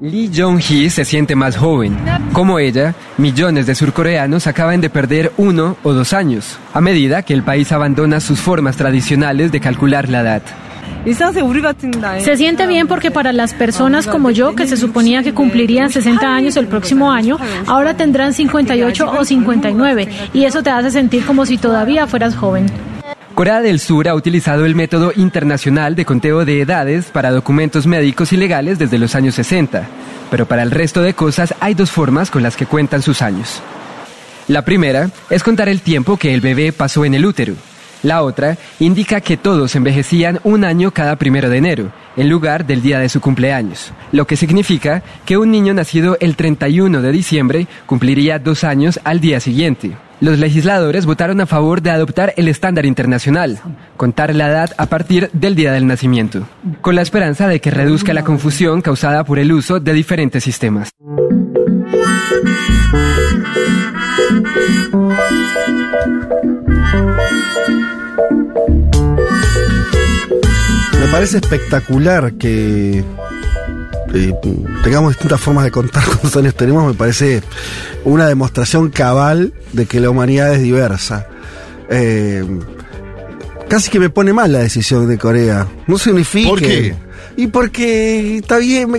Lee Jong-hee se siente más joven. Como ella, millones de surcoreanos acaban de perder uno o dos años, a medida que el país abandona sus formas tradicionales de calcular la edad. Se siente bien porque para las personas como yo, que se suponía que cumplirían 60 años el próximo año, ahora tendrán 58 o 59, y eso te hace sentir como si todavía fueras joven. Corea del Sur ha utilizado el método internacional de conteo de edades para documentos médicos y legales desde los años 60, pero para el resto de cosas hay dos formas con las que cuentan sus años. La primera es contar el tiempo que el bebé pasó en el útero. La otra indica que todos envejecían un año cada primero de enero, en lugar del día de su cumpleaños, lo que significa que un niño nacido el 31 de diciembre cumpliría dos años al día siguiente. Los legisladores votaron a favor de adoptar el estándar internacional, contar la edad a partir del día del nacimiento, con la esperanza de que reduzca la confusión causada por el uso de diferentes sistemas. Me parece espectacular que eh, tengamos distintas formas de contar cuántos años tenemos, me parece una demostración cabal de que la humanidad es diversa. Eh, casi que me pone mal la decisión de Corea. No significa. ¿Por qué? Y porque está bien,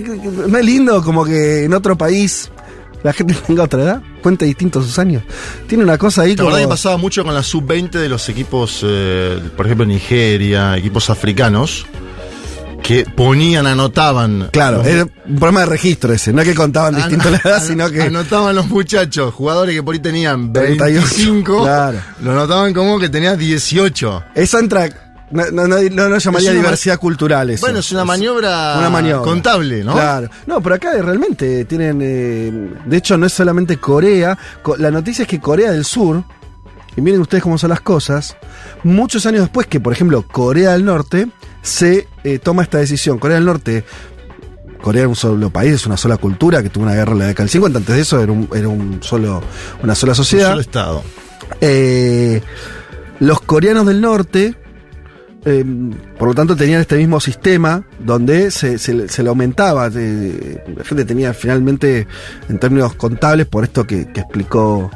no es lindo como que en otro país la gente tenga otra edad, cuente distintos sus años. Tiene una cosa ahí La como. verdad que pasaba mucho con la sub-20 de los equipos, eh, por ejemplo, Nigeria, equipos africanos, que ponían, anotaban. Claro, era un problema de registro ese, no es que contaban distinto la edad, sino que. Anotaban los muchachos, jugadores que por ahí tenían 38, 25, claro. lo anotaban como que tenía 18. Eso entra. No, no, no, no, llamaría diversidad cultural eso. Bueno, es una maniobra, una maniobra. contable, ¿no? Claro. No, pero acá realmente tienen. eh, de hecho, no es solamente Corea. Co- La noticia es que Corea del Sur, y miren ustedes cómo son las cosas, muchos años después que, por ejemplo, Corea del Norte se eh, toma esta decisión. Corea del Norte. Corea era un solo país, es una sola cultura que tuvo una guerra en la década del 50. Antes de eso era, un, era un solo, una sola Un sociedad. solo estado. Eh, los coreanos del norte, eh, por lo tanto, tenían este mismo sistema donde se, se- se le aumentaba. eh, la gente tenía finalmente, en términos contables, por esto que, que explicó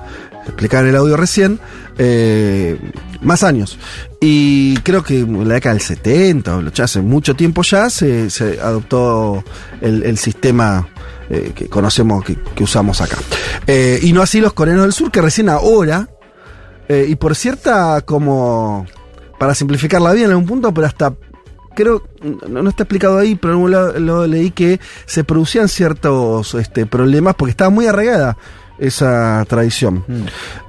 explicar en el audio recién, eh, más años. Y creo que en la década del 70, o ya hace mucho tiempo ya, se, adoptó el, sistema eh, que conocemos, que, que usamos acá. Eh, y no así los coreanos del sur, que recién ahora, eh, y por cierta, como. Para simplificarla bien en algún punto, pero hasta. Creo, no, no está explicado ahí, pero en algún lado leí que se producían ciertos este, problemas porque estaba muy arraigada esa tradición.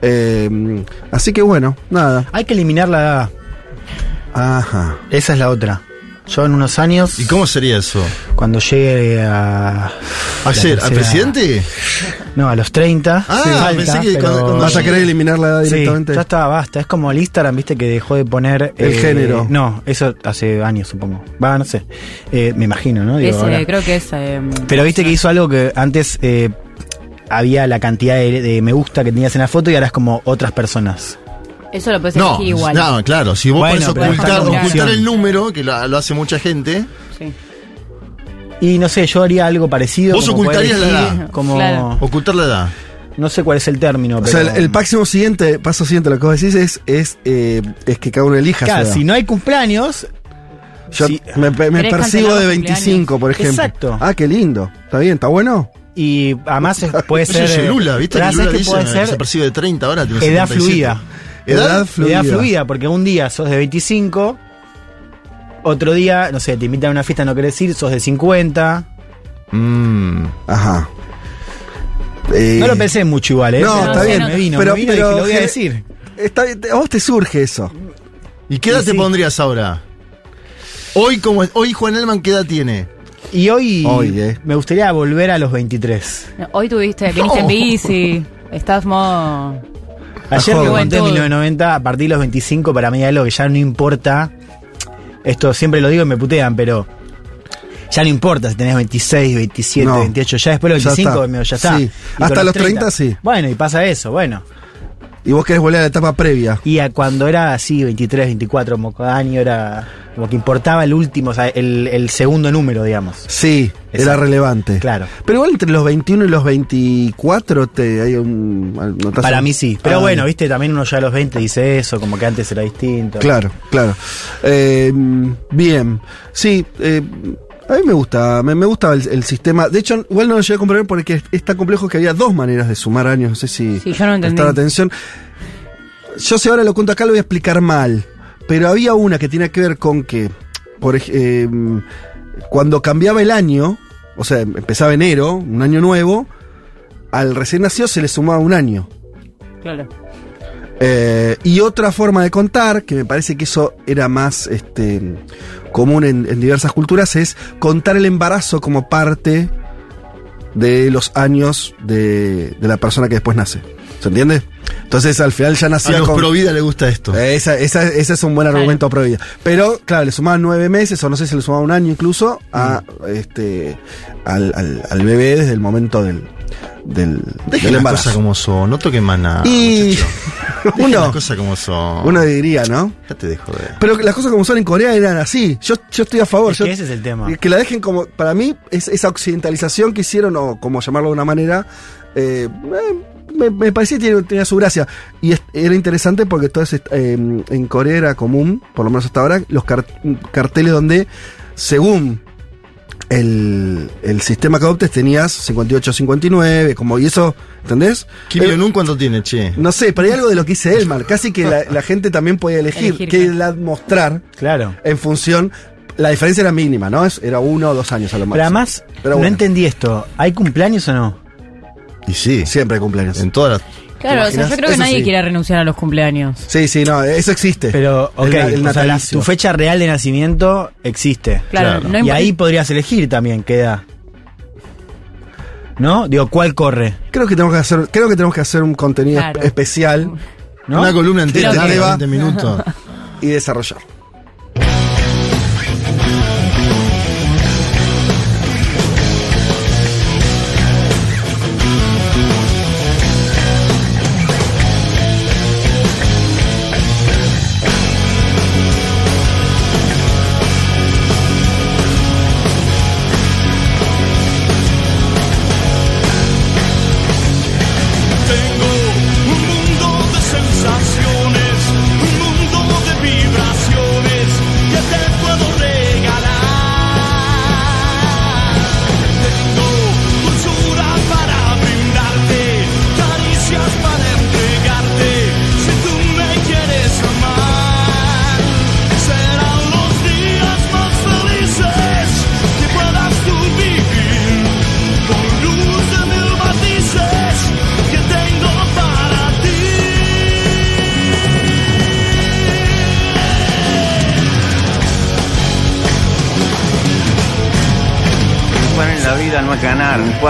Eh, así que bueno, nada. Hay que eliminar la edad. Ajá. Esa es la otra. Yo en unos años, ¿Y cómo sería eso? cuando llegue a. ¿A la ser, ¿Al presidente? No, a los 30. Ah, sí, falta, pensé que pero- cuando- cuando ¿Vas a querer eliminar la edad Sí, directamente? ya está, basta. Es como el Instagram, viste, que dejó de poner. El género. No, eso hace años, supongo. Va, no sé. Eh, me imagino, ¿no? Digo, Ese, ahora. creo que es. eh, Pero viste que hizo algo que antes eh, había la cantidad de, de me gusta que tenías en la foto y ahora es como otras personas. Eso lo puedes No, elegir igual. no, claro, si vos Bueno, podés ocultar, ocultar el número, que lo, lo hace mucha gente, Sí. Y no sé, yo haría algo parecido. Vos como ocultarías la edad. Como, Claro. ocultar la edad. No sé cuál es el término, O pero. sea, el, el máximo siguiente, paso siguiente, lo que vos decís es, es, eh, es que cada uno elija Claro, su edad. si no hay cumpleaños, Yo si- me, me ¿Querés percibo de los 25, por ejemplo. Exacto. Ah, qué lindo. ¿Está bien? ¿Está bueno? Y además puede Eso ser. es eh, Lula, ¿viste? Que ¿sabes Lula qué dice puede que ser se percibe de 30 ahora. tiene edad 77. fluida. ¿Edad? Edad fluida. Edad fluida, porque un día sos de 25, otro día, no sé, te invitan a una fiesta, no querés ir, sos de 50. Mm. Ajá. Eh, No lo pensé mucho igual, ¿eh? No, Pero está bien. Me vino, pero, me vino y pero dije, lo voy a decir. Está a vos te surge eso. ¿Y qué edad te sí. pondrías ahora? Hoy, como, hoy Juan Elman, ¿qué edad tiene? Y hoy, Hoy, eh. me gustaría volver a los 23. No, Hoy tuviste, viniste en bici, estás modo. Ayer me conté en Juventud. 1990, a partir de los 25, para mí es algo que ya no importa. Esto siempre lo digo y me putean, pero ya no importa si tenés 26, 27, No. 28. Ya después de los Ya 25, está. medio, ya está. Sí. Hasta los 30, sí. Bueno, y pasa eso, bueno. Y vos querés volver a la etapa previa. Y a cuando era así, 23, 24, como cada año era como que importaba el último, o sea, el, el segundo número, digamos. Sí, era relevante. Claro. Pero igual entre los 21 y los 24 te, hay un... notas Para un- mí sí. Pero Ah, bueno, viste, también uno ya a los 20 dice eso, como que antes era distinto. Claro, claro. Eh, bien, sí, eh, a mí me gusta, me, me gusta el, el sistema. De hecho, igual no lo llegué a comprobar porque es, es tan complejo que había dos maneras de sumar años. No sé si Sí, yo no entendí. prestaron atención. Yo sé ahora lo cuento acá, lo voy a explicar mal. Pero había una que tiene que ver con que, por eh, cuando cambiaba el año, o sea, empezaba enero, un año nuevo, al recién nacido se le sumaba un año. Claro. Eh, y otra forma de contar, que me parece que eso era más este, común en, en diversas culturas, es contar el embarazo como parte de los años de, de la persona que después nace. ¿Se entiende? Entonces al final ya A nacía los con... pro vida le gusta esto. Eh, Esa, esa- ese es un buen Claro. argumento pro vida. Pero, claro, le sumaban nueve meses, o no sé si le sumaban un año incluso, a, Mm. este, al, al- al bebé desde el momento del, del, Dejen del las cosas como son, no toquen más nada. Y uno, las cosas como son. uno diría, ¿no? Ya te dejo de. Pero las cosas como son en Corea eran así. Yo, yo estoy a favor. Es yo- que ese es el tema. Que la dejen como. Para mí, es, esa occidentalización que hicieron, o como llamarlo de una manera, eh, eh, me, me parecía que tenía, su gracia. Y es- era interesante porque entonces eh, en Corea era común, por lo menos hasta ahora, los car- carteles donde, según el, el sistema que adoptes, tenías 58-59, como, y eso, ¿entendés? Kim Eh, Jong-un cuánto tiene, che. no sé, pero hay algo de lo que dice Elmar. Casi que la, la gente también podía elegir, Elegir, qué claro. edad mostrar Claro. en función. La diferencia era mínima, ¿no? Es- Era uno o dos años a lo más. Pero además, Pero no entendí esto. ¿Hay cumpleaños o no? Y sí, Siempre hay cumpleaños. en todas las. Claro, o sea, imaginas? yo creo que Eso nadie sí. quiere renunciar a los cumpleaños. Sí, sí, no, eso existe. Pero, ok, El- el o sea, la- natalicio. tu fecha real de nacimiento existe. Claro, Claro. no y imp- ahí podrías elegir también qué edad. ¿No? Digo, ¿cuál corre? Creo que tenemos que hacer, creo que tenemos que hacer un contenido Claro. espe- especial ¿No? Una columna entera Creo que- de 20 minutos. y desarrollar.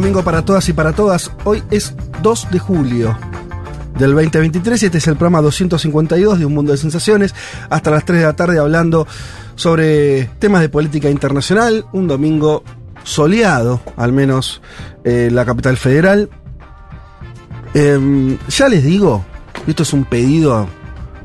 Domingo para todas y para todas. Hoy es 2 de julio del 2023 y este es el programa 252 de Un Mundo de Sensaciones. Hasta las 3 de la tarde hablando sobre temas de política internacional. Un domingo soleado, al menos eh, la capital federal. Em, ya les digo, esto es un pedido,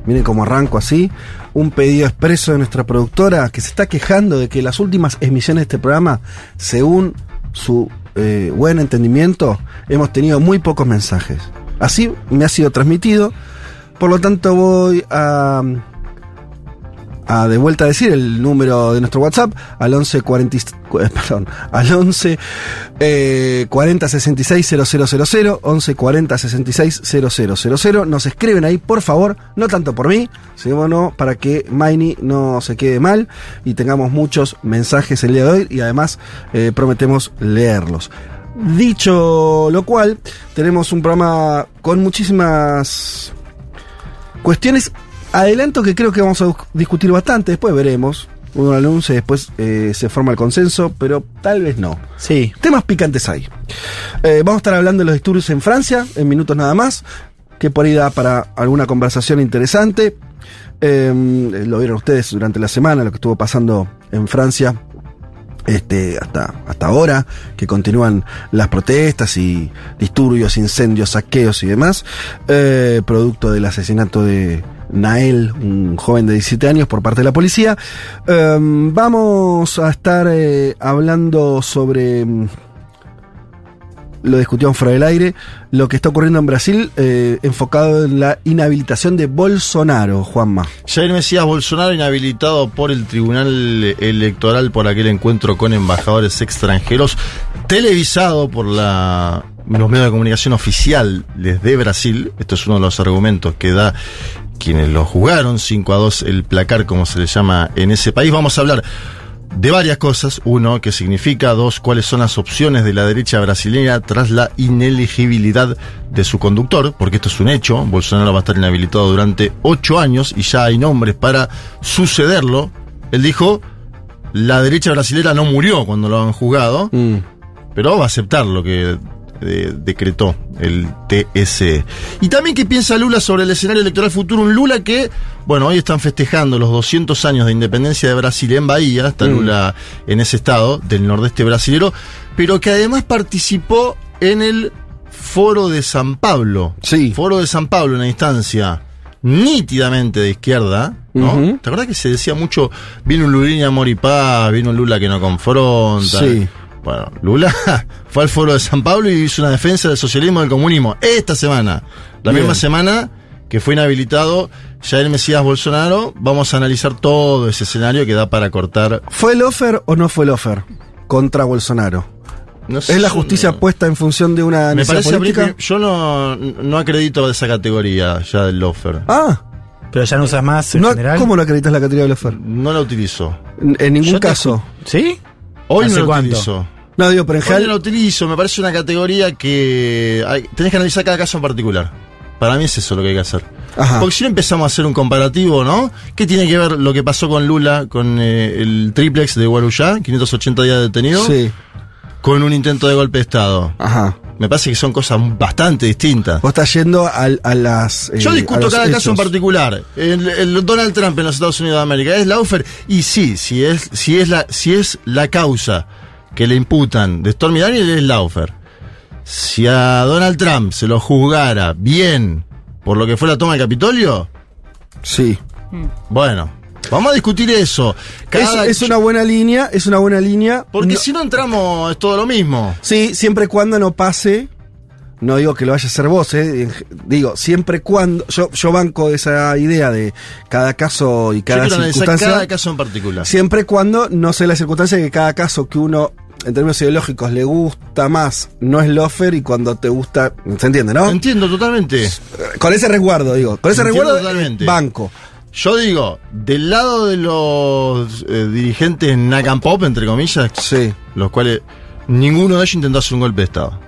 miren cómo arranco así, un pedido expreso de nuestra productora que se está quejando de que las últimas emisiones de este programa, según su eh, buen entendimiento, hemos tenido muy pocos mensajes. Así me ha sido transmitido, por lo tanto voy a, a de vuelta a decir el número de nuestro WhatsApp al 11 40, eh, perdón, al 11 eh, 40 66 000, 11 40 66 000. Nos escriben ahí, por favor, no tanto por mí, sino no, para que Maini no se quede mal y tengamos muchos mensajes el día de hoy y además eh, prometemos leerlos. Dicho lo cual, tenemos un programa con muchísimas cuestiones. Adelanto que creo que vamos a discutir bastante, después veremos. Uno lo anuncia y después eh, se forma el consenso, pero tal vez no. Sí. Temas picantes hay. Eh, vamos a estar hablando de los disturbios en Francia, en minutos nada más, que por ahí da para alguna conversación interesante. Eh, lo vieron ustedes durante la semana, lo que estuvo pasando en Francia este, hasta, hasta ahora, que continúan las protestas y disturbios, incendios, saqueos y demás, eh, producto del asesinato de Nael, un joven de 17 años, por parte de la policía. Eh, vamos a estar eh, hablando sobre mm, lo discutimos fuera del aire, lo que está ocurriendo en Brasil, eh, enfocado en la inhabilitación de Bolsonaro, Juanma. Jair Mesías Bolsonaro inhabilitado por el Tribunal Electoral por aquel encuentro con embajadores extranjeros, televisado por la, los medios de comunicación oficiales de Brasil. Esto es uno de los argumentos que da quienes lo jugaron, 5 a 2 el placar, como se le llama en ese país. Vamos a hablar de varias cosas. Uno, qué significa. Dos, cuáles son las opciones de la derecha brasileña tras la ineligibilidad de su conductor, porque esto es un hecho. Bolsonaro va a estar inhabilitado durante ocho años y ya hay nombres para sucederlo. Él dijo, la derecha brasileña no murió cuando lo han juzgado, Mm. pero va a aceptar lo que eh, decretó el TSE. Y también qué piensa Lula sobre el escenario electoral futuro, un Lula que, bueno, hoy están festejando los 200 años de independencia de Brasil en Bahía, está Mm. Lula en ese estado del nordeste brasilero, pero que además participó en el Foro de San Pablo. Sí. Foro de San Pablo, una instancia nítidamente de izquierda, ¿no? ¿Te acuerdas que se decía mucho, vino un Luliña amor y paz, vino un Lula que no confronta? Sí. Bueno, Lula fue al foro de San Pablo y hizo una defensa del socialismo y del comunismo esta semana. La Bien. misma semana que fue inhabilitado Jair Mesías Bolsonaro. Vamos a analizar todo ese escenario que da para cortar. ¿Fue el offer o no fue el offer contra Bolsonaro? No ¿Es la justicia no- puesta en función de una Me necesidad parece política? que yo no, no acredito esa categoría ya del offer. Ah, Pero ya no usas más en no, general. ¿cómo no acreditas la categoría del offer? No la utilizo. En, en ningún Yo te caso. ¿Sí? Hoy no ¿Hace la cuánto? utilizo. No, digo, pero en general. utilizo. Me parece una categoría que hay- tenés que analizar cada caso en particular. Para mí es eso lo que hay que hacer. Ajá. Porque si no empezamos a hacer un comparativo, ¿no? ¿Qué tiene que ver lo que pasó con Lula, con eh, el triplex de Guarujá, 580 días detenido, Sí, con un intento de golpe de Estado? ajá. Me parece que son cosas bastante distintas. Vos estás yendo a, las. eh, Yo discuto cada caso en particular. El, el Donald Trump en los Estados Unidos de América es Laufer y sí, si es si es la si es la causa que le imputan de Stormy Daniels es Laufer. Si a Donald Trump se lo juzgara bien por lo que fue la toma del Capitolio, Sí. bueno, vamos a discutir eso. Es, Cada- es una buena línea, es una buena línea. porque No- si no entramos es todo lo mismo. Sí, siempre y cuando no pase. No digo que lo vaya a hacer vos, eh. Digo, siempre y cuando. Yo, yo banco esa idea de cada caso y cada circunstancia. cada caso en particular. Siempre y cuando no sea la circunstancia que cada caso que uno, en términos ideológicos, le gusta más, no es lofer y cuando te gusta. ¿Se entiende, no? Entiendo totalmente. Con ese resguardo, digo. Con ese Entiendo resguardo, totalmente. eh, banco. Yo digo, del lado de los eh, dirigentes Nakam Pop, entre comillas, Sí. los cuales ninguno de ellos intentó hacer un golpe de Estado.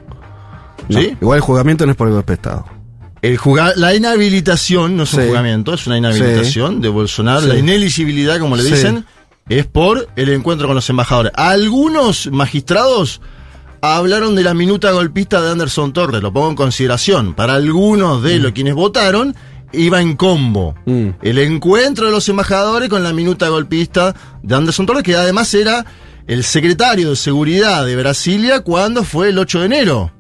No, ¿Sí? Igual el juzgamiento no es por el golpe de Estado. El la inhabilitación no es un juzgamiento, es una inhabilitación de Bolsonaro. La ineligibilidad, como le Sí. dicen, es por el encuentro con los embajadores. Algunos magistrados hablaron de la minuta golpista de Anderson Torres, lo pongo en consideración. Para algunos de los quienes votaron, iba en combo. Mm. El encuentro de los embajadores con la minuta golpista de Anderson Torres, que además era el secretario de Seguridad de Brasilia cuando fue el 8 de enero.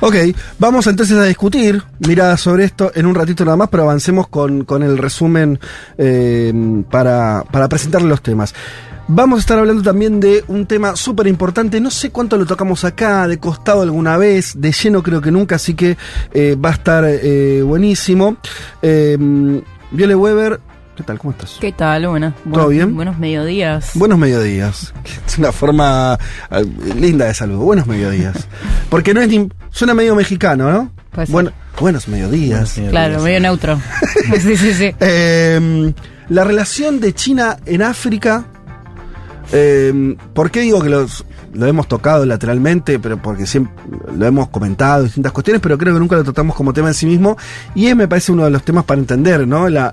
Ok, vamos entonces a discutir miradas sobre esto en un ratito nada más, pero avancemos con, con el resumen eh, para, para presentarle los temas. Vamos a estar hablando también de un tema súper importante, no sé cuánto lo tocamos acá, de costado alguna vez, de lleno creo que nunca, así que eh, va a estar eh, buenísimo. Viole Weber ¿Qué tal? ¿Cómo estás? ¿Qué tal? Bueno, ¿Todo bien? Buenos mediodías. Buenos mediodías. Es una forma eh, linda de saludo. Buenos mediodías. Porque no es ni. Suena medio mexicano, ¿no? Puede ser. Bueno, buenos mediodías. Claro, medio neutro. sí, sí, sí. Eh, la relación de China en África. Eh, ¿Por qué digo que los, lo hemos tocado lateralmente? Pero porque siempre lo hemos comentado, distintas cuestiones, pero creo que nunca lo tratamos como tema en sí mismo. Y es, me parece, uno de los temas para entender, ¿no? La,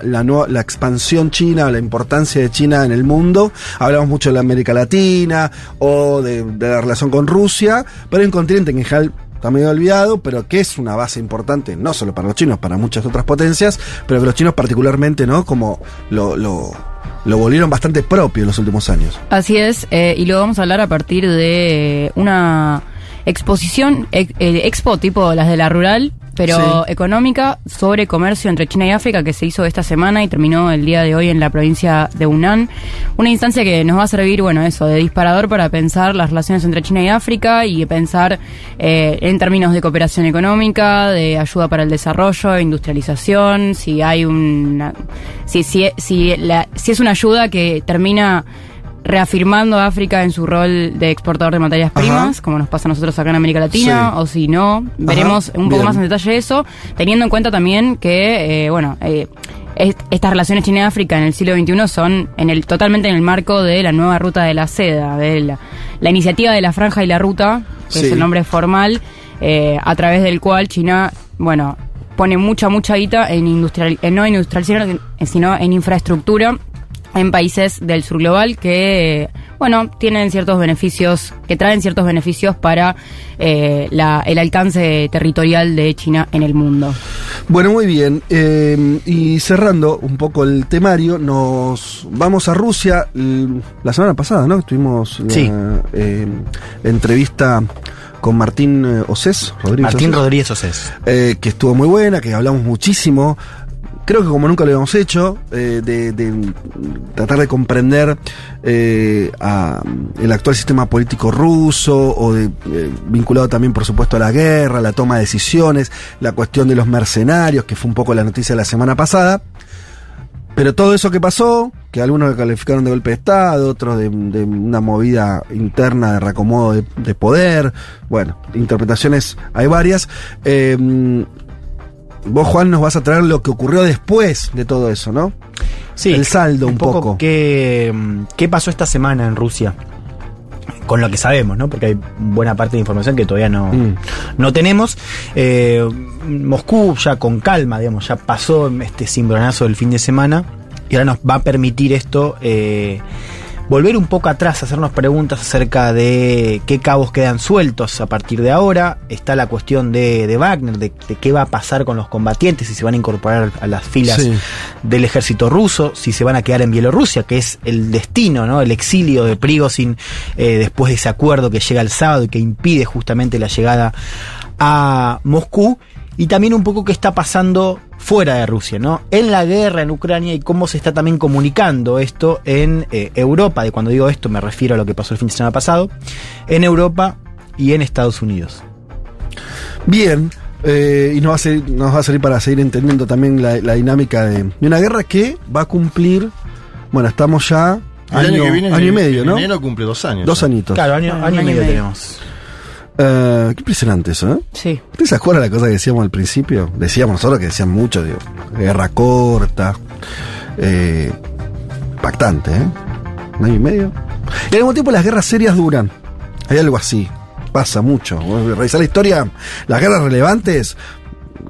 expansión china, la importancia de China en el mundo. Hablamos mucho de la América Latina o de, la relación con Rusia, pero hay un continente que en general está medio olvidado, pero que es una base importante, no solo para los chinos, para muchas otras potencias, pero que los chinos particularmente, ¿no? Como lo, lo, lo volvieron bastante propio en los últimos años. Así es, eh, y lo vamos a hablar a partir de una exposición, ex- eh, expo tipo las de la rural, pero Sí. económica, sobre comercio entre China y África, que se hizo esta semana y terminó el día de hoy en la provincia de Hunan. Una instancia que nos va a servir, bueno, eso, de disparador para pensar las relaciones entre China y África y pensar eh, en términos de cooperación económica, de ayuda para el desarrollo, industrialización, si hay una... Si, si, si, la- si es una ayuda que termina reafirmando a África en su rol de exportador de materias Ajá. primas, como nos pasa a nosotros acá en América Latina, Sí. o si no, veremos un poco bien. más en detalle eso, teniendo en cuenta también que, eh, bueno, eh, est- estas relaciones China-África en el siglo XXI son en el totalmente en el marco de la nueva ruta de la seda, de la, la iniciativa de la franja y la ruta, que Sí. es el nombre formal, eh, a través del cual China, bueno, pone mucha, mucha guita en industrial, en no en industrialización, sino en infraestructura en países del sur global que, bueno, tienen ciertos beneficios, que traen ciertos beneficios para eh, la- el alcance territorial de China en el mundo. Bueno, muy bien. Eh, y cerrando un poco el temario, nos vamos a Rusia. La semana pasada, ¿no? Tuvimos la Sí. eh, entrevista con Martín eh, Osés, Rodríguez Martín Osés, Rodríguez Osés. eh, que estuvo muy buena, que hablamos muchísimo. Creo que como nunca lo habíamos hecho, eh, de, tratar de comprender eh, el actual sistema político ruso, o de, eh, vinculado también, por supuesto, a la guerra, la toma de decisiones, la cuestión de los mercenarios, que fue un poco la noticia de la semana pasada. Pero todo eso que pasó, que algunos lo calificaron de golpe de Estado, otros de, una movida interna de reacomodo de, de poder, bueno, interpretaciones hay varias. Vos, Juan, nos vas a traer lo que ocurrió después de todo eso, ¿no? Sí. El saldo un, poco. ¿qué, mm, ¿Qué pasó esta semana en Rusia? Con lo que sabemos, ¿no? Porque hay buena parte de información que todavía no, Mm. no tenemos. Eh, Moscú ya con calma, digamos, ya pasó este cimbronazo del fin de semana y ahora nos va a permitir esto eh, volver un poco atrás, hacernos preguntas acerca de qué cabos quedan sueltos a partir de ahora. Está la cuestión de, de Wagner, de, de qué va a pasar con los combatientes, si se van a incorporar a las filas Sí. del ejército ruso, si se van a quedar en Bielorrusia, que es el destino, ¿no? El exilio de Prigozhin eh, después de ese acuerdo que llega el sábado y que impide justamente la llegada a Moscú. Y también un poco qué está pasando fuera de Rusia, ¿no? En la guerra en Ucrania y cómo se está también comunicando esto en eh, Europa. De cuando digo esto me refiero a lo que pasó el fin de semana pasado. En Europa y en Estados Unidos. Bien. eh, y nos va, a servir, nos va a servir para seguir entendiendo también la, la dinámica de, de una guerra que va a cumplir. Bueno, estamos ya. El año, que viene, año y medio, en ¿no? enero cumple dos años. Dos añitos. Claro, año, Ah, año y año y medio medio. tenemos. Eh, qué impresionante eso, ¿eh? Sí. ¿Ustedes se acuerdan la cosa que decíamos al principio? Decíamos nosotros que decían mucho, digo, guerra corta, eh, impactante, ¿eh? Un año y medio. Y al mismo tiempo las guerras serias duran. Hay algo así. Pasa mucho. Revisar la historia, las guerras relevantes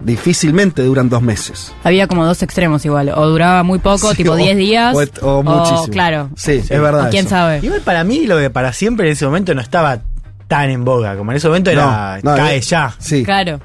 difícilmente duran dos meses. Había como dos extremos igual, o duraba muy poco, Sí, tipo o- 10 días, o- o muchísimo. claro, Sí, es verdad. o quién eso. sabe. Igual para mí lo de para siempre en ese momento no estaba tan en boga, como en ese momento era No, no, cae eh, ya. Sí. Claro.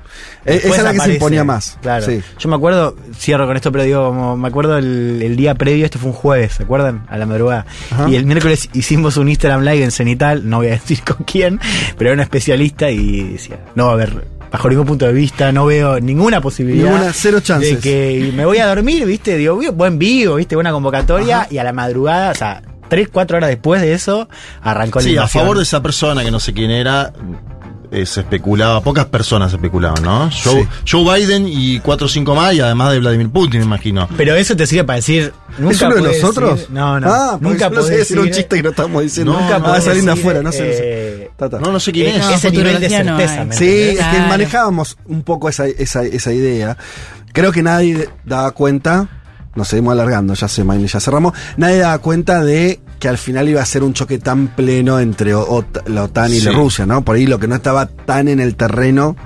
Eh, Después Esa es la que se imponía más. Claro. Sí. Yo me acuerdo, cierro con esto, pero digo, como me acuerdo el, el día previo, esto fue un jueves, ¿se acuerdan? A la madrugada. Ajá. Y el miércoles hicimos un Instagram Live en Cenital, no voy a decir con quién, pero era una especialista y decía, no va a haber, bajo ningún punto de vista, no veo ninguna posibilidad. Ninguna, cero chances. De que me voy a dormir, ¿viste? Digo, "Uy, buen vivo, ¿viste? Buena convocatoria. Ajá. Y a la madrugada, o sea, tres, cuatro horas después de eso, arrancó la Sí, a invasión. favor de esa persona que no sé quién era, eh, se especulaba, pocas personas especulaban, ¿no? Joe, Joe Biden y cuatro o cinco más, y además de Vladimir Putin, me imagino. Pero eso te sirve para decir. Nunca ¿Es uno de nosotros? decir- no, no. Ah, nunca podés decir un decir- chiste que no estamos diciendo. Nunca Nunca va a podés salir de afuera, no sé. no sé. eh, Ta, ta. No, no sé quién es. No, ese nivel de no certeza. ¿me Sí, es que manejábamos un poco esa, esa, esa idea. Creo que nadie daba cuenta, nos seguimos alargando, ya sé, Maine, ya cerramos. Nadie daba cuenta de que al final iba a ser un choque tan pleno entre Ot- la OTAN y la. Rusia, ¿no? Por ahí lo que no estaba tan en el terreno.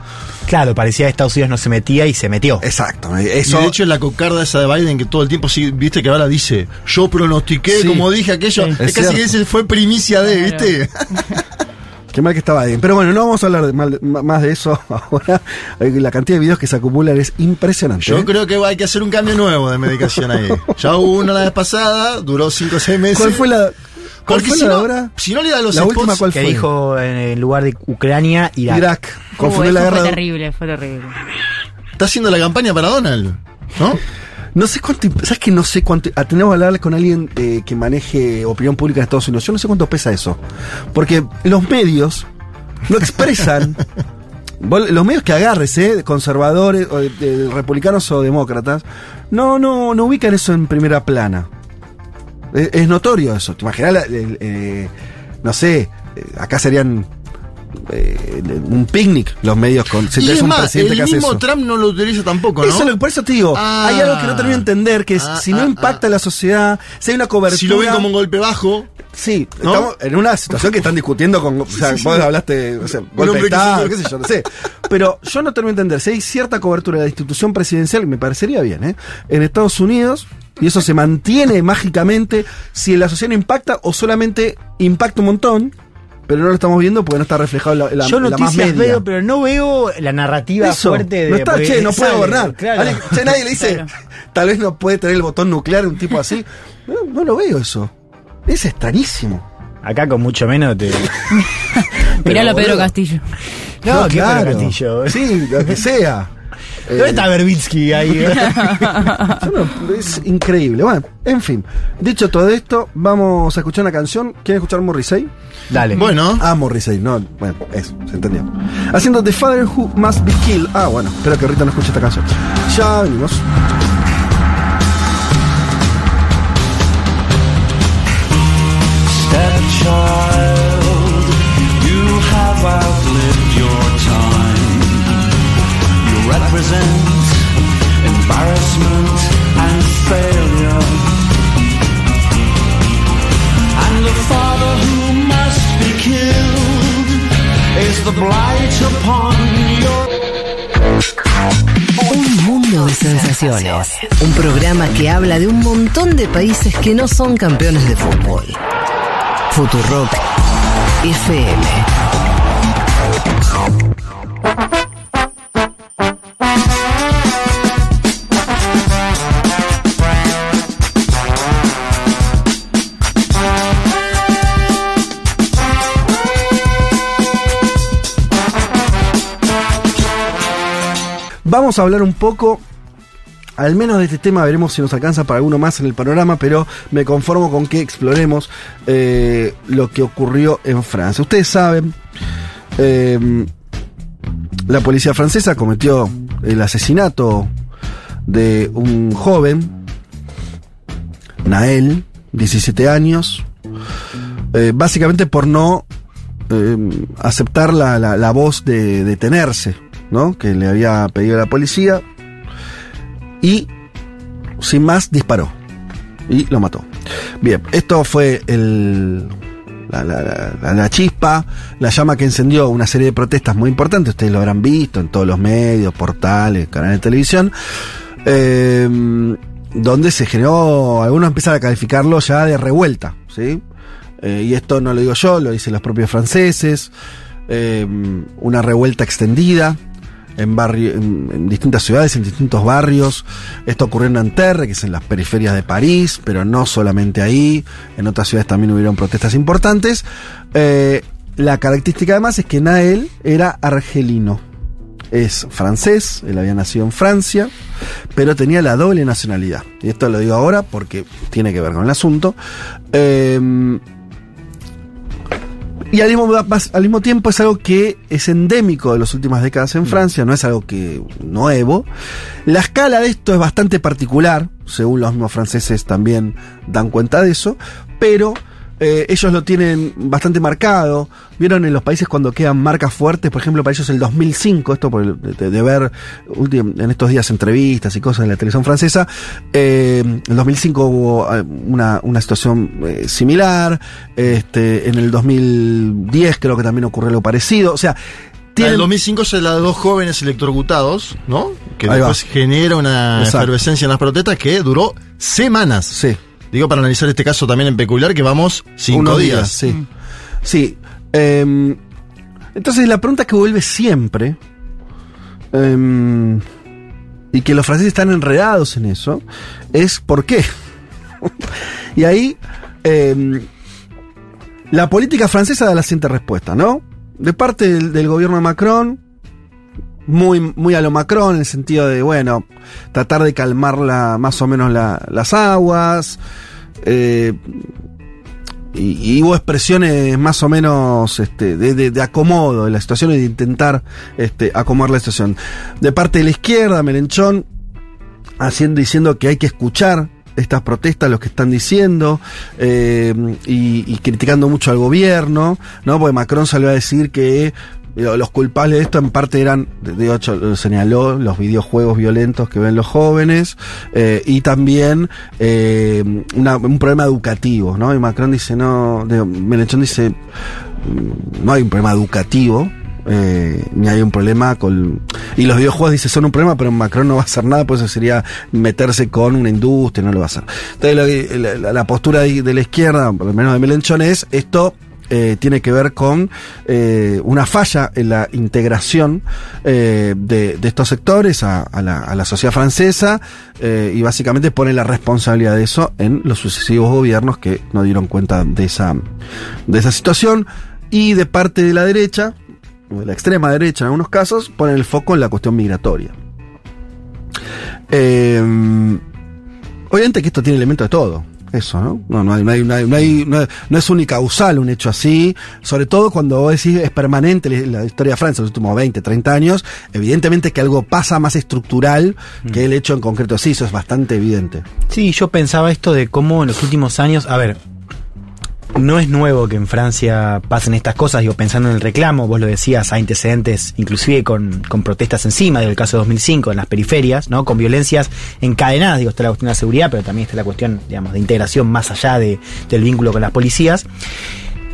Claro, parecía que Estados Unidos no se metía y se metió. Exacto. Y Eso, de hecho la cocarda esa de Biden que todo el tiempo sí, viste que ahora dice, yo pronostiqué, Sí. como dije aquello, Sí. es, Es casi que ese fue primicia de, Claro. ¿viste? qué mal que estaba bien. Pero bueno, no vamos a hablar de mal- ma- más de eso ahora. La cantidad de videos que se acumulan es impresionante. Yo ¿eh? creo que hay que hacer un cambio nuevo de medicación ahí. Ya hubo uno la vez pasada, duró 5 o 6 meses. ¿Cuál fue la, cuál Porque fue si la no, hora? si no le da a los La spots, última, ¿cuál que fue? dijo en el lugar de Ucrania, Irak. Irak. Uh, Confundió eso la fue guerra. terrible, fue terrible. está haciendo la campaña para Donald, ¿no? No sé cuánto. ¿Sabes que no sé cuánto? Tenemos que hablar con alguien eh, que maneje opinión pública en Estados Unidos. Yo no sé cuánto pesa eso. Porque los medios no expresan. Los medios que agarres, ¿eh? Conservadores, o de- de republicanos o demócratas, no, no, no ubican eso en primera plana. Es, es notorio eso. ¿Te imaginas? eh, no sé, eh, acá serían eh, un picnic los medios con. Si tenés un más, presidente el que hace mismo eso. Trump no lo utiliza tampoco, ¿no? Eso por eso te digo, Ah. hay algo que no termino de entender, que es, Ah, si no ah, impacta ah. la sociedad, si hay una cobertura... si lo ven como un golpe bajo, Sí, ¿no? estamos en una situación que están discutiendo con... O sea, vos hablaste, o sea, golpe de Estado, qué sé yo, no sé. Pero yo no termino de entender, si hay cierta cobertura de la institución presidencial, me parecería bien, ¿eh? En Estados Unidos, y eso se mantiene mágicamente, si la sociedad no impacta o solamente impacta un montón, pero no lo estamos viendo porque no está reflejado en la, la, Yo más noticias media. veo, pero no veo la narrativa Eso, fuerte de. no está, che, no puede gobernar. claro. Che, nadie le dice, Claro. tal vez no puede tener el botón nuclear un tipo así. No, no lo veo eso. Es extrañísimo. Acá con mucho menos te. Miralo a Pedro. Castillo. No, qué Pedro Castillo. Sí, lo que sea. ¿Dónde está Berbitsky ahí? No- es increíble. Bueno, en fin. Dicho todo esto, vamos a escuchar una canción. ¿Quieren escuchar Morrissey? Dale. bueno, Ah, Morrissey, no. Bueno, eso, se entendió. Haciendo The Father Who Must Be Killed. Ah, bueno, espero que Rita no escuche esta canción. Ya venimos. Represent embarrassment and failure. And the father who must be killed is the blight upon your. Un mundo de sensaciones. Un programa que habla de un montón de países que no son campeones de fútbol. Futurock FM. Vamos a hablar un poco, al menos de este tema, veremos si nos alcanza para alguno más en el panorama, pero me conformo con que exploremos eh, lo que ocurrió en Francia. Ustedes saben, eh, la policía francesa cometió el asesinato de un joven, Nael, 17 años, eh, básicamente por no aceptar la voz de detenerse, ¿no? Que le había pedido la policía. Y, sin más, disparó. Y lo mató. Bien, esto fue el, la chispa, la llama que encendió una serie de protestas muy importantes. Ustedes lo habrán visto en todos los medios, portales, canales de televisión. eh, donde se generó, algunos empiezan a calificarlo ya de revuelta, ¿sí? Eh, y esto no lo digo yo, lo dicen los propios franceses. eh, una revuelta extendida en, barrio, en, distintas ciudades, en distintos barrios. Esto ocurrió en Nanterre, que es en las periferias de París, pero no solamente ahí. En otras ciudades también hubieron protestas importantes. Eh, la característica además es que Nael era argelino. Es francés, él había nacido en Francia, pero tenía la doble nacionalidad. Y esto lo digo ahora porque tiene que ver con el asunto. Eh, Y al mismo, al mismo tiempo es algo que es endémico de las últimas décadas en Francia, no es algo que nuevo. La escala de esto es bastante particular, según los mismos franceses también dan cuenta de eso, pero eh, ellos lo tienen bastante marcado. Vieron en los países cuando quedan marcas fuertes, por ejemplo, para ellos el 2005, esto por el- de, de ver en estos días entrevistas y cosas en la televisión francesa, eh, en el 2005 hubo eh, una, una situación eh, similar, este, en el 2010 creo que también ocurrió algo parecido, o sea, En tienen... el 2005 se la de dos jóvenes electrocutados, ¿no? Que Ahí va. después genera una Exacto. efervescencia en las protestas que duró semanas. Sí. Digo, para analizar este caso también en peculiar, que vamos cinco Unos días. sí. Sí. Em, entonces la pregunta que vuelve siempre, em, y que los franceses están enredados en eso, es ¿por qué? y ahí em, la política francesa da la siguiente respuesta, ¿no? De parte del, del gobierno de Macron, muy, muy a lo Macron, en el sentido de, bueno, tratar de calmar la, más o menos la- las aguas. eh, y, hubo expresiones más o menos este, de, de- acomodo de la situación y de intentar este, acomodar la situación. De parte de la izquierda, Melenchón haciendo, diciendo que hay que escuchar estas protestas, los que están diciendo, eh, y, y criticando mucho al gobierno, ¿no? Porque Macron salió a decir que los culpables de esto en parte eran, de hecho lo señaló, los videojuegos violentos que ven los jóvenes, eh, y también eh, un problema educativo, ¿no? Y Macron dice, no, de- Melenchón dice, mm, no hay un problema educativo, eh, ni hay un problema con... Y los videojuegos dice son un problema, pero Macron no va a hacer nada, pues eso sería meterse con una industria, no lo va a hacer. Entonces la, la- la postura de, de la izquierda, por lo menos de Melenchón, es esto eh, tiene que ver con eh, una falla en la integración eh, de, estos sectores a, la, sociedad francesa y básicamente pone la responsabilidad de eso en los sucesivos gobiernos que no dieron cuenta de esa, de esa situación y de parte de la derecha, de la extrema derecha en algunos casos, ponen el foco en la cuestión migratoria. Obviamente que esto tiene elementos de todo. Eso, ¿no? No, no, hay, no, hay, no, hay, no, hay- no- es unicausal un hecho así, sobre todo cuando vos decís es permanente la historia de Francia en los últimos 20, 30 años, evidentemente que algo pasa más estructural que el hecho en concreto sí, eso es bastante evidente. Sí, yo pensaba esto de cómo en los últimos años, a ver, no es nuevo que en Francia pasen estas cosas, digo, pensando en el reclamo, vos lo decías, hay antecedentes inclusive con, con protestas encima, digo, el caso de 2005 en las periferias, ¿no? Con violencias encadenadas, digo, está la cuestión de la seguridad, pero también está la cuestión, digamos, de integración más allá de, del vínculo con las policías.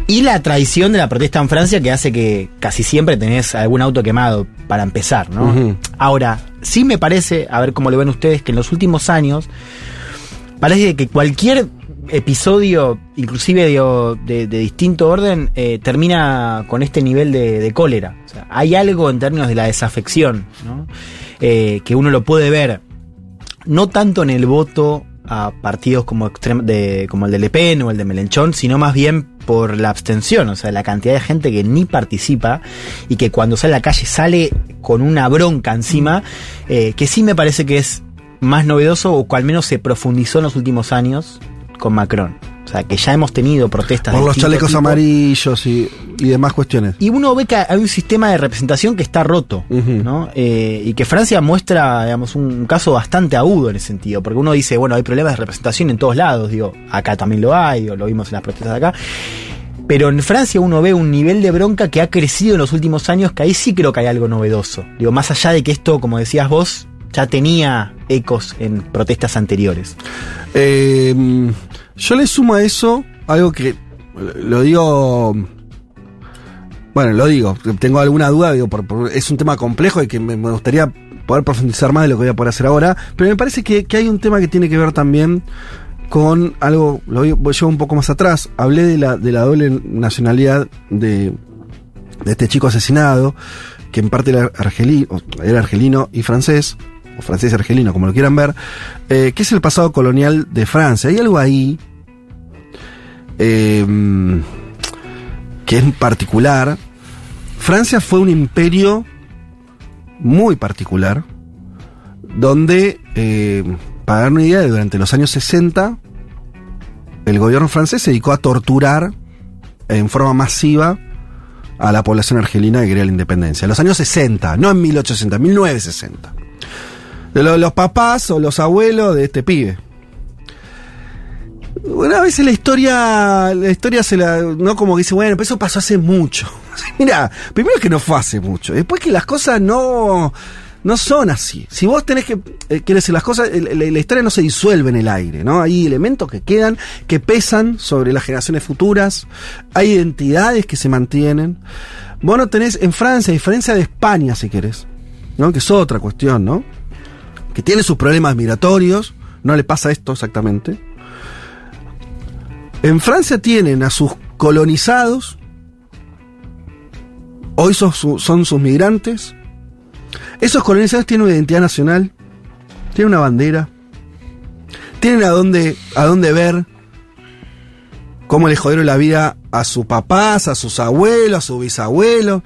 Y la traición de la protesta en Francia que hace que casi siempre tenés algún auto quemado para empezar, ¿no? Ahora, sí me parece, a ver cómo lo ven ustedes, que en los últimos años parece que cualquier episodio, inclusive de, distinto orden, eh, termina con este nivel de, cólera. Hay algo en términos de la desafección. Eh, que uno lo puede ver, no tanto en el voto a partidos como, de, como el de Le Pen o el de Melenchón, sino más bien por la abstención, o sea, la cantidad de gente que ni participa y que cuando sale a la calle sale con una bronca encima, eh, que sí me parece que es más novedoso o que al menos se profundizó en los últimos años con Macron. O sea, que ya hemos tenido protestas Por de los chalecos tipo. amarillos y, y demás cuestiones. Y uno ve que hay un sistema de representación que está roto, ¿no? Eh, y que Francia muestra, digamos, un caso bastante agudo en ese sentido, porque uno dice, bueno, hay problemas de representación en todos lados, digo, acá también lo hay, o lo vimos en las protestas de acá. Pero en Francia uno ve un nivel de bronca que ha crecido en los últimos años, que ahí sí creo que hay algo novedoso. Digo, más allá de que esto, como decías vos, ya tenía ecos en protestas anteriores. Eh, yo le sumo a eso algo que lo digo. Bueno, lo digo, tengo alguna duda, digo, por- es un tema complejo y que me, gustaría poder profundizar más de lo que voy a poder hacer ahora, pero me parece que, que hay un tema que tiene que ver también con algo, lo llevo un poco más atrás, hablé de la, de la doble nacionalidad de, de este chico asesinado, que en parte era argelino, era argelino y francés, o francés y argelino, como lo quieran ver, eh, que es el pasado colonial de Francia. Hay algo ahí eh, que es particular. Francia fue un imperio muy particular, donde, eh, para dar una idea, durante los años 60, el gobierno francés se dedicó a torturar en forma masiva a la población argelina que quería la independencia. En los años 60, no en 1860, 1960. Los papás o los abuelos de este pibe. Bueno, a veces la historia, la historia se la, no como que dice, bueno, pero eso pasó hace mucho. Mira, primero que no fue hace mucho, después que las cosas no, no son así. Si vos tenés que, eh, decir, las cosas, la historia no se disuelve en el aire, ¿no? Hay elementos que quedan, que pesan sobre las generaciones futuras, hay identidades que se mantienen. Vos no tenés, en Francia, a diferencia de España, si querés, ¿no? Que es otra cuestión, ¿no? Que tiene sus problemas migratorios, no le pasa esto exactamente. En Francia tienen a sus colonizados, hoy son, su- sus migrantes. Esos colonizados tienen una identidad nacional, tienen una bandera, tienen a dónde, a dónde ver, cómo le jodieron la vida a sus papás, a sus abuelos, a sus bisabuelos.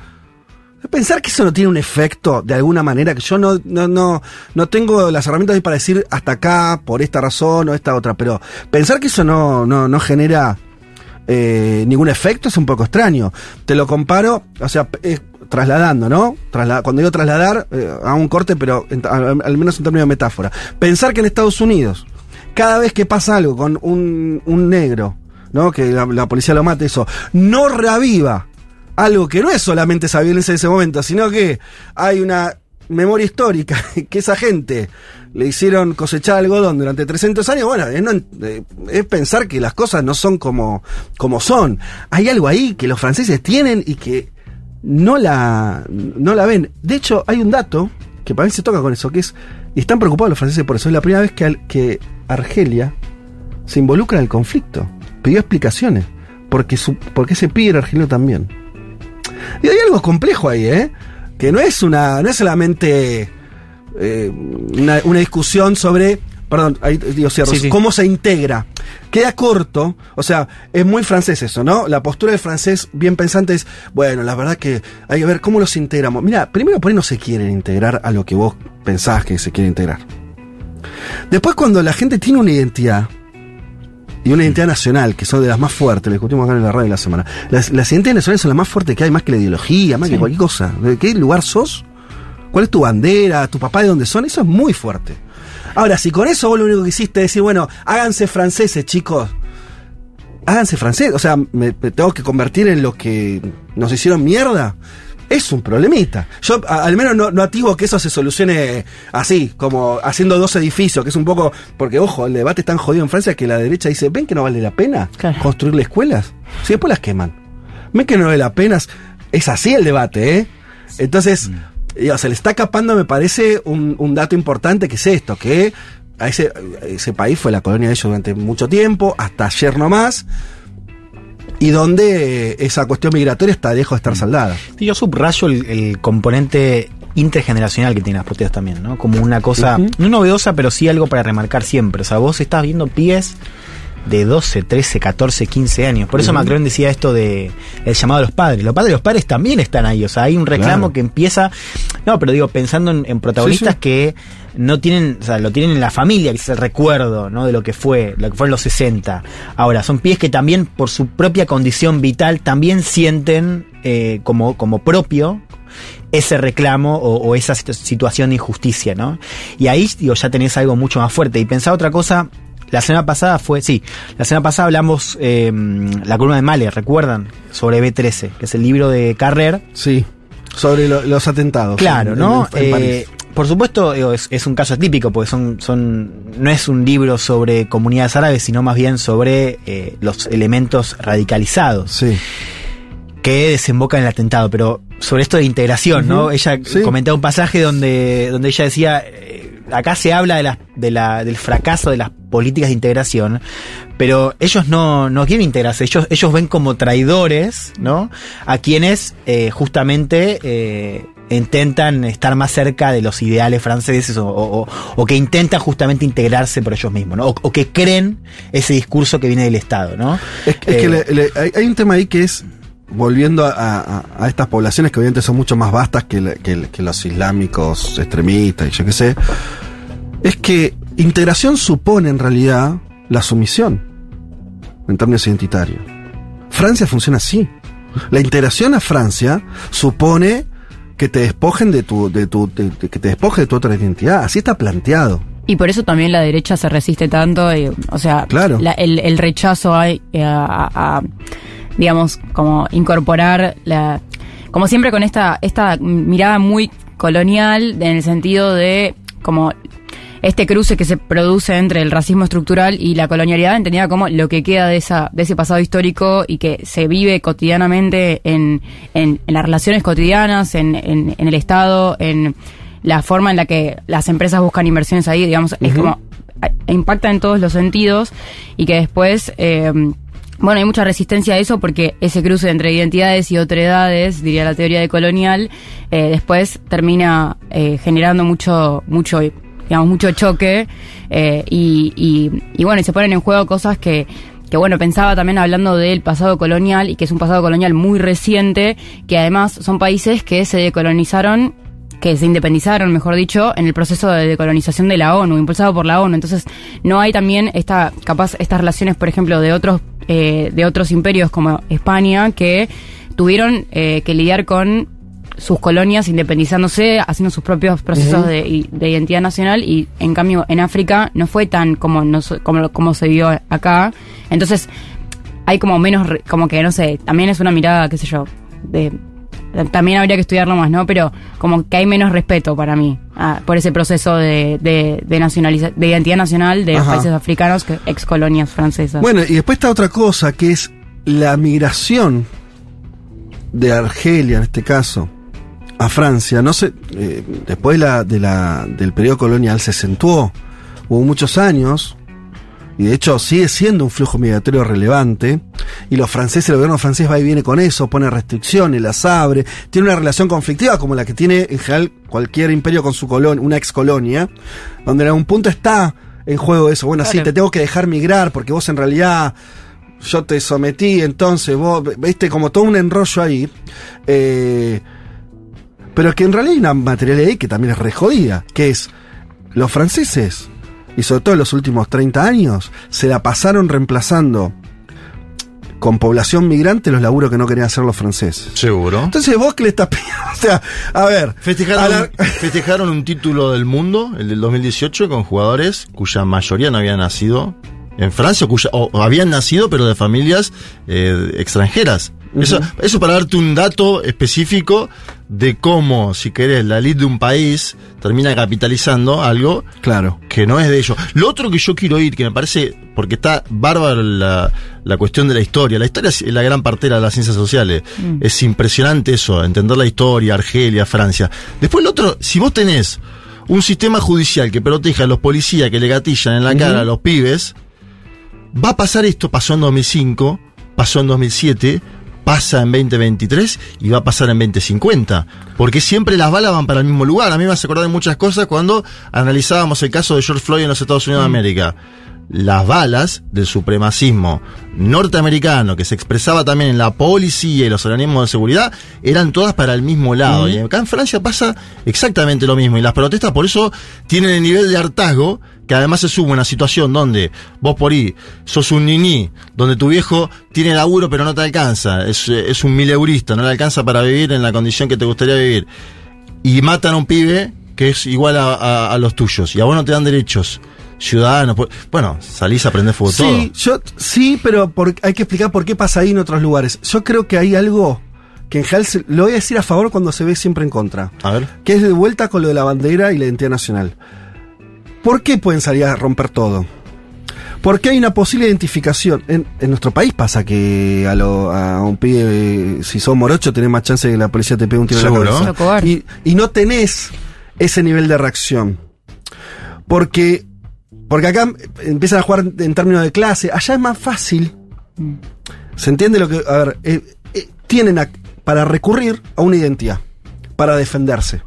Pensar que eso no tiene un efecto de alguna manera, que yo no, no, no, no tengo las herramientas para decir hasta acá, por esta razón o esta otra, pero pensar que eso no, no, no genera eh, ningún efecto es un poco extraño. Te lo comparo, o sea, es trasladando, ¿no? Trasla- cuando digo trasladar, eh, a un corte, pero en- al, al menos en términos de metáfora. Pensar que en Estados Unidos, cada vez que pasa algo con un, un negro, ¿no? Que la, la policía lo mate, eso, no reaviva algo que no es solamente esa violencia de ese momento, sino que hay una memoria histórica, que esa gente le hicieron cosechar algodón durante 300 años, bueno, eh, es pensar que las cosas no son como, como son. Hay algo ahí que los franceses tienen y que no la, no la ven. De hecho, hay un dato que para mí se toca con eso, que es, y están preocupados los franceses por eso, es la primera vez que, que Argelia se involucra en el conflicto. Pidió explicaciones, porque, su, porque ese pibe era argelino también. Y hay algo complejo ahí, ¿eh? Que no es una, no es solamente eh, una, una discusión sobre, perdón, ahí digo cierro, Sí, sí. cómo se integra. Queda corto, o sea, es muy francés eso, ¿no? La postura del francés bien pensante es, bueno, la verdad que hay que ver cómo los integramos. Mira, primero por ahí no se quieren integrar a lo que vos pensás que se quiere integrar. Después cuando la gente tiene una identidad, y una identidad nacional, que son de las más fuertes, lo discutimos acá en la radio de la semana. Las, las identidades nacionales son las más fuertes que hay, más que la ideología, más que cualquier cosa. ¿De qué lugar sos? ¿Cuál es tu bandera? ¿Tu papá de dónde son? Eso es muy fuerte. Ahora, si con eso vos lo único que hiciste es decir, bueno, háganse franceses, chicos. Háganse franceses. O sea, me, me tengo que convertir en lo que nos hicieron mierda. Es un problemita. Yo a- al menos no, no activo que eso se solucione así, como haciendo dos edificios, que es un poco. Porque, ojo, el debate es tan jodido en Francia que la derecha dice: ¿ven que no vale la pena construirle escuelas? Si después las queman. ¿Ven que no vale la pena? Es así el debate, ¿eh? Entonces, digo, se le está escapando, me parece, un, un dato importante que es esto: que a ese, ese país fue la colonia de ellos durante mucho tiempo, hasta ayer nomás. Y donde esa cuestión migratoria está lejos de estar saldada. Sí, yo subrayo el, el componente intergeneracional que tienen las protestas también, ¿no? Como una cosa, no novedosa, pero sí algo para remarcar siempre. O sea, vos estás viendo pies de 12, 13, 14, 15 años. Por eso. Macron decía esto de el llamado a los padres. Los padres los padres también están ahí. O sea, hay un reclamo Claro. que empieza. No, pero digo, pensando en, en protagonistas Sí, sí. que no tienen, o sea, lo tienen en la familia, que es el recuerdo, ¿no? De lo que fue, lo que fue en los 60. Ahora, son pies que también, por su propia condición vital, también sienten eh, como, como propio ese reclamo o, o esa situ- situación de injusticia, ¿no? Y ahí, digo, ya tenés algo mucho más fuerte. Y pensaba otra cosa, la semana pasada fue, sí, la semana pasada hablamos eh, la columna de Male, ¿recuerdan? Sobre B13, que es el libro de Carrer. Sí, sobre lo- los atentados. Claro, en- ¿no? en- en París. Eh, por supuesto, digo, es, es un caso típico, porque son, son, no es un libro sobre comunidades árabes, sino más bien sobre eh, los elementos radicalizados Sí. que desembocan en el atentado. Pero sobre esto de integración, ¿no? Ella sí. comentaba un pasaje donde, donde ella decía, eh, acá se habla de la, de la, del fracaso de las políticas de integración, pero ellos no, no quieren integrarse, ellos, ellos ven como traidores, ¿no? A quienes eh, justamente eh, intentan estar más cerca de los ideales franceses o, o- o que intentan justamente integrarse por ellos mismos, ¿no? O, o que creen ese discurso que viene del Estado, ¿no? Es, es que Eh, le- le- hay, hay un tema ahí que es, volviendo a, a- a estas poblaciones que obviamente son mucho más vastas que, que- que los islámicos extremistas y yo qué sé, es que integración supone en realidad la sumisión en términos identitarios. Francia funciona así. La integración a Francia supone que te despojen de tu, de tu, de- de- que te despoje de tu otra identidad. Así está planteado. Y por eso también la derecha se resiste tanto, y, o sea, Claro. la- el, el rechazo a, a- a- digamos, como incorporar la, como siempre con esta, esta mirada muy colonial en el sentido de como este cruce que se produce entre el racismo estructural y la colonialidad, entendida como lo que queda de esa, de ese pasado histórico y que se vive cotidianamente en, en, en las relaciones cotidianas, en, en, en el Estado, en la forma en la que las empresas buscan inversiones ahí, digamos, es como impacta en todos los sentidos y que después eh, bueno, hay mucha resistencia a eso porque ese cruce entre identidades y otredades, diría la teoría de colonial, eh, después termina eh, generando mucho, mucho, digamos, mucho choque eh, y, y, bueno, y se ponen en juego cosas que que bueno, pensaba también hablando del pasado colonial y que es un pasado colonial muy reciente, que además son países que se decolonizaron que se independizaron, mejor dicho, en el proceso de decolonización de la ONU, impulsado por la ONU. Entonces, no hay también esta, capaz, estas relaciones, por ejemplo, de otros, eh, de otros imperios como España, que tuvieron eh, que lidiar con sus colonias independizándose, haciendo sus propios procesos de, identidad nacional y en cambio en África no fue tan como, nos- como, como se vio acá. Entonces hay como menos, como que no sé, también es una mirada, qué sé yo, de también habría que estudiarlo más, ¿no? Pero como que hay menos respeto para mí ah, por ese proceso de, de, de, nacionaliza- de identidad nacional de los países africanos, que ex colonias francesas. Bueno, y después está otra cosa que es la migración de Argelia, en este caso, a Francia. No sé, eh, después de la, de la, del periodo colonial se acentuó. Hubo muchos años, y de hecho sigue siendo un flujo migratorio relevante. Y los franceses, el gobierno francés va y viene con eso, pone restricciones, las abre, tiene una relación conflictiva como la que tiene en general cualquier imperio con su colonia, una ex colonia, donde en algún punto está en juego eso. Bueno, sí, Claro. te tengo que dejar migrar porque vos en realidad yo te sometí, entonces vos, viste, como todo un enrollo ahí. Eh, pero que en realidad hay una materialidad ahí que también es re jodida, que es los franceses, y sobre todo en los últimos 30 años, se la pasaron reemplazando con población migrante los laburos que no querían hacer los franceses. Seguro. Entonces vos que le estás pidiendo, o sea, a ver, Festejaron, a la- festejaron un título del mundo, el del 2018, con jugadores cuya mayoría no habían nacido en Francia, o, cuya, o habían nacido pero de familias eh, extranjeras. Eso, eso para darte un dato específico de cómo, si querés, la elite de un país termina capitalizando algo claro. que no es de ellos. Lo otro que yo quiero ir, que me parece, porque está bárbaro la, la cuestión de la historia. La historia es la gran partera de las ciencias sociales. Mm. Es impresionante eso, entender la historia, Argelia, Francia. Después lo otro, si vos tenés un sistema judicial que proteja a los policías que le gatillan en la cara a los pibes, va a pasar esto, pasó en 2005, pasó en 2007, pasa en 2023 y va a pasar en 2050. Porque siempre las balas van para el mismo lugar. A mí me hace acordar de muchas cosas cuando analizábamos el caso de George Floyd en los Estados Unidos de América. Las balas del supremacismo norteamericano, que se expresaba también en la policía y los organismos de seguridad, eran todas para el mismo lado. Y acá en Francia pasa exactamente lo mismo. Y las protestas por eso tienen el nivel de hartazgo que además se sube una situación donde vos por ahí sos un niní, donde tu viejo tiene laburo pero no te alcanza, es, es un mileurista, no le alcanza para vivir en la condición que te gustaría vivir, y matan a un pibe que es igual a, a- a los tuyos, y a vos no te dan derechos ciudadanos, pues, bueno, salís a aprender todo. Sí, yo, sí, pero por- hay que explicar por qué pasa ahí en otros lugares. Yo creo que hay algo que en general se- lo voy a decir a favor cuando se ve siempre en contra. A ver. Que es de vuelta con lo de la bandera y la identidad nacional. ¿Por qué pueden salir a romper todo? Porque hay una posible identificación. En, en nuestro país pasa que a, lo- a un pibe, si sos morocho, tenés más chance de que la policía te pegue un tiro en la cabeza. Y, y no tenés ese nivel de reacción. Porque, porque acá empiezan a jugar en términos de clase. Allá es más fácil. ¿Se entiende lo que.? A ver, eh, eh, tienen a- para recurrir a una identidad, para defenderse.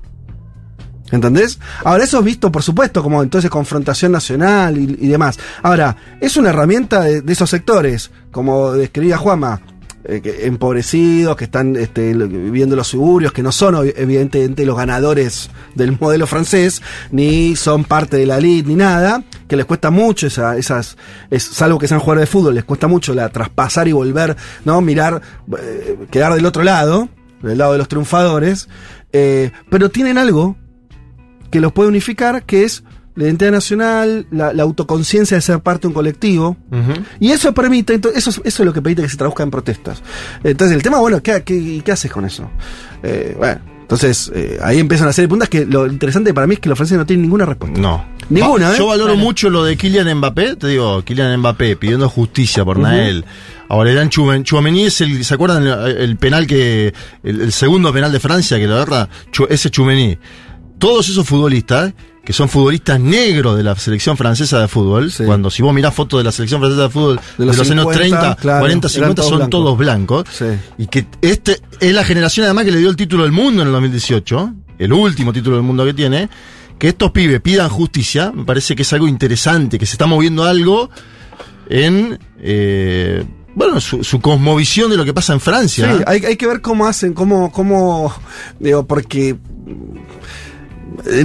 ¿Entendés? Ahora, eso es visto, por supuesto, como entonces confrontación nacional y, demás. Ahora, es una herramienta de, esos sectores, como describía Juama, eh, que- empobrecidos, que están este, viviendo en los suburbios, que no son evidentemente los ganadores del modelo francés, ni son parte de la elite, ni nada, que les cuesta mucho esa, esas, es, salvo que sean jugadores de fútbol, les cuesta mucho la traspasar y volver, ¿no? Mirar, eh, quedar del otro lado, del lado de los triunfadores, eh, pero tienen algo que los puede unificar, que es la identidad nacional, la, la autoconciencia de ser parte de un colectivo. Y eso permite, eso, es- eso es lo que permite que se traduzca en protestas. Entonces, el tema, bueno, ¿qué, qué, qué haces con eso? Eh, bueno, entonces eh, ahí empiezan a hacer puntas que lo interesante para mí es que los franceses no tienen ninguna respuesta. No. Ninguna, Va- ¿eh? Yo valoro Claro. mucho lo de Kylian Mbappé, te digo, Kylian Mbappé pidiendo justicia por Ujú. Nael. Ahora eran Chouameni es el, ¿se acuerdan el, el penal que, el, el segundo penal de Francia que lo agarra? Ese Chumení. Todos esos futbolistas, que son futbolistas negros de la selección francesa de fútbol, cuando si vos mirás fotos de la selección francesa de fútbol de los, los años 50, 30, claro, 40, eran 50 todos son blancos. todos blancos. Y que este es la generación además que le dio el título del mundo en el 2018, el último título del mundo que tiene, que estos pibes pidan justicia, me parece que es algo interesante, que se está moviendo algo en, eh, bueno, su, su cosmovisión de lo que pasa en Francia. Sí, hay, hay que ver cómo hacen, cómo, cómo, digo, porque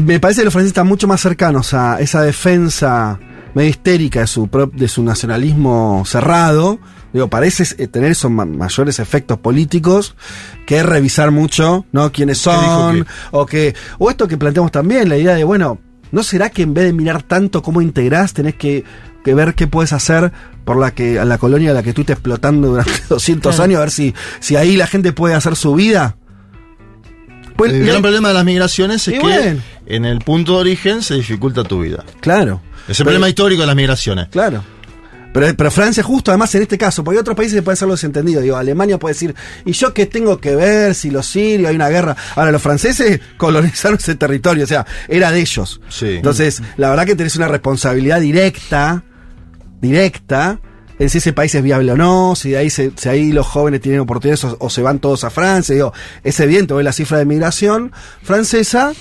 me parece que los franceses están mucho más cercanos a esa defensa medio histérica de su, de su nacionalismo cerrado. Digo, parece eh, tener esos ma- mayores efectos políticos que revisar mucho, ¿no? Quiénes son, o que, o esto que planteamos también, la idea de, bueno, ¿no será que en vez de mirar tanto cómo integrás, tenés que, que ver qué puedes hacer por la que, a la colonia a la que estuviste explotando durante 200 Claro. años, a ver si, si ahí la gente puede hacer su vida? Pues, el y gran hay- problema de las migraciones es Y que bueno. en el punto de origen se dificulta tu vida. Claro. Es el Pero- problema histórico de las migraciones. Claro. Pero, pero Francia justo además en este caso, porque hay otros países que pueden hacerlo desentendido. Digo, Alemania puede decir, ¿y yo qué tengo que ver si los sirios hay una guerra? Ahora, los franceses colonizaron ese territorio, o sea, era de ellos. Sí. Entonces, la verdad que tenés una responsabilidad directa, directa, en si ese país es viable o no, si ahí, se- si ahí los jóvenes tienen oportunidades o, o se van todos a Francia. Digo, es evidente, la cifra de migración francesa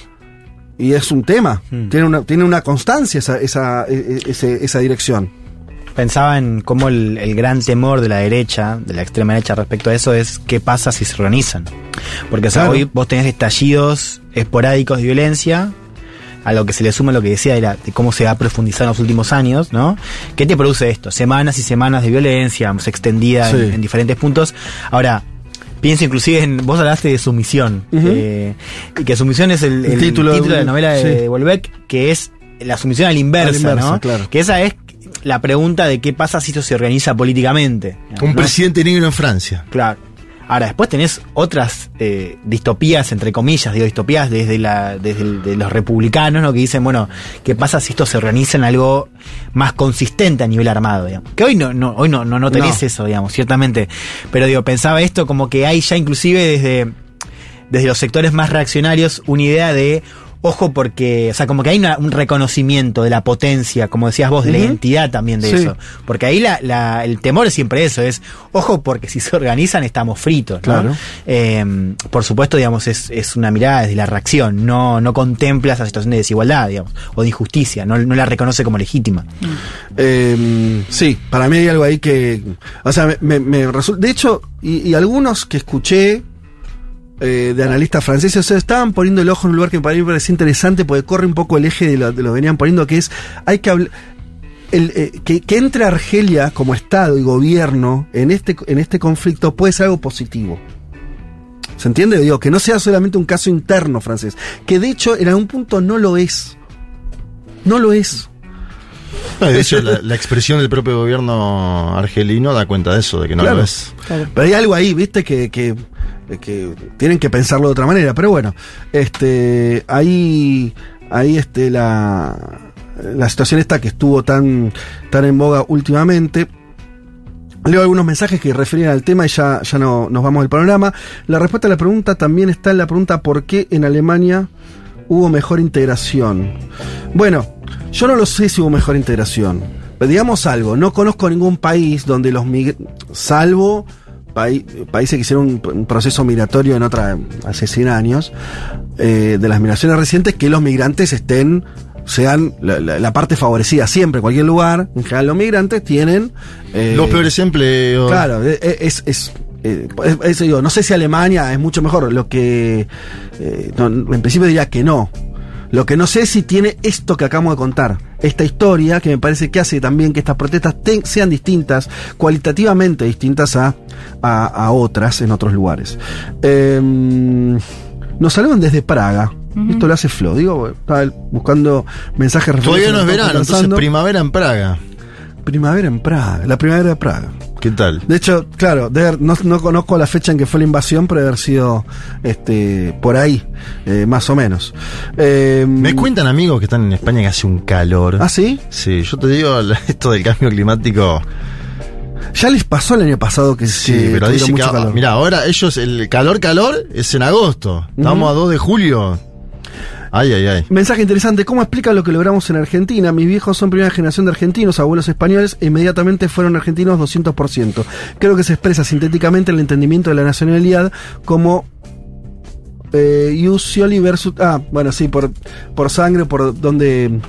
y es un tema. Tiene, una, tiene una constancia esa, esa, e- e- esa dirección. Pensaba en cómo el, el gran temor de la derecha, de la extrema derecha respecto a eso es qué pasa si se organizan. Porque o sea, Claro. hoy vos tenés estallidos esporádicos de violencia, a lo que se le suma lo que decía era de cómo se ha profundizado en los últimos años, ¿no? ¿Qué te produce esto? Semanas y semanas de violencia, extendida en, Sí. en diferentes puntos. Ahora, pienso inclusive en, vos hablaste de sumisión, Ujú. eh, y que sumisión es el, El el título título, de- la novela de, sí. de Volbeck, que es la sumisión a la inversa, A la inversa, ¿no? claro. Que esa es la pregunta de qué pasa si esto se organiza políticamente. Un presidente negro en Francia. Claro. Ahora, después tenés otras eh, distopías, entre comillas, digo distopías desde, la, desde el- de los republicanos, ¿no? Que dicen, bueno, ¿qué pasa si esto se organiza en algo más consistente a nivel armado, digamos? Que hoy no, no, hoy no, no, no tenés No. eso, digamos, ciertamente. Pero digo, pensaba esto como que hay ya inclusive desde, desde los sectores más reaccionarios una idea de ojo porque, o sea, como que hay una- un reconocimiento de la potencia, como decías vos, de la identidad también de Sí. eso. Porque ahí la, la- el temor es siempre eso, es ojo porque si se organizan estamos fritos. ¿no? Claro. Eh, por supuesto, digamos, es, es una mirada desde la reacción, no, no contempla esa situación de desigualdad, digamos, o de injusticia, no, no la reconoce como legítima. Eh, sí, para mí hay algo ahí que. O sea, me, me- me resulta. De hecho, y, y algunos que escuché eh, de analistas franceses, o sea, estaban poniendo el ojo en un lugar que para mí me parece interesante porque corre un poco el eje de lo, de lo que venían poniendo, que es. Hay que hablar. El, eh, que, que entre Argelia como Estado y gobierno en este, en este conflicto puede ser algo positivo. ¿Se entiende? Digo, que no sea solamente un caso interno francés. Que de hecho en algún punto no lo es. No lo es. De hecho, la, la expresión del propio gobierno argelino da cuenta de eso, de que no Claro. lo es. Pero hay algo ahí, viste, que, que, que tienen que pensarlo de otra manera. Pero bueno, este, ahí, ahí este, la, la situación esta que estuvo tan, tan en boga últimamente. Leo algunos mensajes que referían al tema y ya, ya no, nos vamos del programa. La respuesta a la pregunta también está en la pregunta ¿por qué en Alemania hubo mejor integración? Bueno, yo no lo sé si hubo mejor integración. Pero digamos algo, no conozco ningún país donde los migrantes, salvo países que hicieron un, un proceso migratorio en otra, hace 100 años, eh, de las migraciones recientes, que los migrantes estén, sean la, la- la parte favorecida siempre, en cualquier lugar. En general los migrantes tienen... eh, Los peores empleos. Claro, e- e- es, es, eh, es- eso digo, no sé si Alemania es mucho mejor, lo que eh, no, en principio diría que no. Lo que no sé es si tiene esto que acabamos de contar, esta historia que me parece que hace también que estas protestas sean distintas, cualitativamente distintas a, a, a otras en otros lugares. Eh, nos saludan desde Praga. Esto lo hace Flo. Digo, estaba buscando mensajes Todavía no es verano, entonces primavera en Praga. Primavera en Praga, la primavera de Praga. ¿Qué tal? De hecho, claro, haber- no, no conozco la fecha en que fue la invasión, pero haber sido este, por ahí, eh, más o menos. Eh, Me cuentan amigos que están en España que hace un calor. ¿Ah, sí? Sí, yo te digo, esto del cambio climático. Ya les pasó el año pasado que Sí, que pero dice que. mucho ah, calor. Mira, ahora ellos, el calor, calor es en agosto. Estamos a 2 de julio. Ay, ay, ay. Mensaje interesante, ¿cómo explica lo que logramos en Argentina? Mis viejos son primera generación de argentinos, abuelos españoles, e inmediatamente fueron argentinos 200%. Creo que se expresa sintéticamente el entendimiento de la nacionalidad como eh, Usioli versus... Ah, bueno, sí, por, por sangre, por donde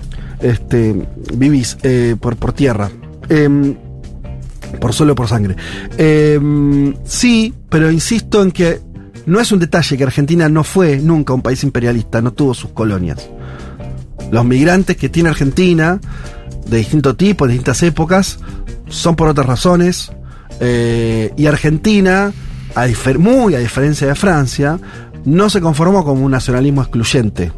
este, vivís, eh, por, por tierra. Em, por solo por sangre. Em, sí, pero insisto en que no es un detalle que Argentina no fue nunca un país imperialista, no tuvo sus colonias. Los migrantes que tiene Argentina, de distinto tipo, de distintas épocas, son por otras razones. eh, y Argentina, a muy a diferencia de Francia, no se conformó como un nacionalismo excluyente.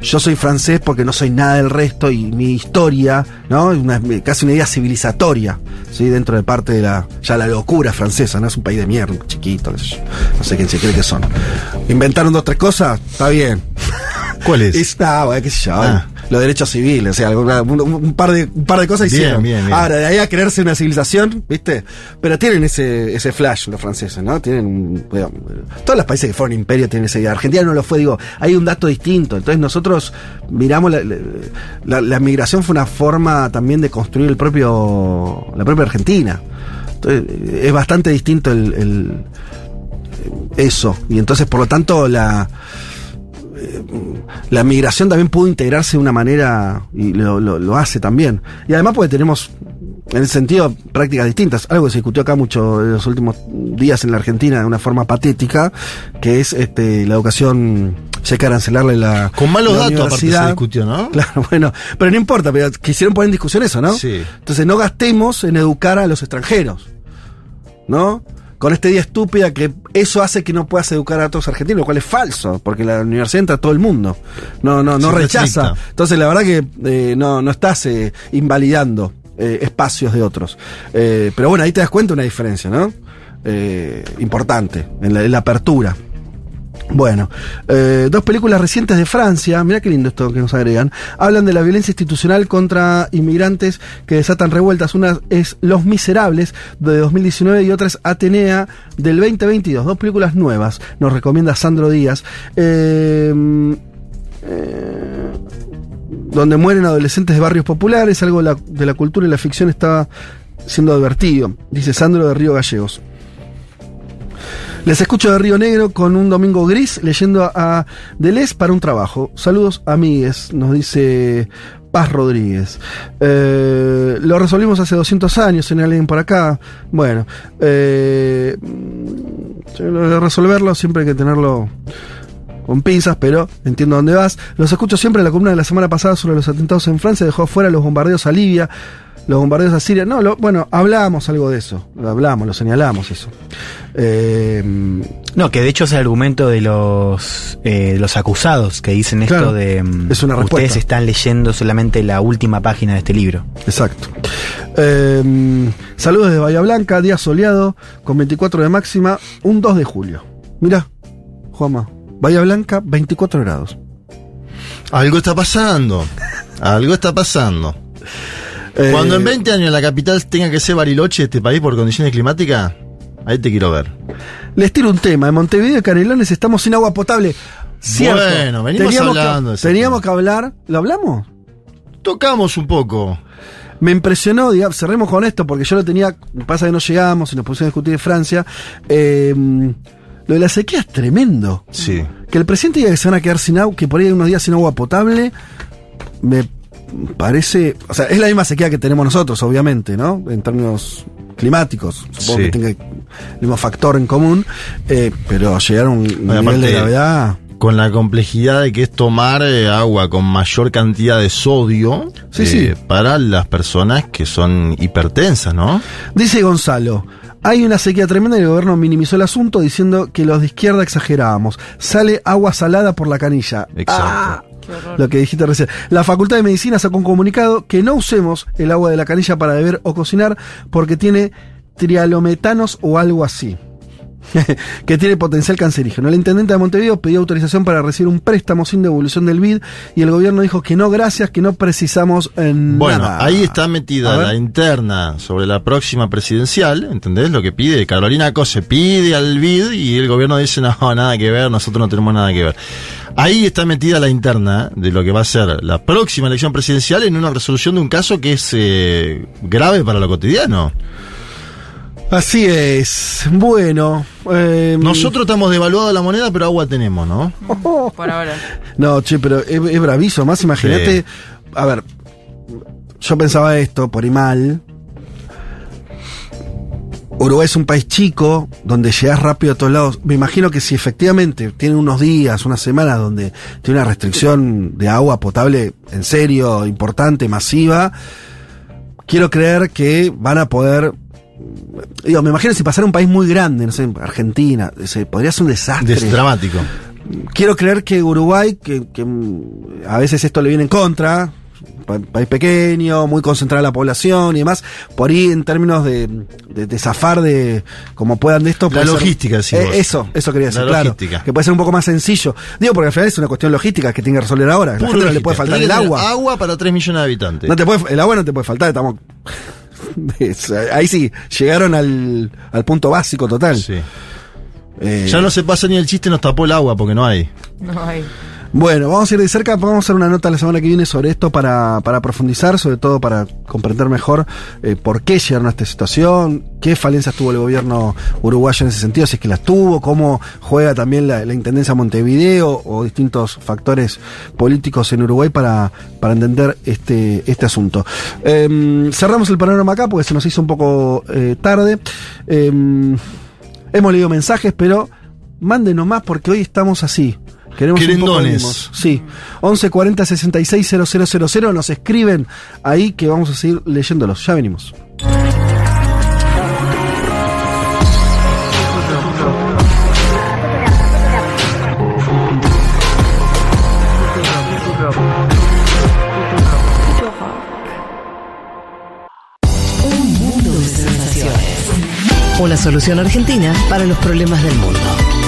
Yo soy francés porque no soy nada del resto y mi historia, ¿no? Es una- casi una idea civilizatoria, ¿sí? Dentro de parte de la, ya la locura francesa, ¿no? Es un país de mierda, chiquito, sé no sé quién se cree que son. Inventaron dos, tres cosas, está bien. ¿Cuál es? Está, bueno, qué sé yo. Ah. Los derechos civiles, o sea, alguna- un, un par de, un par de cosas hicieron. bien, bien. Ahora, de ahí a creerse una civilización, ¿viste? Pero tienen ese, ese flash los franceses, ¿no? Tienen. bueno, todos los países que fueron imperio tienen ese. Argentina no lo fue, digo, hay un dato distinto. Entonces nosotros miramos la, la, la migración fue una forma también de construir el propio. la propia Argentina. Entonces, es bastante distinto el, el- eso. Y entonces, por lo tanto, la la migración también pudo integrarse de una manera y lo, lo- lo hace también. Y además porque tenemos, en ese sentido, prácticas distintas. Algo que se discutió acá mucho en los últimos días en la Argentina de una forma patética, que es este, la educación, ya hay que arancelarle la Con malos la datos, aparte, se discutió, ¿no? Claro, bueno, pero no importa, pero quisieron poner en discusión eso, ¿no? Sí. Entonces no gastemos en educar a los extranjeros, ¿no? Con esta idea estúpida que eso hace que no puedas educar a otros argentinos, lo cual es falso, porque la universidad entra a todo el mundo. No, no, no rechaza. restricta. Entonces la verdad que eh, no, no estás eh, invalidando eh, espacios de otros. Pero bueno, ahí te das cuenta una diferencia, ¿no? Eh, importante, en la, en la apertura. Bueno, eh, dos películas recientes de Francia, mira qué lindo esto que nos agregan, hablan de la violencia institucional contra inmigrantes que desatan revueltas. Una es Los Miserables de 2019 y otra es Atenea del 2022. Dos películas nuevas, nos recomienda Sandro Díaz. Eh, eh, donde mueren adolescentes de barrios populares, algo de la, de la cultura y la ficción está siendo advertido, dice Sandro de Río Gallegos. Les escucho de Río Negro con un domingo gris leyendo a Deleuze para un trabajo. Saludos amigues, nos dice Paz Rodríguez. Eh, lo resolvimos hace 200 años, en alguien por acá. Bueno, eh, resolverlo siempre hay que tenerlo con pinzas, pero entiendo dónde vas. Los escucho siempre en la columna de la semana pasada sobre los atentados en Francia, dejó afuera los bombardeos a Libia, los bombardeos a Siria. No, lo- bueno, hablamos algo de eso, lo hablamos, lo señalamos eso. Eh, No, que de hecho es el argumento de los, eh, los acusados que dicen esto Claro, de mm, es una respuesta. ustedes están leyendo solamente la última página de este libro. Exacto. Eh, saludos de Bahía Blanca, día soleado, con 24 de máxima, un 2 de julio. Mira, Juanma, Bahía Blanca, 24 grados. Algo está pasando. Algo está pasando. Eh, Cuando en 20 años la capital tenga que ser Bariloche, este país, por condiciones climáticas, ahí te quiero ver. Les tiro un tema. En Montevideo y Canelones estamos sin agua potable. Cierto. Bueno, venimos teníamos hablando de que, Teníamos tema. que hablar. ¿Lo hablamos? Tocamos un poco. Me impresionó, digamos, cerremos con esto, porque yo lo tenía, pasa que no llegamos y nos pusimos a discutir de Francia. eh, lo de la sequía es tremendo. Sí. Que el presidente diga que se van a quedar sin agua, que por ahí hay unos días sin agua potable, me parece. O sea, es la misma sequía que tenemos nosotros, obviamente, ¿no? En términos climáticos. Supongo Sí. que tenga el mismo factor en común, eh, pero llegar a un nivel aparte, de gravedad. Con la complejidad de que es tomar eh, agua con mayor cantidad de sodio Sí, eh, sí. para las personas que son hipertensas, ¿no? Dice Gonzalo, hay una sequía tremenda y el gobierno minimizó el asunto diciendo que los de izquierda exagerábamos. Sale agua salada por la canilla. Exacto. Ah, lo que dijiste recién. La Facultad de Medicina sacó un comunicado que no usemos el agua de la canilla para beber o cocinar porque tiene trialometanos o algo así. que tiene potencial cancerígeno. El intendente de Montevideo pidió autorización para recibir un préstamo sin devolución del BID y el gobierno dijo que no, gracias, que no precisamos en Bueno, nada. ahí está metida la interna sobre la próxima presidencial, ¿entendés? Lo que pide Carolina Cose, pide al BID y el gobierno dice, no, nada que ver, nosotros no tenemos nada que ver. Ahí está metida la interna de lo que va a ser la próxima elección presidencial en una resolución de un caso que es eh, grave para lo cotidiano. Así es. Bueno. eh, Nosotros estamos devaluados la moneda, pero agua tenemos, ¿no? Por ahora. No, che, pero es, es bravísimo. Más imagínate. Sí. A ver. Yo pensaba esto, por y mal. Uruguay es un país chico, donde llegas rápido a todos lados. Me imagino que si efectivamente tiene unos días, unas semanas donde tiene una restricción de agua potable en serio, importante, masiva, quiero creer que van a poder. Digo, me imagino si pasara un país muy grande, no sé, Argentina, se, podría ser un desastre Es dramático. quiero creer que Uruguay, que, que, mm, a veces esto le viene en contra, pa- país pequeño, muy concentrada la población y demás, por ahí en términos de, de, de zafar de como puedan de esto. La ser- logística, decís Eh. Eso, eso quería decir, La claro. logística. Que puede ser un poco más sencillo. Digo, porque al final es una cuestión logística que tiene que resolver ahora. La gente no le puede faltar el agua. Agua para 3 millones de habitantes. No te puede, el agua no te puede faltar, estamos. ahí sí, llegaron al, al punto básico total. Sí. Eh, Ya no se pasa ni el chiste, nos tapó el agua porque no hay. No hay. Bueno, vamos a ir de cerca, vamos a hacer una nota la semana que viene sobre esto para, para profundizar, sobre todo para comprender mejor eh, por qué llegaron a esta situación, qué falencias tuvo el gobierno uruguayo en ese sentido, si es que las tuvo, cómo juega también la, Intendencia de Montevideo o distintos factores políticos en Uruguay para, para entender este, este asunto. Em, cerramos el panorama acá porque se nos hizo un poco eh, tarde. Em, hemos leído mensajes, pero mándenos más porque hoy estamos así. Queremos un poco Querendones. Sí. 11 40 66 000 nos escriben ahí que vamos a seguir leyéndolos. Ya venimos. Un mundo de sensaciones. Una solución argentina para los problemas del mundo.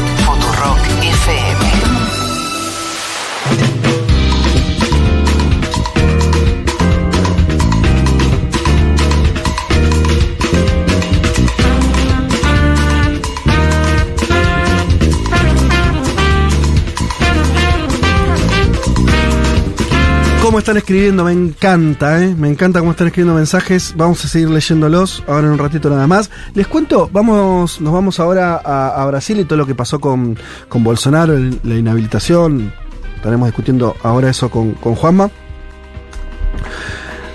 ¿Cómo están escribiendo? Me encanta, ¿eh? Me encanta cómo están escribiendo mensajes. Vamos a seguir leyéndolos ahora en un ratito nada más. Les cuento, vamos, nos vamos ahora a, Brasil y todo lo que pasó con, con Bolsonaro, la inhabilitación. Estaremos discutiendo ahora eso con, con Juanma.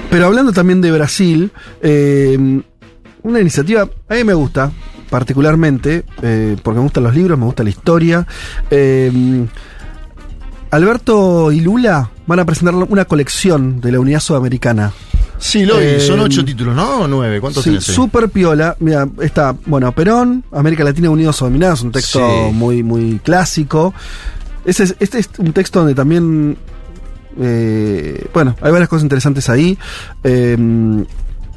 Pero hablando también de Brasil, eh, una iniciativa, a mí me gusta particularmente, eh, porque me gustan los libros, me gusta la historia. Eh, Alberto y Lula van a presentar una colección de la Unidad Sudamericana. Sí, lo vi. Eh, Son ocho títulos, ¿no? ¿O nueve? ¿Cuántos Sí, super piola. Mira, está, bueno, Perón, América Latina Unidos o Dominados, un texto Sí. muy, muy clásico. Es- este es un texto donde también, eh, bueno, hay varias cosas interesantes ahí. Eh,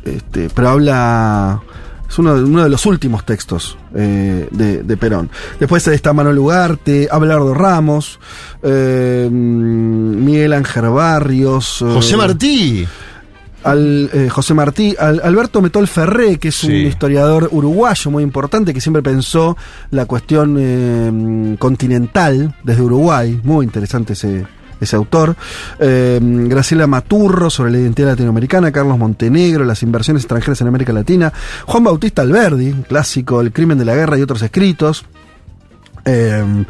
este, pero habla, es uno, de- uno de los últimos textos eh, de, de Perón. Después está Manuel Ugarte, Abelardo Ramos, eh, Miguel Ángel Barrios. eh, José Martí. al eh, José Martí, al Alberto Metol Ferré, que es un historiador uruguayo muy importante, que siempre pensó la cuestión eh, continental desde Uruguay, muy interesante ese, ese autor. Eh, Graciela Maturro sobre la identidad latinoamericana, Carlos Montenegro, las inversiones extranjeras en América Latina, Juan Bautista Alberdi, clásico, El crimen de la guerra y otros escritos. Eh,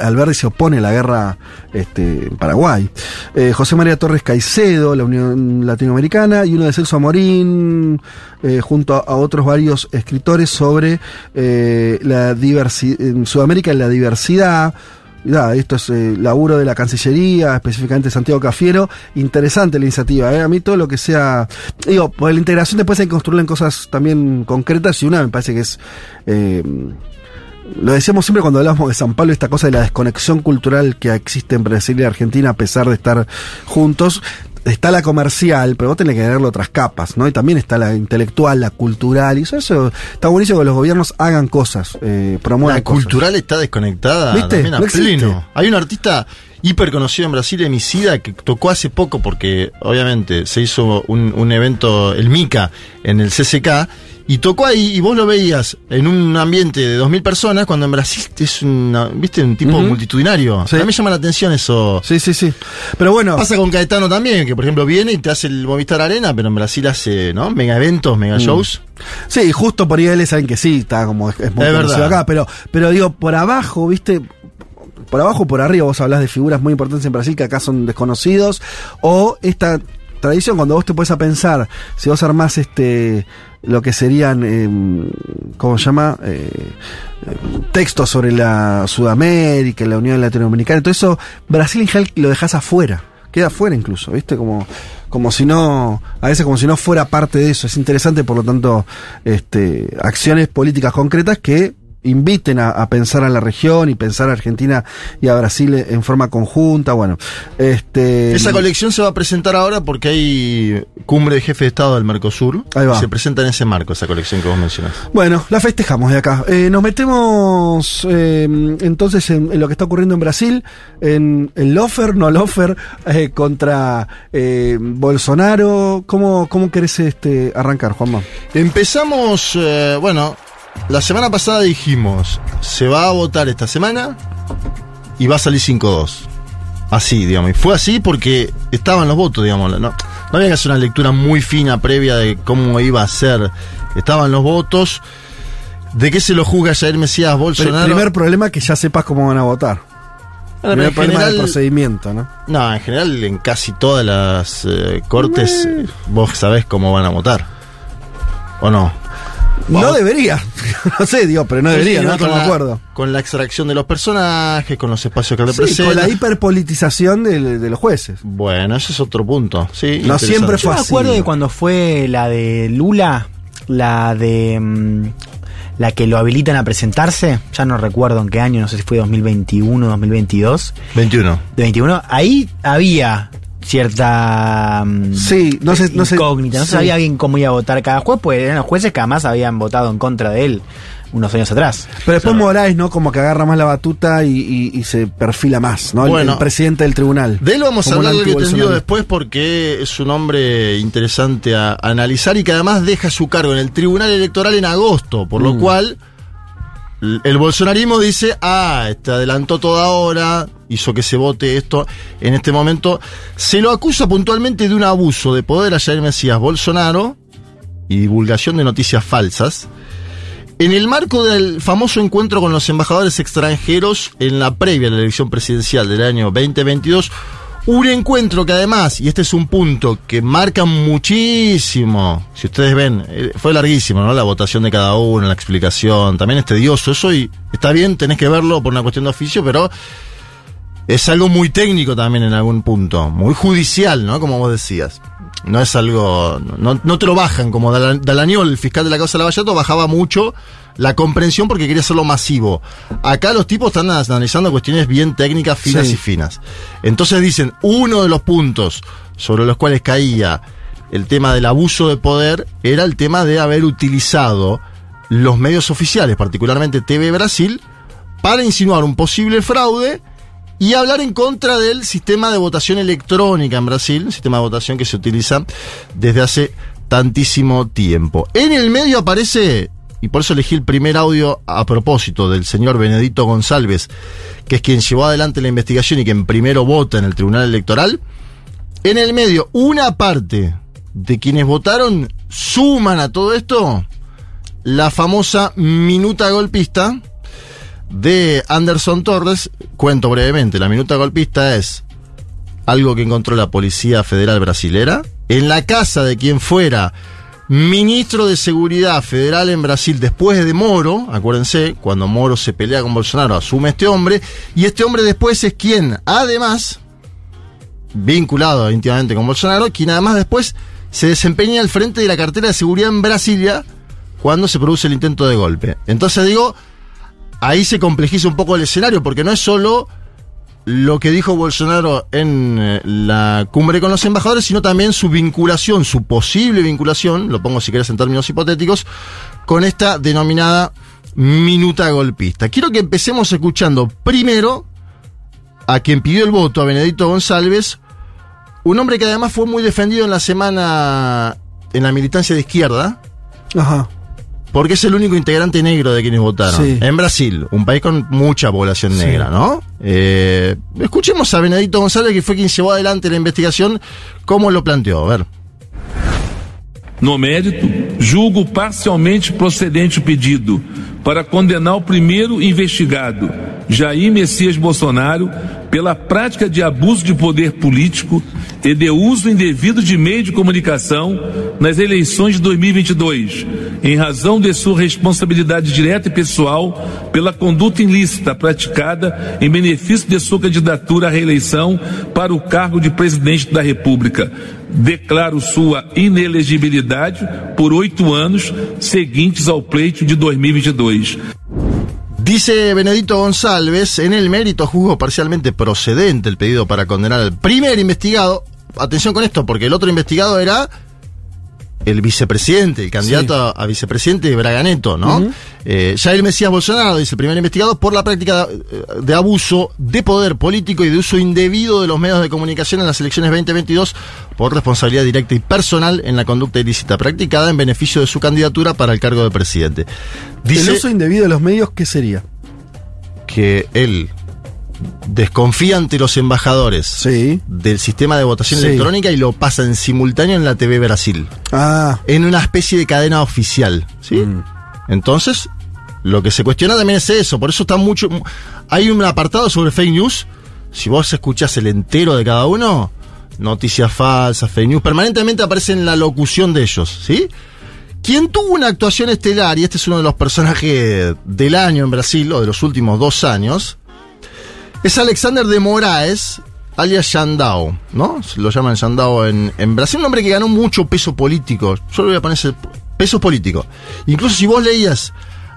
Alberdi se opone a la guerra este, Paraguay. Eh, José María Torres Caicedo, la Unión Latinoamericana, y uno de Celso Amorín, eh, junto a, otros varios escritores sobre eh, la diversidad, en Sudamérica la diversidad. y nada, esto es eh, laburo de la Cancillería, específicamente Santiago Cafiero. Interesante la iniciativa, ¿eh? A mí todo lo que sea. Digo, por la integración después hay que construirla en cosas también concretas y una me parece que es. eh, lo decíamos siempre cuando hablamos de San Pablo, esta cosa de la desconexión cultural que existe en Brasil y Argentina a pesar de estar juntos. Está la comercial, pero vos tenés que tenerlo otras capas, ¿no? Y también está la intelectual, la cultural, y eso, eso está buenísimo que los gobiernos hagan cosas, eh, promuevan La cosas. cultural está desconectada ¿Viste? también a No pleno. Hay un artista hiper conocido en Brasil, Emicida, que tocó hace poco porque obviamente se hizo un, un evento, el Mica, en el CCK, y tocó ahí y vos lo veías en un ambiente de 2.000 personas cuando en Brasil es una, viste, un tipo multitudinario. Sí. A mí me llama la atención eso. Sí, sí, sí. Pero bueno, Pasa con Caetano también, que por ejemplo viene y te hace el Movistar Arena, pero en Brasil hace, ¿no? Mega eventos, Mm. mega shows. sí, justo por ahí él saben que sí, está como es, es muy Es conocido verdad. acá, pero, pero digo, por abajo, viste, por abajo o por arriba, vos hablas de figuras muy importantes en Brasil que acá son desconocidos, o esta tradición, cuando vos te puedes a pensar, si vos armás este lo que serían, eh, ¿cómo se llama? Eh, eh, textos sobre la Sudamérica, la Unión Latinoamericana, todo eso, Brasil en general lo dejas afuera, queda afuera incluso, ¿viste? Como, como si no, a veces como si no fuera parte de eso. Es interesante, por lo tanto, este, acciones políticas concretas que inviten a, a pensar a la región y pensar a Argentina y a Brasil en forma conjunta. Bueno, este. Esa colección se va a presentar ahora porque hay cumbre de jefe de Estado del Mercosur. Ahí va. Se presenta en ese marco esa colección que vos mencionás. Bueno, la festejamos de acá. Eh, nos metemos eh, entonces en, en lo que está ocurriendo en Brasil, en el lofer, no lofer, eh, contra eh, Bolsonaro. ¿Cómo, cómo querés este, arrancar, Juanma? Empezamos, bueno, la semana pasada dijimos, se va a votar esta semana y va a salir 5-2. Así, digamos. Y fue así porque estaban los votos, digamos. No, no había que hacer una lectura muy fina previa de cómo iba a ser. Estaban los votos. ¿De qué se lo juzga Jair Mesías El Bolsonaro? primer problema es que ya sepas cómo van a votar. Bueno, primer en problema del general- procedimiento, ¿no? No, en general en casi todas las eh, cortes vos sabés cómo van a votar. ¿O no? No debería. no sé, digo, pero no debería, Sí, ¿no? con Estamos de la- acuerdo. Con la extracción de los personajes, con los espacios que Sí, representan. con la hiperpolitización de, de los jueces. Bueno, ese es otro punto. Sí, No siempre Yo fue me así. acuerdo de cuando fue la de Lula, la de mm, la que lo habilitan a presentarse, ya no recuerdo en qué año, no sé si fue 2021, 2022, 21. de 21, ahí había cierta mm, Sí, no sé, no sé. incógnita, no sí. sabía bien cómo iba a votar cada juez, pues eran los jueces que además habían votado en contra de él unos años atrás. Pero después Moraes, ¿no? Como que agarra más la batuta y, y- y se perfila más, ¿no? El- Bueno. el, presidente del tribunal. De él vamos a hablar tendido antibolsonarista. después porque es un hombre interesante a analizar y que además deja su cargo en el Tribunal Electoral en agosto, por lo Mm. cual el bolsonarismo dice, ah, te adelantó toda hora, hizo que se vote esto en este momento. Se lo acusa puntualmente de un abuso de poder a Jair Mesías Bolsonaro y divulgación de noticias falsas. En el marco del famoso encuentro con los embajadores extranjeros en la previa a la elección presidencial del año 2022, un encuentro que además, y este es un punto que marca muchísimo, si ustedes ven, eh, fue larguísimo, ¿no? La votación de cada uno, la explicación, también es tedioso eso y está bien, tenés que verlo por una cuestión de oficio, pero es algo muy técnico también en algún punto, muy judicial, ¿no? Como vos decías. No es algo, no, no te lo bajan, como Dala- Dalañol, el fiscal de la causa de Lavallato, bajaba mucho la comprensión porque quería hacerlo masivo. Acá los tipos están analizando cuestiones bien técnicas, finas Sí. y finas. Entonces dicen, uno de los puntos sobre los cuales caía el tema del abuso de poder era el tema de haber utilizado los medios oficiales, particularmente TV Brasil, para insinuar un posible fraude y hablar en contra del sistema de votación electrónica en Brasil, sistema de votación que se utiliza desde hace tantísimo tiempo. En el medio aparece, y por eso elegí el primer audio a propósito del señor Benedito González, que es quien llevó adelante la investigación y quien primero vota en el Tribunal Electoral. En el medio, una parte de quienes votaron suman a todo esto la famosa minuta golpista de Anderson Torres. Cuento brevemente, la minuta golpista es algo que encontró la Policía Federal Brasilera en la casa de quien fuera ministro de Seguridad Federal en Brasil después de Moro, acuérdense, cuando Moro se pelea con Bolsonaro, asume este hombre, y este hombre después es quien, además, vinculado íntimamente con Bolsonaro, quien además después se desempeña al frente de la cartera de seguridad en Brasilia cuando se produce el intento de golpe. Entonces digo, ahí se complejiza un poco el escenario, porque no es solo lo que dijo Bolsonaro en eh, la cumbre con los embajadores, sino también su vinculación, su posible vinculación, lo pongo si querés en términos hipotéticos, con esta denominada minuta golpista. Quiero que empecemos escuchando primero a quien pidió el voto, a Benedito González, un hombre que además fue muy defendido en la semana en la militancia de izquierda, Ajá. Porque es el único integrante negro de quienes votaron. Sí. En Brasil, un país con mucha población negra, ¿no? Eh, escuchemos a Benedito González, que fue quien llevó adelante la investigación, cómo lo planteó. A ver. No mérito, julgo parcialmente procedente o pedido para condenar o primeiro investigado, Jair Messias Bolsonaro, pela prática de abuso de poder político e de uso indevido de meio de comunicação nas eleições de 2022, em razão de sua responsabilidade direta e pessoal pela conduta ilícita praticada em benefício de sua candidatura à reeleição para o cargo de presidente da República. Declaro sua inelegibilidade por oito anos seguintes ao pleito de 2022. Dice Benedito González, en el mérito juzgo parcialmente procedente el pedido para condenar al primer investigado. Atención con esto, porque el otro investigado era el vicepresidente, el candidato a, a vicepresidente Braganeto, ¿no? Eh, Jair Mesías Bolsonaro, dice el primer investigado, por la práctica de, de abuso de poder político y de uso indebido de los medios de comunicación en las elecciones 2022 por responsabilidad directa y personal en la conducta ilícita practicada en beneficio de su candidatura para el cargo de presidente. Dice el uso indebido de los medios, ¿qué sería? que él desconfía ante los embajadores del sistema de votación Sí. electrónica y lo pasa en simultáneo en la TV Brasil. Ah. En una especie de cadena oficial. ¿sí? Entonces, lo que se cuestiona también es eso. Por eso está mucho. Hay un apartado sobre fake news. Si vos escuchás el entero de cada uno, noticias falsas, fake news, permanentemente aparece en la locución de ellos, ¿sí? Quien tuvo una actuación estelar, y este es uno de los personajes del año en Brasil, o de los últimos dos años, es Alexander de Moraes, alias Yandao, ¿no? Lo llaman Yandao en, en Brasil, un hombre que ganó mucho peso político. Yo le voy a poner ese peso político. Incluso si vos leías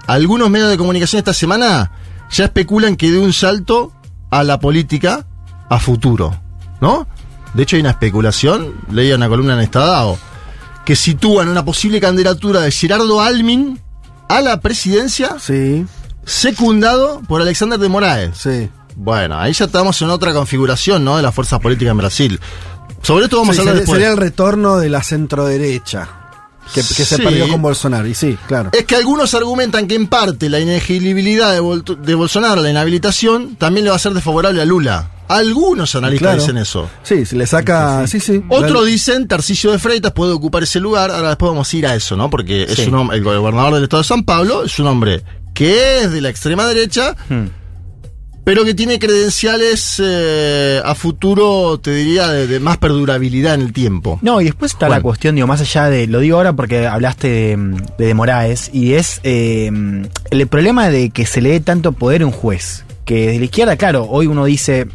algunos medios de comunicación esta semana, ya especulan que de un salto a la política a futuro, ¿no? De hecho hay una especulación, leía una columna en Estadao, que sitúan una posible candidatura de Gerardo Almin a la presidencia, secundado por Alexander de Moraes. Bueno, ahí ya estamos en otra configuración, ¿no? De las fuerzas políticas en Brasil. Sobre esto vamos Sí, a hablar sería, después. sería el retorno de la centroderecha. Que, que se Sí. perdió con Bolsonaro. Y sí, claro. Es que algunos argumentan que en parte la inelegibilidad de, Bolsonaro, la inhabilitación, también le va a ser desfavorable a Lula. Algunos analistas Claro. dicen eso. Sí, se le saca. Sí, sí. Otros Claro. dicen Tarcisio de Freitas puede ocupar ese lugar. Ahora después vamos a ir a eso, ¿no? Porque es Sí. un hombre, el gobernador del estado de San Pablo es un hombre que es de la extrema derecha, pero que tiene credenciales eh, a futuro, te diría, de, de más perdurabilidad en el tiempo. No, y después está la cuestión, digo, más allá de, lo digo ahora porque hablaste de, de, de Moraes, y es eh, el problema de que se le dé tanto poder a un juez, que de la izquierda, claro, hoy uno dice,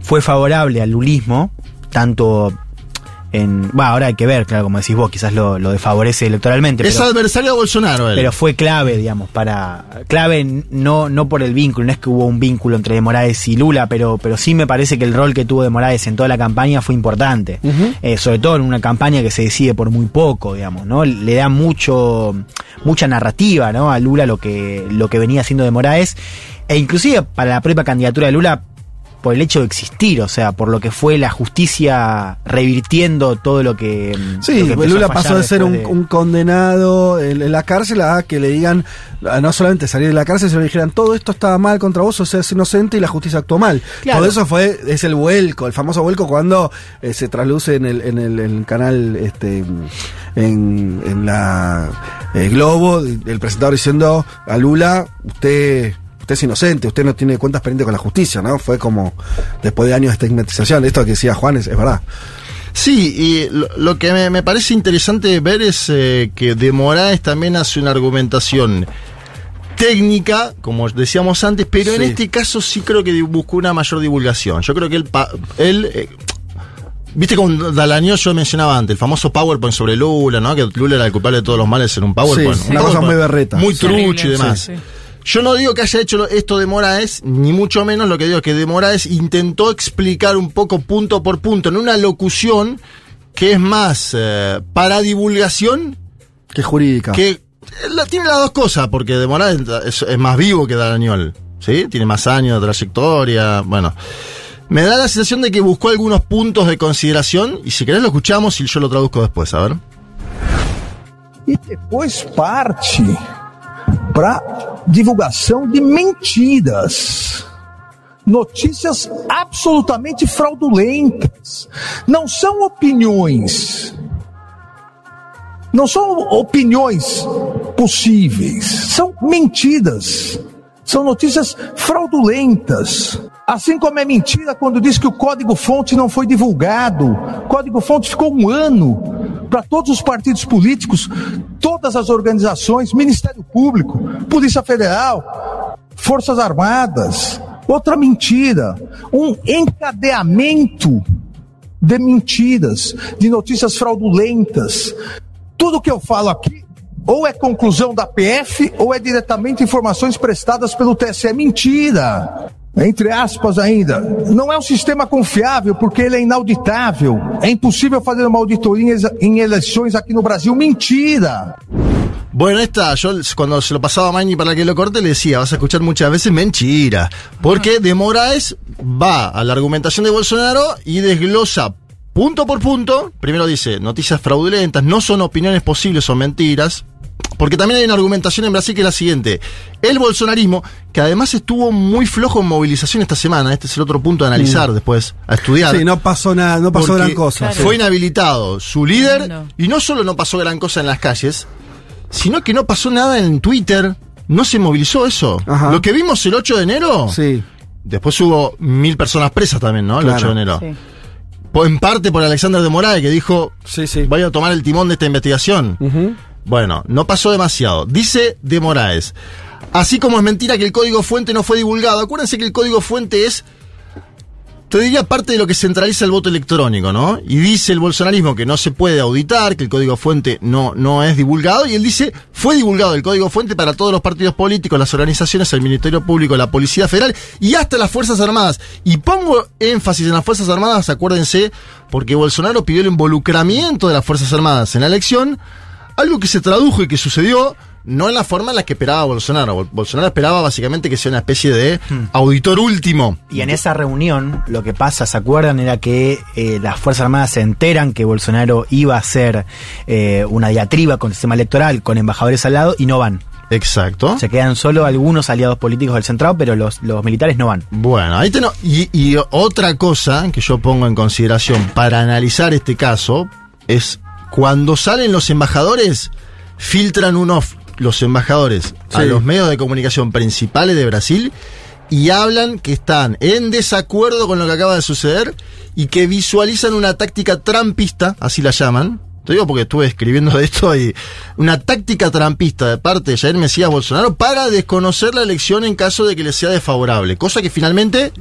fue favorable al lulismo, tanto en... Ahora hay que ver, claro, como decís vos, quizás lo, lo desfavorece electoralmente. es pero- adversario a Bolsonaro, él. pero fue clave, digamos, para. Clave no, no por el vínculo, no es que hubo un vínculo entre de Moraes y Lula, pero, pero sí me parece que el rol que tuvo de Moraes en toda la campaña fue importante. Eh, sobre todo en una campaña que se decide por muy poco, digamos, ¿no? Le da mucho, mucha narrativa, ¿no? A Lula lo que, lo que venía haciendo de Moraes. E inclusive para la propia candidatura de Lula, por el hecho de existir, o sea, por lo que fue la justicia revirtiendo todo lo que. Sí, lo que empezó a Lula pasó de ser un, después de- un condenado en, en la cárcel a que le digan, a no solamente salir de la cárcel, sino que le dijeran todo esto estaba mal contra vos, o sea, es inocente y la justicia actuó mal. Claro. Todo eso fue, es el vuelco, el famoso vuelco cuando eh, se trasluce en el, en el, en el canal, este, en, en la eh, Globo, el presentador diciendo a Lula, usted usted es inocente, usted no tiene cuentas pendientes con la justicia, ¿no? Fue como después de años de estigmatización. Esto que decía Juan es, es verdad. Sí, y lo, lo que me, me parece interesante ver es eh, que de Moraes también hace una argumentación técnica, como decíamos antes, pero en este caso sí creo que buscó una mayor divulgación. Yo creo que él, pa- él eh, viste con Dalañó yo mencionaba antes, el famoso PowerPoint sobre Lula, ¿no? Que Lula era el culpable de todos los males en un PowerPoint. Sí, Un una cosa muy berreta. Muy Sí. trucho y demás. Yo no digo que haya hecho esto de Moraes, ni mucho menos lo que digo es que de Moraes intentó explicar un poco punto por punto en una locución que es más eh, para divulgación Que jurídica. que la- tiene las dos cosas, porque de Moraes es, es más vivo que Darañol, ¿sí? Tiene más años de trayectoria, bueno. Me da la sensación de que buscó algunos puntos de consideración, y si querés lo escuchamos y yo lo traduzco después, a ver. e depois parte para divulgação de mentiras. Notícias absolutamente fraudulentas. Não são opiniões. Não são opiniões possíveis. São mentiras. São notícias fraudulentas. Assim como é mentira quando diz que o código-fonte não foi divulgado. O código-fonte ficou um ano para todos os partidos políticos, todas as organizações, Ministério Público, Polícia Federal, Forças Armadas. Outra mentira. Um encadeamento de mentiras, de notícias fraudulentas. Tudo que eu falo aqui ou é conclusão da PF ou é diretamente informações prestadas pelo TSE. Mentira! Entre aspas ainda, não é um sistema confiável porque ele é inauditável. É impossível fazer uma auditoria em eleições aqui no Brasil. Mentira! Bueno, esta, yo cuando se lo pasaba a Magni para que lo corte, le decía, vas a escuchar muchas veces mentira. Porque de Moraes va a la argumentación de Bolsonaro y desglosa punto por punto. Primero dice, noticias fraudulentas, no son opiniones posibles, son mentiras. Porque también hay una argumentación en Brasil que es la siguiente. El bolsonarismo, que además estuvo muy flojo en movilización esta semana, este es el otro punto a analizar Mm. después, a estudiar. Sí, no pasó nada, no pasó gran cosa. Fue inhabilitado su líder y no solo no pasó gran cosa en las calles, sino que no pasó nada en Twitter. No se movilizó eso. Ajá. Lo que vimos el 8 de enero. Sí. Después hubo mil personas presas también, ¿no? El Claro. 8 de enero. Sí. En parte por Alexander de Moraes, que dijo: Sí, sí. Voy a tomar el timón de esta investigación. Ujú. Bueno, no pasó demasiado. Dice de Moraes. Así como es mentira que el código fuente no fue divulgado. Acuérdense que el código fuente es, te diría, parte de lo que centraliza el voto electrónico, ¿no? Y dice el bolsonarismo que no se puede auditar, que el código fuente no, no es divulgado. Y él dice, fue divulgado el código fuente para todos los partidos políticos, las organizaciones, el Ministerio Público, la Policía Federal y hasta las Fuerzas Armadas. Y pongo énfasis en las Fuerzas Armadas, acuérdense, porque Bolsonaro pidió el involucramiento de las Fuerzas Armadas en la elección algo que se tradujo y que sucedió no en la forma en la que esperaba Bolsonaro. Bol- Bolsonaro esperaba básicamente que sea una especie de auditor último. Y en esa reunión, lo que pasa, ¿se acuerdan? Era que eh, las Fuerzas Armadas se enteran que Bolsonaro iba a hacer eh, una diatriba con el sistema electoral, con embajadores al lado, y no van. Exacto. Se quedan solo algunos aliados políticos del centrado, pero los, los militares no van. Bueno, ahí tenemos. Y, y otra cosa que yo pongo en consideración para analizar este caso es cuando salen los embajadores, filtran unos los embajadores a los medios de comunicación principales de Brasil y hablan que están en desacuerdo con lo que acaba de suceder y que visualizan una táctica trampista, así la llaman. Te digo porque estuve escribiendo de esto y una táctica trampista de parte de Jair Mesías Bolsonaro para desconocer la elección en caso de que le sea desfavorable, cosa que finalmente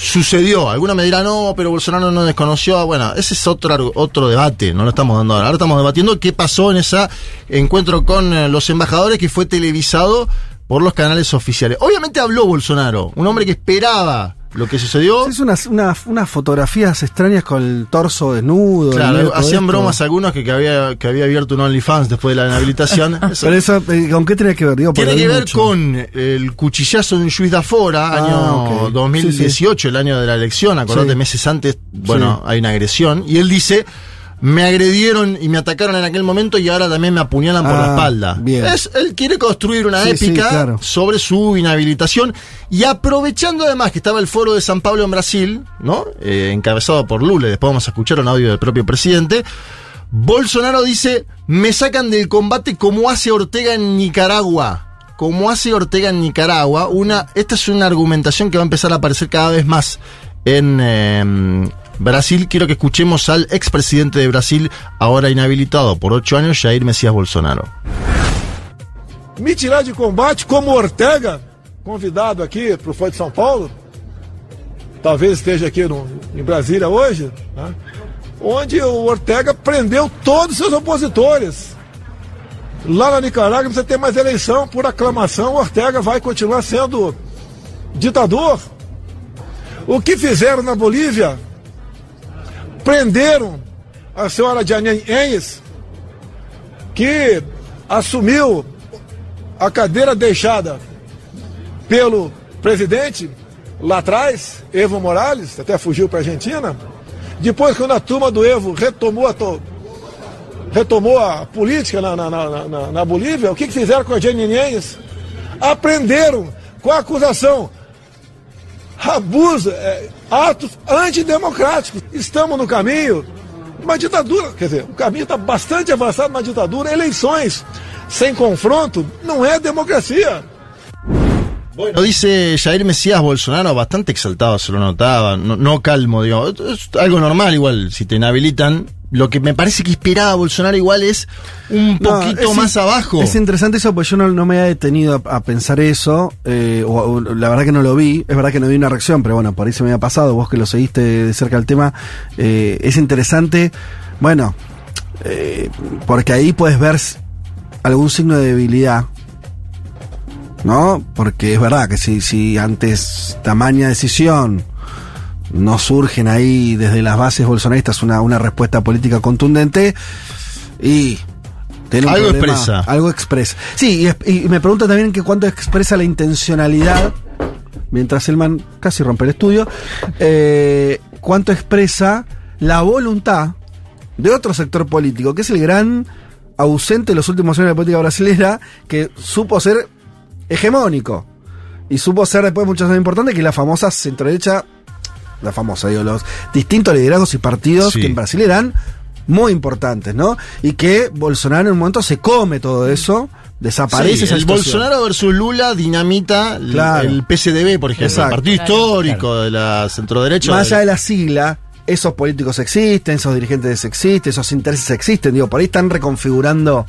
sucedió. Algunos me dirán, no, pero Bolsonaro no desconoció. Bueno, ese es otro, otro debate, no lo estamos dando ahora. Ahora estamos debatiendo qué pasó en ese encuentro con eh, los embajadores que fue televisado por los canales oficiales. Obviamente habló Bolsonaro, un hombre que esperaba lo que sucedió. Es unas, unas, unas fotografías extrañas con el torso desnudo. Claro, hacían esto. bromas algunos que, que había, que había abierto un OnlyFans después de la inhabilitación. Eso- Pero eso, eh, ¿con qué tiene que ver? Digo, Tiene que ver mucho. con el cuchillazo de un juiz de Afora, Ah, año ok. 2018, el año de la elección, acordate, Sí. meses antes, bueno, Sí. hay una agresión, y él dice, me agredieron y me atacaron en aquel momento y ahora también me apuñalan por Ah, la espalda. bien. Es, él quiere construir una Sí, sí, épica claro. sobre su inhabilitación y aprovechando además que estaba el foro de San Pablo en Brasil, ¿no? Eh, encabezado por Lula, después vamos a escuchar un audio del propio presidente. Bolsonaro dice, me sacan del combate como hace Ortega en Nicaragua. Como hace Ortega en Nicaragua. Una, esta es una argumentación que va a empezar a aparecer cada vez más en, eh, Brasil, quiero que escuchemos al expresidente de Brasil, ahora inhabilitado por ocho años, Jair Mesías Bolsonaro. Me tirar de combate como Ortega, convidado aqui para o Fórum de São Paulo, talvez esteja aqui no, em Brasília hoje, né? onde o Ortega prendeu todos os seus opositores. Lá na Nicarágua precisa ter mais eleição por aclamação, o Ortega vai continuar sendo ditador. O que fizeram na Bolívia? Prenderam a senhora Janine Enes, que assumiu a cadeira deixada pelo presidente lá atrás, Evo Morales, até fugiu para a Argentina. Depois, quando a turma do Evo retomou a, to... retomou a política na, na, na, na, Bolívia, o que, que fizeram com a Janine Enes? Aprenderam com a acusação abuso, é, atos antidemocráticos. Estamos no caminho de uma ditadura. Quer dizer, o caminho está bastante avançado na ditadura. Eleições sem confronto não é democracia. Bueno, dice Jair Mesías Bolsonaro, bastante exaltado, se lo notaba, no, no calmo, digo, es algo normal igual, si te inhabilitan, lo que me parece que esperaba Bolsonaro igual es un No, poquito es más abajo. Es interesante eso, porque yo no, no me había detenido a, a pensar eso. eh, o- o la verdad que no lo vi. Es verdad que no vi una reacción, pero bueno, por ahí se me había pasado. Vos que lo seguiste de cerca el tema. eh, es interesante. Bueno, eh, porque ahí puedes ver algún signo de debilidad. ¿No? Porque es verdad que si, si antes tamaña decisión no surgen ahí desde las bases bolsonaristas una, una respuesta política contundente y Algo problema- expresa. Algo expresa. Sí, y, me pregunta también que cuánto expresa la intencionalidad, mientras el man casi rompe el estudio, eh, cuánto expresa la voluntad de otro sector político, que es el gran ausente de los últimos años de la política brasileña, que supo ser hegemónico. Y supo ser después muchas veces importante, que la famosa centroderecha, la famosa, digo, los distintos liderazgos y partidos Sí. que en Brasil eran muy importantes, ¿no? Y que Bolsonaro en un momento se come todo eso, desaparece Sí, esa el situación. Bolsonaro versus Lula dinamita el- Claro. el PSDB, por ejemplo, Exacto. el partido Claro. histórico de la centroderecha. Más allá de la sigla, esos políticos existen, esos dirigentes existen, esos intereses existen. Digo, por ahí están reconfigurando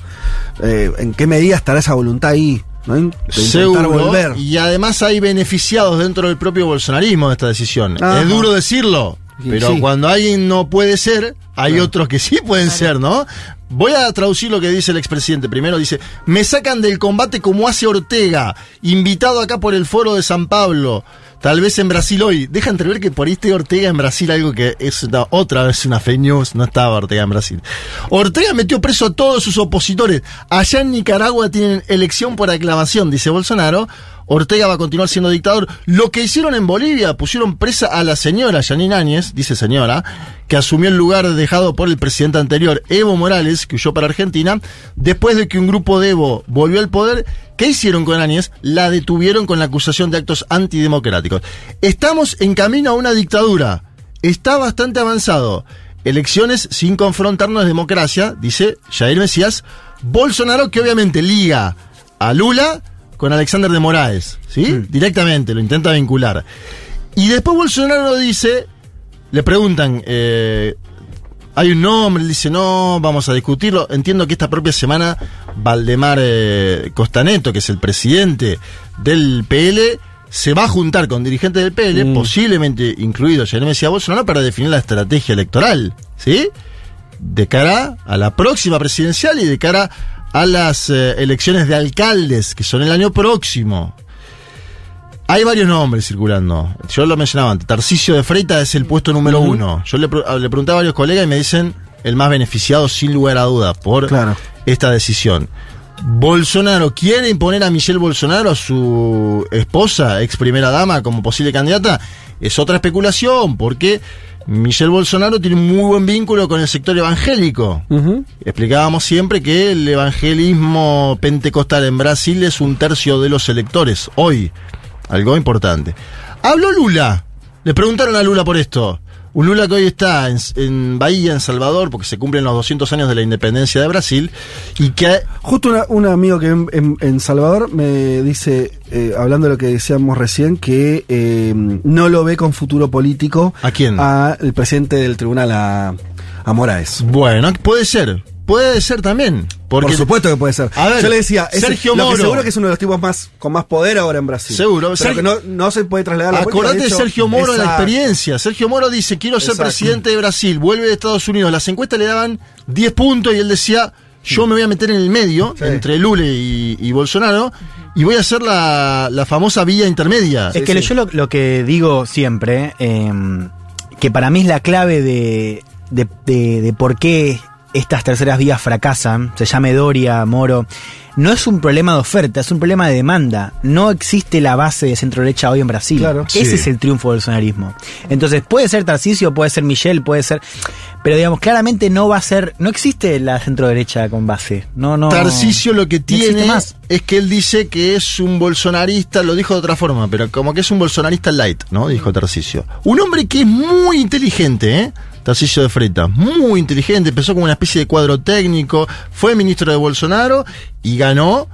eh, en qué medida estará esa voluntad ahí, ¿no? De intentar Seguro, volver. y además hay beneficiados dentro del propio bolsonarismo de esta decisión. Ajá. Es duro decirlo, pero sí. cuando alguien no puede ser, hay Claro. otros que sí pueden ser, ¿no? Voy a traducir lo que dice el expresidente. Primero dice, me sacan del combate como hace Ortega, invitado acá por el foro de San Pablo. Tal vez en Brasil hoy. Deja entrever que por ahí esté Ortega en Brasil, algo que es otra vez una fake news. No estaba Ortega en Brasil. Ortega metió preso a todos sus opositores. Allá en Nicaragua tienen elección por aclamación, dice Bolsonaro. Ortega va a continuar siendo dictador. Lo que hicieron en Bolivia, pusieron presa a la señora Yanine Áñez, dice señora, que asumió el lugar dejado por el presidente anterior, Evo Morales, que huyó para Argentina, después de que un grupo de Evo volvió al poder. ¿Qué hicieron con Áñez? La detuvieron con la acusación de actos antidemocráticos. Estamos en camino a una dictadura. Está bastante avanzado. Elecciones sin confrontarnos democracia, dice Jair Mesías. Bolsonaro, que obviamente liga a Lula con Alexander de Moraes, ¿sí? Directamente, lo intenta vincular. Y después Bolsonaro dice, le preguntan, eh, hay un nombre, él dice, no, vamos a discutirlo. Entiendo que esta propia semana Valdemar eh, Costaneto, que es el presidente del PL, se va a juntar con dirigentes del PL, posiblemente incluido Jair Mesías Bolsonaro, para definir la estrategia electoral, ¿sí? De cara a la próxima presidencial y de cara a las eh, elecciones de alcaldes, que son el año próximo. Hay varios nombres circulando. Yo lo mencionaba antes. Tarcisio de Freitas es el puesto número uno. Yo le, le pregunté a varios colegas y me dicen el más beneficiado sin lugar a duda por esta decisión. Bolsonaro quiere imponer a Michelle Bolsonaro, a su esposa, ex primera dama, como posible candidata. Es otra especulación, porque Michelle Bolsonaro tiene un muy buen vínculo con el sector evangélico. Explicábamos siempre que el evangelismo pentecostal en Brasil es un tercio de los electores, hoy. Algo importante. Habló Lula. Le preguntaron a Lula por esto. Un Lula que hoy está en, en Bahía, en Salvador, porque se cumplen los 200 años de la independencia de Brasil, y que... Justo una- un amigo que en, en- en Salvador me dice, eh, hablando de lo que decíamos recién, que eh, no lo ve con futuro político. ¿A quién? Al presidente del tribunal, a, a Moraes. Bueno, puede ser. Puede ser también. Porque, Por supuesto que puede ser. A ver, Yo le decía, es- Sergio lo que Moro. seguro que es uno de los tipos más con más poder ahora en Brasil. Seguro. Pero Sergio- que no, no se puede trasladar a la Acordate de hecho, Sergio Moro en la esa- experiencia. Sergio Moro dice, quiero ser Exacto. presidente de Brasil, vuelve de Estados Unidos. Las encuestas le daban 10 puntos y él decía, yo me voy a meter en el medio, Sí. entre Lula y, y Bolsonaro, y voy a hacer la, la famosa vía intermedia. Es que yo lo, lo que digo siempre, eh, que para mí es la clave de, de, de- de por qué estas terceras vías fracasan, se llame Doria, Moro, no es un problema de oferta, es un problema de demanda. No existe la base de centro derecha hoy en Brasil. Claro. Ese Sí. es el triunfo del bolsonarismo. Entonces, puede ser Tarcisio, puede ser Michel, puede ser. Pero digamos, claramente no va a ser. No existe la centro derecha con base. No, no. Tarcisio lo que no tiene más. es que él dice que es un bolsonarista, lo dijo de otra forma, pero como que es un bolsonarista light, ¿no? Dijo Tarcisio. Un hombre que es muy inteligente, ¿eh? Tarcisio de Freitas, muy inteligente, empezó como una especie de cuadro técnico, fue ministro de Bolsonaro y ganó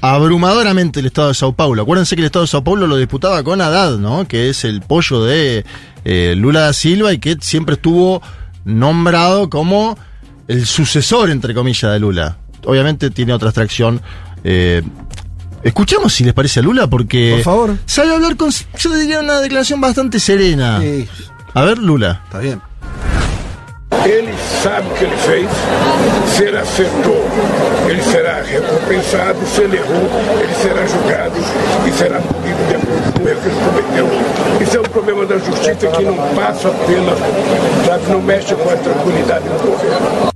abrumadoramente el estado de Sao Paulo. Acuérdense que el estado de Sao Paulo lo disputaba con Haddad, ¿no? Que es el pollo de eh, Lula da Silva y que siempre estuvo nombrado como el sucesor, entre comillas, de Lula. Obviamente tiene otra extracción. eh, escuchamos si les parece a Lula, porque. Por favor. Sabe hablar con. Yo diría una declaración bastante serena. Sí, A ver, Lula. está bien. Ele sabe o que ele fez, se ele acertou, ele será recompensado, se ele errou, ele será julgado e será punido de acordo com o erro que ele cometeu. Isso é um problema da justiça que não passa pela, sabe, não mexe com a tranquilidade do governo.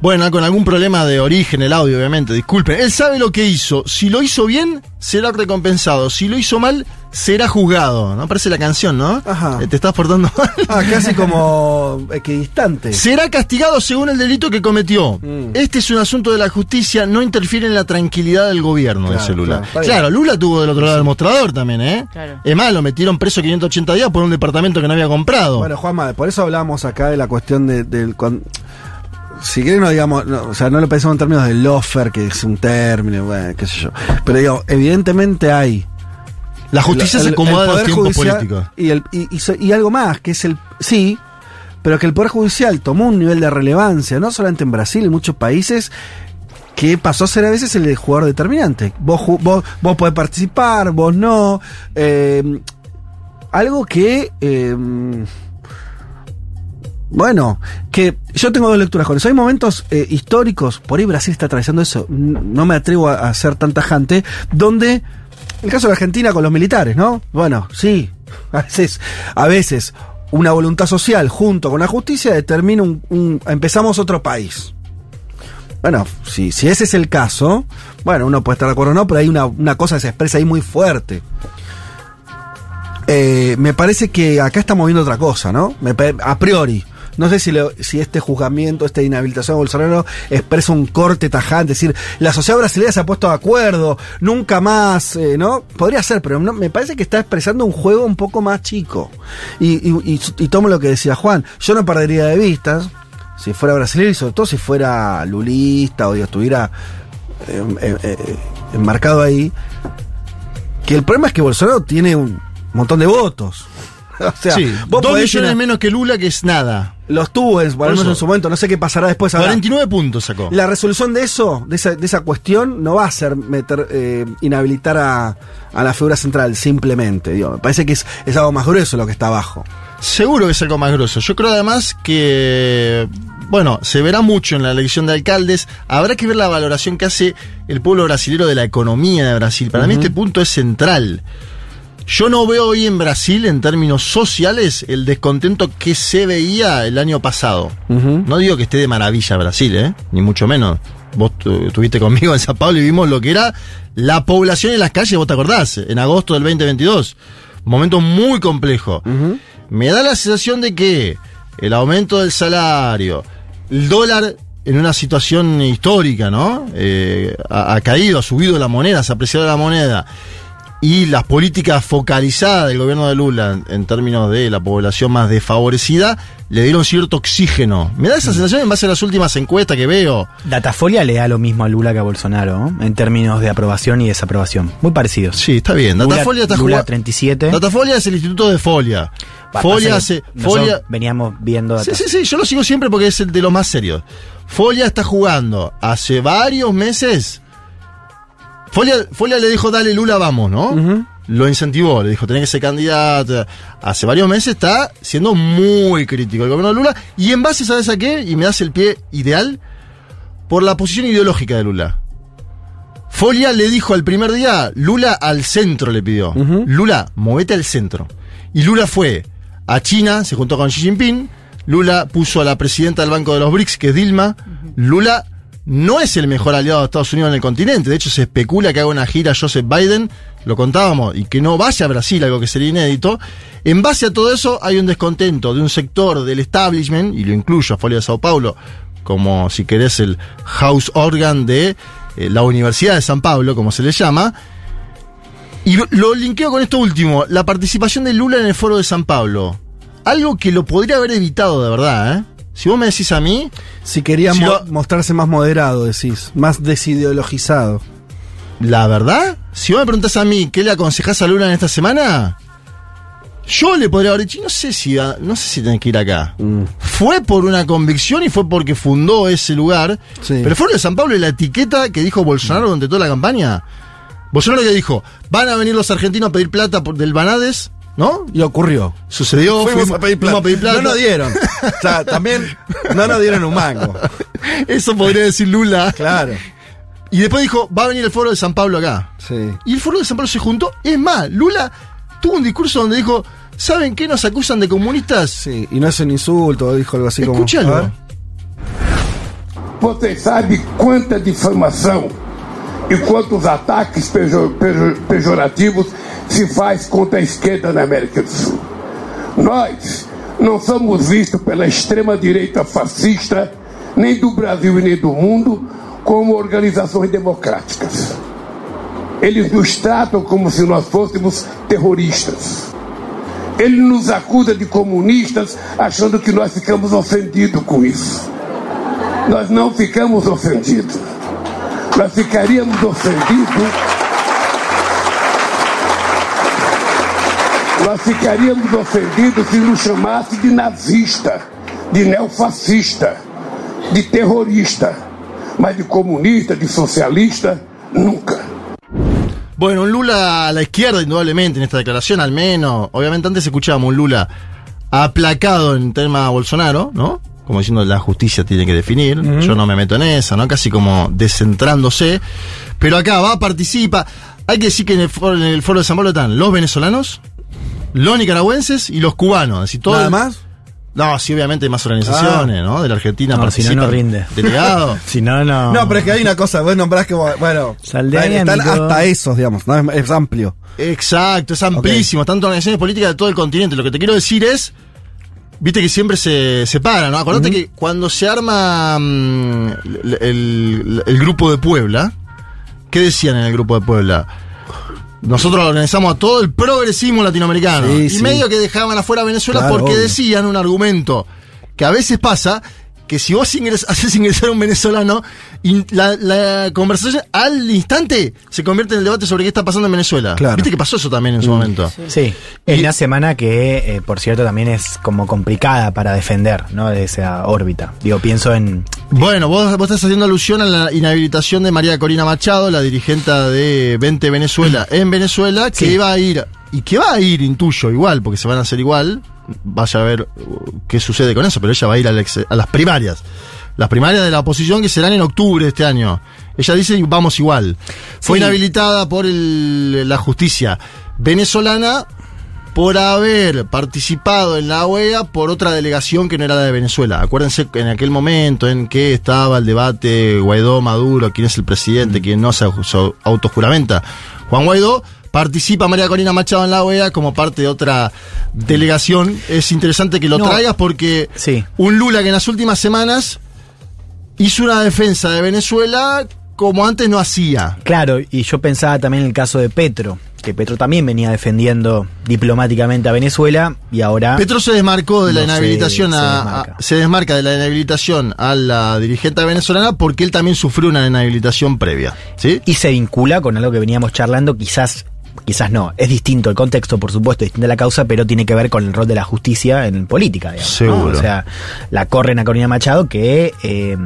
Bueno, con algún problema de origen el audio, obviamente, disculpen. Él sabe lo que hizo. Si lo hizo bien, será recompensado. Si lo hizo mal, será juzgado. ¿No? Parece la canción, ¿no? Ajá. Eh, Te estás portando mal. Ah, casi como equidistante. Será castigado según el delito que cometió. Mm. Este es un asunto de la justicia, no interfiere en la tranquilidad del gobierno, Claro, dice Lula. claro. Lula tuvo del otro lado del mostrador también, ¿eh? Claro. Es más, lo metieron preso 580 días por un departamento que no había comprado. Bueno, Juanma, por eso hablábamos acá de la cuestión de- del. cuan- si quieren, no digamos, no, o sea, no lo pensamos en términos del offer, que es un término, bueno, qué sé yo. Pero digo, evidentemente hay. la justicia el- se el acomoda a los tiempos políticos. Y, el, y, y so- y algo más, que es el. Sí, pero que el Poder Judicial tomó un nivel de relevancia, no solamente en Brasil, en muchos países, que pasó a ser a veces el jugador determinante. Vos, vos, vos podés participar, vos no. eh, algo que. eh, bueno, que yo tengo dos lecturas con eso. Hay momentos eh, históricos, por ahí Brasil está atravesando eso, no me atrevo a, ser tan tajante, donde el caso de Argentina con los militares, ¿no? Bueno, sí, a veces, a veces una voluntad social junto con la justicia determina un, empezamos otro país. Bueno, si, si ese es el caso, bueno, uno puede estar de acuerdo o no, pero hay una, una cosa que se expresa ahí muy fuerte. Eh, me parece que acá estamos viendo otra cosa, ¿no? A priori. No sé si, le- si este juzgamiento, esta inhabilitación de Bolsonaro expresa un corte tajante, es decir, la sociedad brasileña se ha puesto de acuerdo, nunca más, eh, ¿no? Podría ser, pero no- me parece que está expresando un juego un poco más chico. Y, y- y- y tomo lo que decía Juan, yo no perdería de vistas, si fuera brasileño y sobre todo si fuera lulista o estuviera eh, eh, eh, enmarcado ahí, que el problema es que Bolsonaro tiene un montón de votos. O sea, sí, vos dos millones llenar- menos que Lula, que es nada. los tuvo en, por lo menos en su momento, no sé qué pasará después. Ahora, 49 puntos sacó. la resolución de eso, de esa, de esa cuestión, no va a ser meter, eh, inhabilitar a, a la figura central, simplemente. Digo, me parece que es, es algo más grueso lo que está abajo. Seguro que es algo más grosso. Yo creo además que, bueno, se verá mucho en la elección de alcaldes. Habrá que ver la valoración que hace el pueblo brasilero de la economía de Brasil. Para mí Ujú. este punto es central. Yo no veo hoy en Brasil, en términos sociales, el descontento que se veía el año pasado. No digo que esté de maravilla Brasil, ¿eh? ni mucho menos. Vos tu- estuviste conmigo en Sao Paulo y vimos lo que era la población en las calles, vos te acordás, en agosto del 2022. Momento muy complejo. Me da la sensación de que el aumento del salario, el dólar en una situación histórica, ¿no? Eh, ha, ha caído, ha subido la moneda, se ha apreciado la moneda. Y las políticas focalizadas del gobierno de Lula en, términos de la población más desfavorecida le dieron cierto oxígeno. Me da esa sensación en base a las últimas encuestas que veo. Datafolia le da lo mismo a Lula que a Bolsonaro, en términos de aprobación y desaprobación. Muy parecidos. Sí, está bien. Lula- Datafolia está Lula jugando- 37. Datafolia es el instituto de Folia. Va, Folia hace. Folia, Veníamos viendo Sí, sí, sí, yo lo sigo siempre porque es el de los más serios. Folia está jugando hace varios meses. Folia, Folia le dijo, dale Lula, vamos, ¿no? Lo incentivó, le dijo, tenés que ser candidato. Hace varios meses está siendo muy crítico el gobierno de Lula. Y en base, ¿sabes a qué? Y me das el pie ideal. Por la posición ideológica de Lula. Folia le dijo al primer día, Lula al centro le pidió. Lula, movete al centro. Y Lula fue a China, se juntó con Xi Jinping. Lula puso a la presidenta del Banco de los BRICS, que es Dilma. Lula no es el mejor aliado de Estados Unidos en el continente. De hecho, se especula que haga una gira Joseph Biden, lo contábamos, y que no vaya a Brasil, algo que sería inédito. En base a todo eso, hay un descontento de un sector del establishment, y lo incluyo a Folia de Sao Paulo, como si querés el house organ de eh, la Universidad de San Pablo, como se le llama. Y lo, lo linkeo con esto último, la participación de Lula en el foro de San Pablo. Algo que lo podría haber evitado de verdad, ¿eh? Si vos me decís a mí... Si quería Si mo- lo- mostrarse más moderado, decís, más desideologizado. La verdad, si vos me preguntás a mí qué le aconsejás a Lula en esta semana, yo le podría haber dicho, no sé si, no sé si tenés que ir acá. Fue por una convicción y fue porque fundó ese lugar. Pero el Foro de San Pablo y la etiqueta que dijo Bolsonaro durante toda la campaña. Bolsonaro que dijo, van a venir los argentinos a pedir plata por, del Banades, ¿no? Y ocurrió. Sucedió, Fuimos a pedir plata. fuimos a pedir plata. No nos dieron. o sea, también no nos dieron un mango. Eso podría decir Lula. Claro. Y después dijo, va a venir el foro de San Pablo acá. Sí. Y el foro de San Pablo se juntó. Es más, Lula tuvo un discurso donde dijo, ¿saben qué nos acusan de comunistas? Sí, y no es un insulto, dijo algo así como. Escúchalo. Você sabe quanta difamação e quantos ataques pejo- pejo- pejorativos se faz contra a esquerda na América do Sul. Nós não somos vistos pela extrema-direita fascista, nem do Brasil e nem do mundo, como organizações democráticas. Eles nos tratam como se nós fôssemos terroristas. Ele nos acusa de comunistas, achando que nós ficamos ofendidos com isso. Nós não ficamos ofendidos. Nós ficaríamos ofendidos. Nós ficaríamos ofendidos se nos chamasse de nazista, de neofascista, de terrorista, mas de comunista, de socialista, nunca. Bueno, un Lula a la izquierda, indudablemente, en esta declaración, al menos. Obviamente, antes escuchábamos un Lula aplacado en tema Bolsonaro, ¿no? Como diciendo la justicia tiene que definir. Yo no me meto en esa, ¿no? Casi como descentrándose. Pero acá va, participa. Hay que decir que en el foro, en el foro de San Pablo están los venezolanos, los nicaragüenses y los cubanos. Así, todo ¿Nada el- más? No, sí, obviamente hay más organizaciones, ¿no? De la Argentina No, si no, rinde. Delegados. si no, no. No, pero es que hay una cosa, vos nombrás que, bueno, Saldea, están amigo. hasta esos, digamos, ¿no? es, es amplio. Exacto, es amplísimo, tanto organizaciones políticas de todo el continente. Lo que te quiero decir es, viste que siempre se separan, ¿no? Acordate que cuando se arma mm, el, el- el grupo de Puebla, ¿qué decían en el grupo de Puebla? Nosotros organizamos a todo el progresismo latinoamericano. Sí, y sí. medio que dejaban afuera a Venezuela Claro, porque obvio. decían un argumento que a veces pasa, que si vos ingres- haces ingresar a un venezolano, in- la, la conversación al instante se convierte en el debate sobre qué está pasando en Venezuela. Claro. Viste que pasó eso también en su Mm. momento. Sí, en una semana que, eh, por cierto, también es como complicada para defender, ¿no? De esa órbita. Digo, pienso en. Bueno, vos, vos estás haciendo alusión a la inhabilitación de María Corina Machado, la dirigente de 20 Venezuela en Venezuela, que Sí. iba a ir, y que va a ir, intuyo, igual, porque se van a hacer igual, vaya a ver uh, qué sucede con eso, pero ella va a ir ex- a las primarias. Las primarias de la oposición que serán en octubre de este año. Ella dice vamos igual. Fue Sí. inhabilitada por el- la justicia venezolana por haber participado en la OEA por otra delegación que no era la de Venezuela. Acuérdense en aquel momento en que estaba el debate Guaidó-Maduro, quién es el presidente, quién no se autojuramenta. Juan Guaidó participa María Corina Machado en la OEA como parte de otra delegación. Es interesante que lo No. traigas porque Sí. un Lula que en las últimas semanas hizo una defensa de Venezuela como antes no hacía. Claro, y yo pensaba también en el caso de Petro, que Petro también venía defendiendo diplomáticamente a Venezuela y ahora... Petro se desmarcó de la No inhabilitación se a, desmarca. a- se desmarca de la inhabilitación a la dirigente venezolana porque él también sufrió una inhabilitación previa. ¿Sí? Y se vincula con algo que veníamos charlando, quizás, quizás no, es distinto el contexto, por supuesto, distinta la causa, pero tiene que ver con el rol de la justicia en política, digamos. ¿no? Seguro. O sea, la corren a Corina Machado, que eh,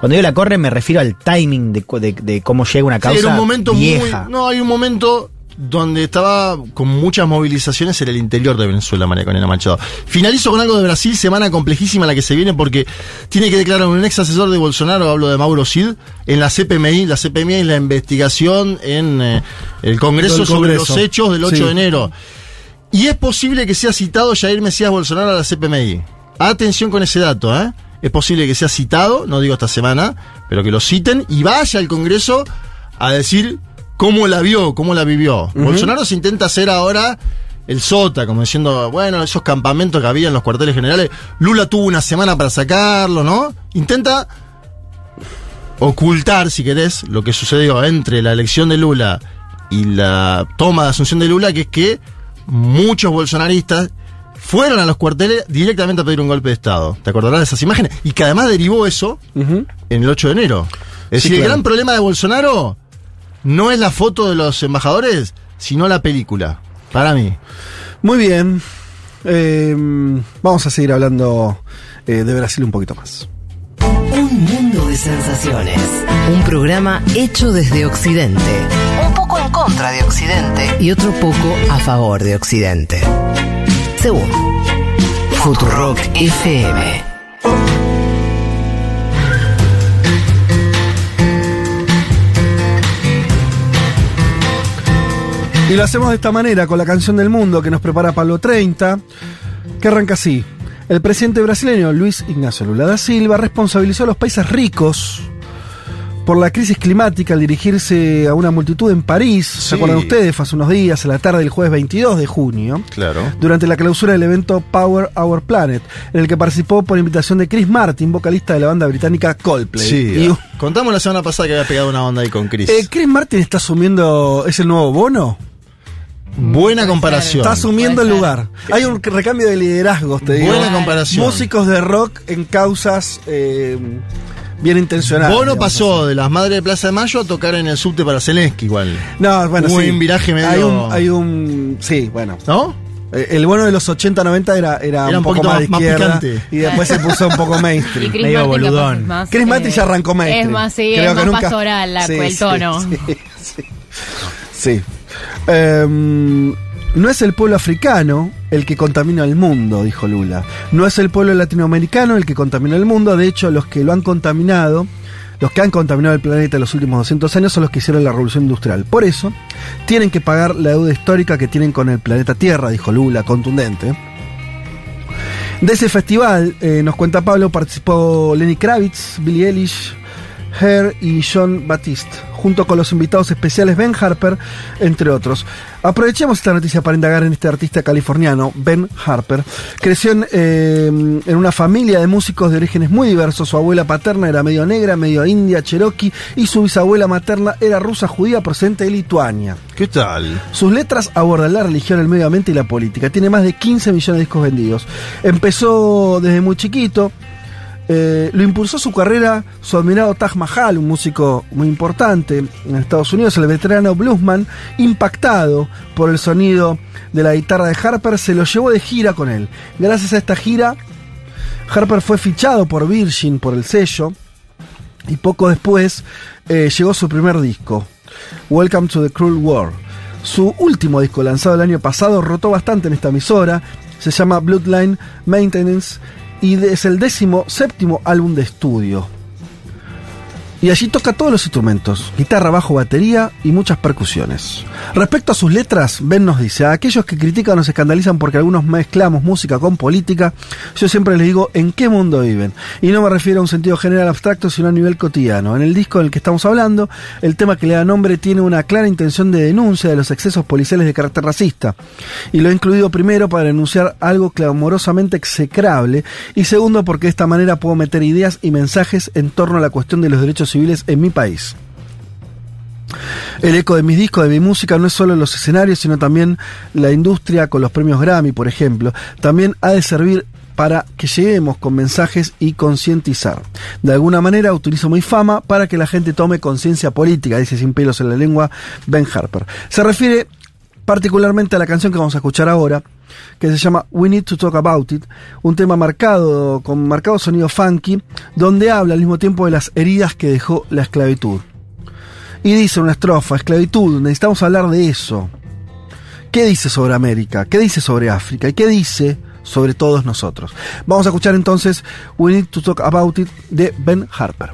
cuando digo la corren me refiero al timing de, de- de cómo llega una Sí, causa era un momento vieja. muy. No, hay un momento donde estaba con muchas movilizaciones en el interior de Venezuela, María Corina Machado. Finalizo con algo de Brasil, semana complejísima la que se viene porque tiene que declarar un ex asesor de Bolsonaro, hablo de Mauro Cid, en la CPMI. La CPMI es la investigación en eh, el Congreso sobre los hechos del 8 Sí. de enero. Y es posible que sea citado Jair Mesías Bolsonaro a la CPMI. Atención con ese dato, ¿eh? Es posible que sea citado, no digo esta semana, pero que lo citen y vaya al Congreso a decir cómo la vio, cómo la vivió. Bolsonaro se intenta hacer ahora el sota, como diciendo, bueno, esos campamentos que había en los cuarteles generales, Lula tuvo una semana para sacarlo, ¿no? Intenta ocultar, si querés, lo que sucedió entre la elección de Lula y la toma de asunción de Lula, que es que muchos bolsonaristas fueron a los cuarteles directamente a pedir un golpe de Estado. ¿Te acordarás de esas imágenes? Y que además derivó eso en el 8 de enero. Es Sí, decir, el gran problema de Bolsonaro no es la foto de los embajadores, sino la película. Para mí. Muy bien. Eh, vamos a seguir hablando eh, de Brasil un poquito más. Un mundo de sensaciones. Un programa hecho desde Occidente. Un poco en contra de Occidente. Y otro poco a favor de Occidente. Según Futurock FM. Y lo hacemos de esta manera, con la canción del mundo que nos prepara Pablo 30, que arranca así. El presidente brasileño Luis Ignacio Lula da Silva responsabilizó a los países ricos por la crisis climática al dirigirse a una multitud en París. ¿Se Sí. acuerdan ustedes? Hace unos días, a la tarde del jueves 22 de junio. Claro. Durante la clausura del evento Power Our Planet, en el que participó por invitación de Chris Martin, vocalista de la banda británica Coldplay. Sí. Y, Contamos la semana pasada que había pegado una onda ahí con Chris. eh, Chris Martin está asumiendo. ¿Es el nuevo bono? Buena comparación. Está asumiendo el lugar. Hay un recambio de liderazgos, te digo. Buena comparación. Músicos de rock en causas eh, bien intencionadas. Bono pasó de las madres de Plaza de Mayo a tocar en el subte para Zelensky igual. No, bueno, Hubo sí. un viraje medio- Hay un, hay un. Sí, bueno. ¿No? Eh, El bono de los 80-90 era, era, Era un un poco más de más izquierda. picante. y después se puso un poco Y mainstream. Chris Medio boludón. más, Chris Martin eh, ya arrancó mainstream. Es más, sí, Creo es que más nunca- pastoral la, Sí, el sí, tono. Sí. sí. Sí. Em, no es el pueblo africano el que contamina el mundo, dijo Lula. No es el pueblo latinoamericano el que contamina el mundo. De hecho, los que lo han contaminado, los que han contaminado el planeta en los últimos 200 años son los que hicieron la revolución industrial. Por eso, tienen que pagar la deuda histórica que tienen con el planeta Tierra, dijo Lula, contundente. De ese festival, eh, nos cuenta Pablo, participó Lenny Kravitz, Billie Eilish, Her y John Baptiste, junto con los invitados especiales Ben Harper, entre otros. Aprovechemos esta noticia para indagar en este artista californiano, Ben Harper. Creció en, eh, en una familia de músicos de orígenes muy diversos. Su abuela paterna era medio negra, medio india, cherokee, y su bisabuela materna era rusa judía procedente de Lituania. ¿Qué tal? Sus letras abordan la religión, el medio ambiente y la política. Tiene más de 15 millones de discos vendidos. Empezó desde muy chiquito. Eh, lo impulsó su carrera su admirado Taj Mahal, un músico muy importante en Estados Unidos, el veterano bluesman, impactado por el sonido de la guitarra de Harper, se lo llevó de gira con él. Gracias a esta gira, Harper fue fichado por Virgin, por el sello, y poco después eh, llegó su primer disco, Welcome to the Cruel World. Su último disco, lanzado el año pasado, rotó bastante en esta emisora. Se llama Bloodline Maintenance y es el décimo séptimo álbum de estudio. Y allí toca todos los instrumentos, guitarra, bajo, batería y muchas percusiones. Respecto a sus letras, Ben nos dice, a aquellos que critican o se escandalizan porque algunos mezclamos música con política, yo siempre les digo en qué mundo viven. Y no me refiero a un sentido general abstracto, sino a nivel cotidiano. En el disco en el que estamos hablando, el tema que le da nombre tiene una clara intención de denuncia de los excesos policiales de carácter racista. Y lo he incluido primero para denunciar algo clamorosamente execrable y segundo porque de esta manera puedo meter ideas y mensajes en torno a la cuestión de los derechos civiles en mi país. El eco de mis discos, de mi música, no es solo los escenarios, sino también la industria con los premios Grammy, por ejemplo. También ha de servir para que lleguemos con mensajes y concientizar. De alguna manera utilizo mi fama para que la gente tome conciencia política, dice sin pelos en la lengua Ben Harper. Se refiere particularmente a la canción que vamos a escuchar ahora, que se llama We Need to Talk About It, un tema marcado, con marcado sonido funky, donde habla al mismo tiempo de las heridas que dejó la esclavitud. Y dice una estrofa, esclavitud, necesitamos hablar de eso. ¿Qué dice sobre América? ¿Qué dice sobre África? ¿Y qué dice sobre todos nosotros? Vamos a escuchar entonces We Need to Talk About It de Ben Harper.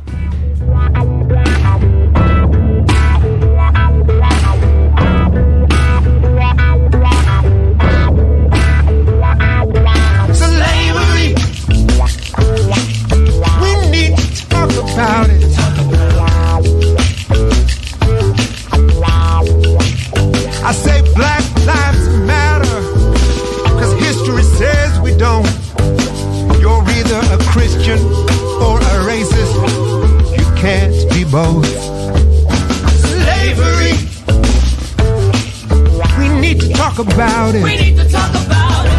Both. Slavery. We need to talk about it. We need to talk about it.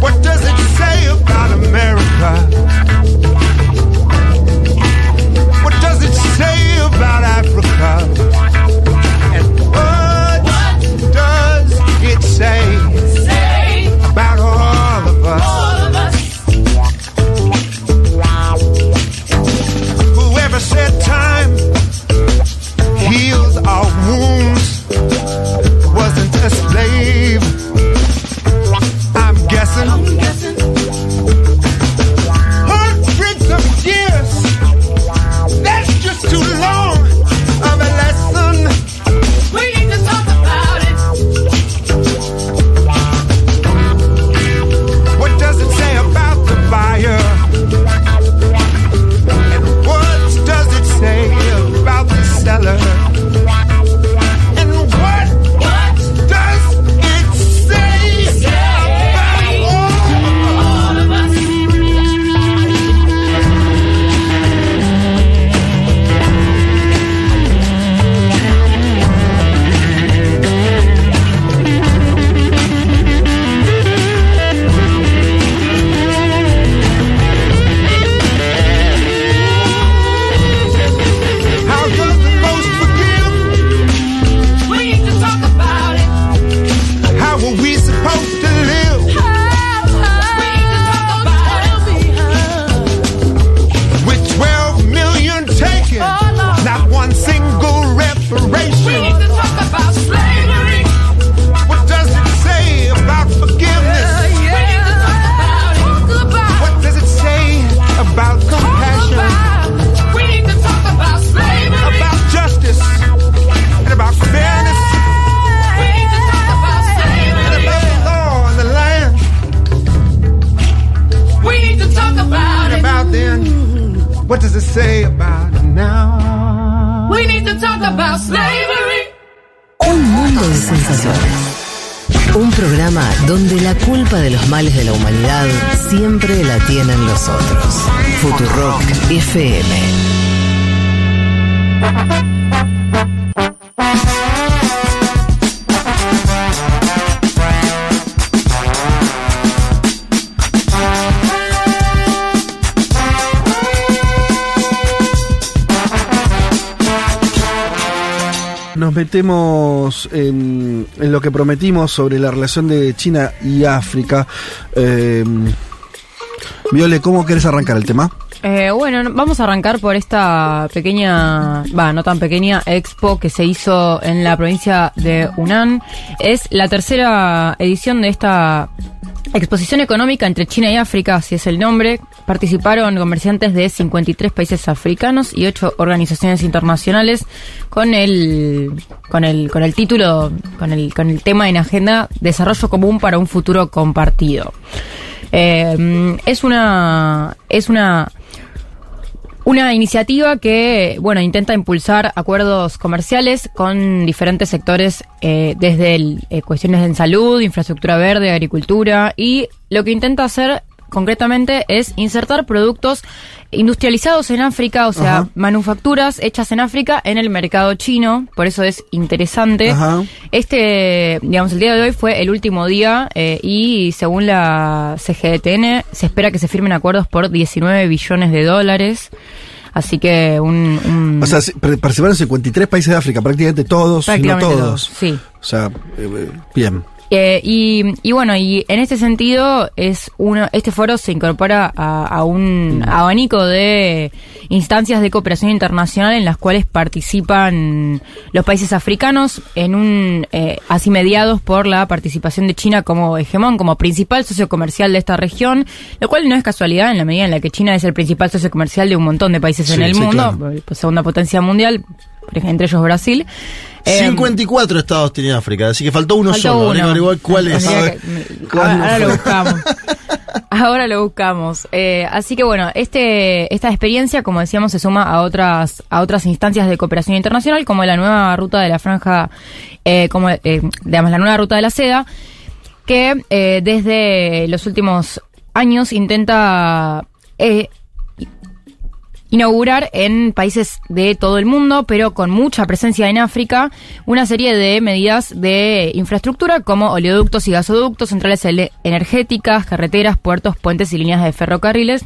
What does it say about America? What does it say about Africa? Heals our wounds wasn't a slave. What does it say about it now? We need to talk about slavery. Un mundo de sensaciones. Un programa donde la culpa de los males de la humanidad siempre la tienen los otros. Futurock FM. Nos metemos en, lo que prometimos sobre la relación de China y África. Eh, Viole, ¿cómo querés arrancar el tema? Eh, bueno, vamos a arrancar por esta pequeña, no tan pequeña, expo que se hizo en la provincia de Hunan. Es la tercera edición de esta exposición económica entre China y África, así es el nombre. Participaron comerciantes de 53 países africanos y 8 organizaciones internacionales con el, con el, con el título, con el, con el tema en agenda Desarrollo común para un futuro compartido. Eh, es una, es una, una iniciativa que, bueno, intenta impulsar acuerdos comerciales con diferentes sectores, eh, desde el, eh, cuestiones en salud, infraestructura verde, agricultura, y lo que intenta hacer concretamente es insertar productos industrializados en África, o sea, Ajá. manufacturas hechas en África en el mercado chino, por eso es interesante. Ajá. Este, digamos, el día de hoy fue el último día eh, y según la CGTN se espera que se firmen acuerdos por 19 billones de dólares. Así que un... un- O sea, participaron 53 países de África, prácticamente todos, si no prácticamente todos. Sí. O sea, eh, eh, bien. Eh, y, y bueno, y en este sentido, es uno, este foro se incorpora a, a un abanico de instancias de cooperación internacional en las cuales participan los países africanos, en un eh, así mediados por la participación de China como hegemón, como principal socio comercial de esta región, lo cual no es casualidad en la medida en la que China es el principal socio comercial de un montón de países en el sí, mundo, claro. pues, segunda potencia mundial, entre ellos Brasil. Eh, 54 estados tiene África, así que faltó uno Faltó solo. uno. Habría que averiguar cuál es. Que- ahora, ahora lo buscamos. Ahora lo buscamos. Eh, así que bueno, este, esta experiencia, como decíamos, se suma a otras, a otras instancias de cooperación internacional, como la nueva ruta de la franja, eh, como eh, digamos la nueva ruta de la seda, que eh, desde los últimos años intenta eh, inaugurar en países de todo el mundo, pero con mucha presencia en África, una serie de medidas de infraestructura como oleoductos y gasoductos, centrales energéticas, carreteras, puertos, puentes y líneas de ferrocarriles.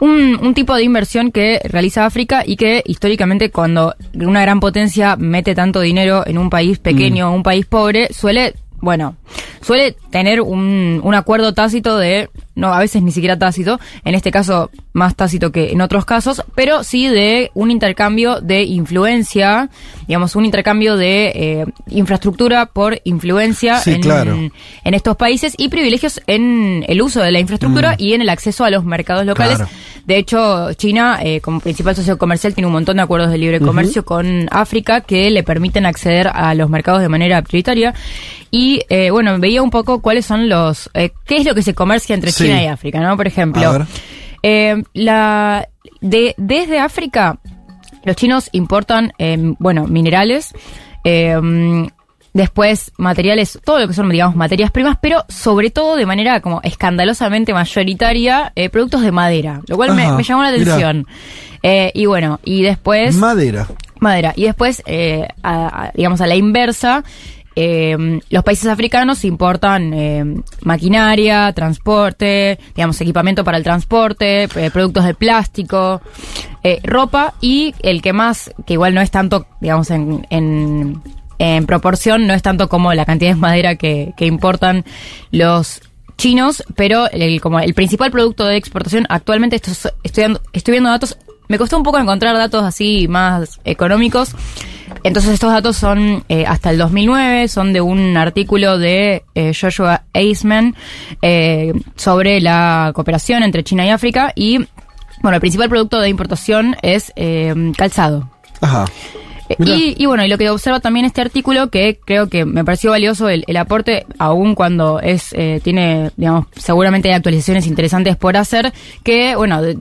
Un, un tipo de inversión que realiza África y que históricamente cuando una gran potencia mete tanto dinero en un país pequeño o un país pobre, suele, bueno, suele tener un, un acuerdo tácito de, no, a veces ni siquiera tácito, en este caso más tácito que en otros casos, pero sí de un intercambio de influencia, digamos, un intercambio de eh, infraestructura por influencia Sí, en, claro. en estos países y privilegios en el uso de la infraestructura y en el acceso a los mercados locales. Claro. De hecho, China, eh, como principal socio comercial, tiene un montón de acuerdos de libre comercio con África que le permiten acceder a los mercados de manera prioritaria. Y eh, bueno, veía un poco cuáles son los. eh, ¿Qué es lo que se comercia entre Sí. China y África, no? Por ejemplo, eh, la, de, desde África, los chinos importan, eh, bueno, minerales, eh, después materiales, todo lo que son, digamos, materias primas, pero sobre todo de manera como escandalosamente mayoritaria, eh, productos de madera, lo cual me, Ajá, me llamó la atención. Eh, y bueno, y después... Madera. Madera. Y después, a- a- digamos, a la inversa, eh, los países africanos importan eh, maquinaria, transporte, digamos, equipamiento para el transporte, eh, productos de plástico, eh, ropa y el que más, que igual no es tanto, digamos, en, en, en proporción, no es tanto como la cantidad de madera que, que importan los chinos, pero el, como el principal producto de exportación actualmente esto es- estoy, dando- estoy viendo datos, me costó un poco encontrar datos así más económicos. Entonces estos datos son eh, hasta el 2009, son de un artículo de eh, Joshua Eisman eh, sobre la cooperación entre China y África y bueno, el principal producto de importación es calzado. Ajá. Eh. Y, y bueno, y lo que observa también este artículo, que creo que me pareció valioso el, el aporte, aún cuando es eh, tiene, digamos, seguramente hay actualizaciones interesantes por hacer, que, bueno, de-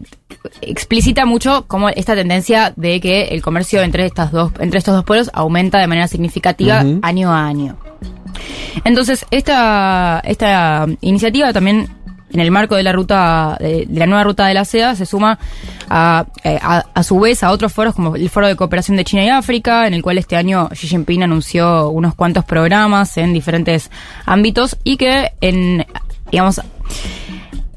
explicita mucho como esta tendencia de que el comercio entre estas dos, entre estos dos pueblos aumenta de manera significativa año a año. Entonces, esta, esta iniciativa también, en el marco de la ruta, de, la nueva ruta de la seda, se suma a, eh, a, a su vez a otros foros como el Foro de Cooperación de China y África, en el cual este año Xi Jinping anunció unos cuantos programas en diferentes ámbitos y que en, digamos,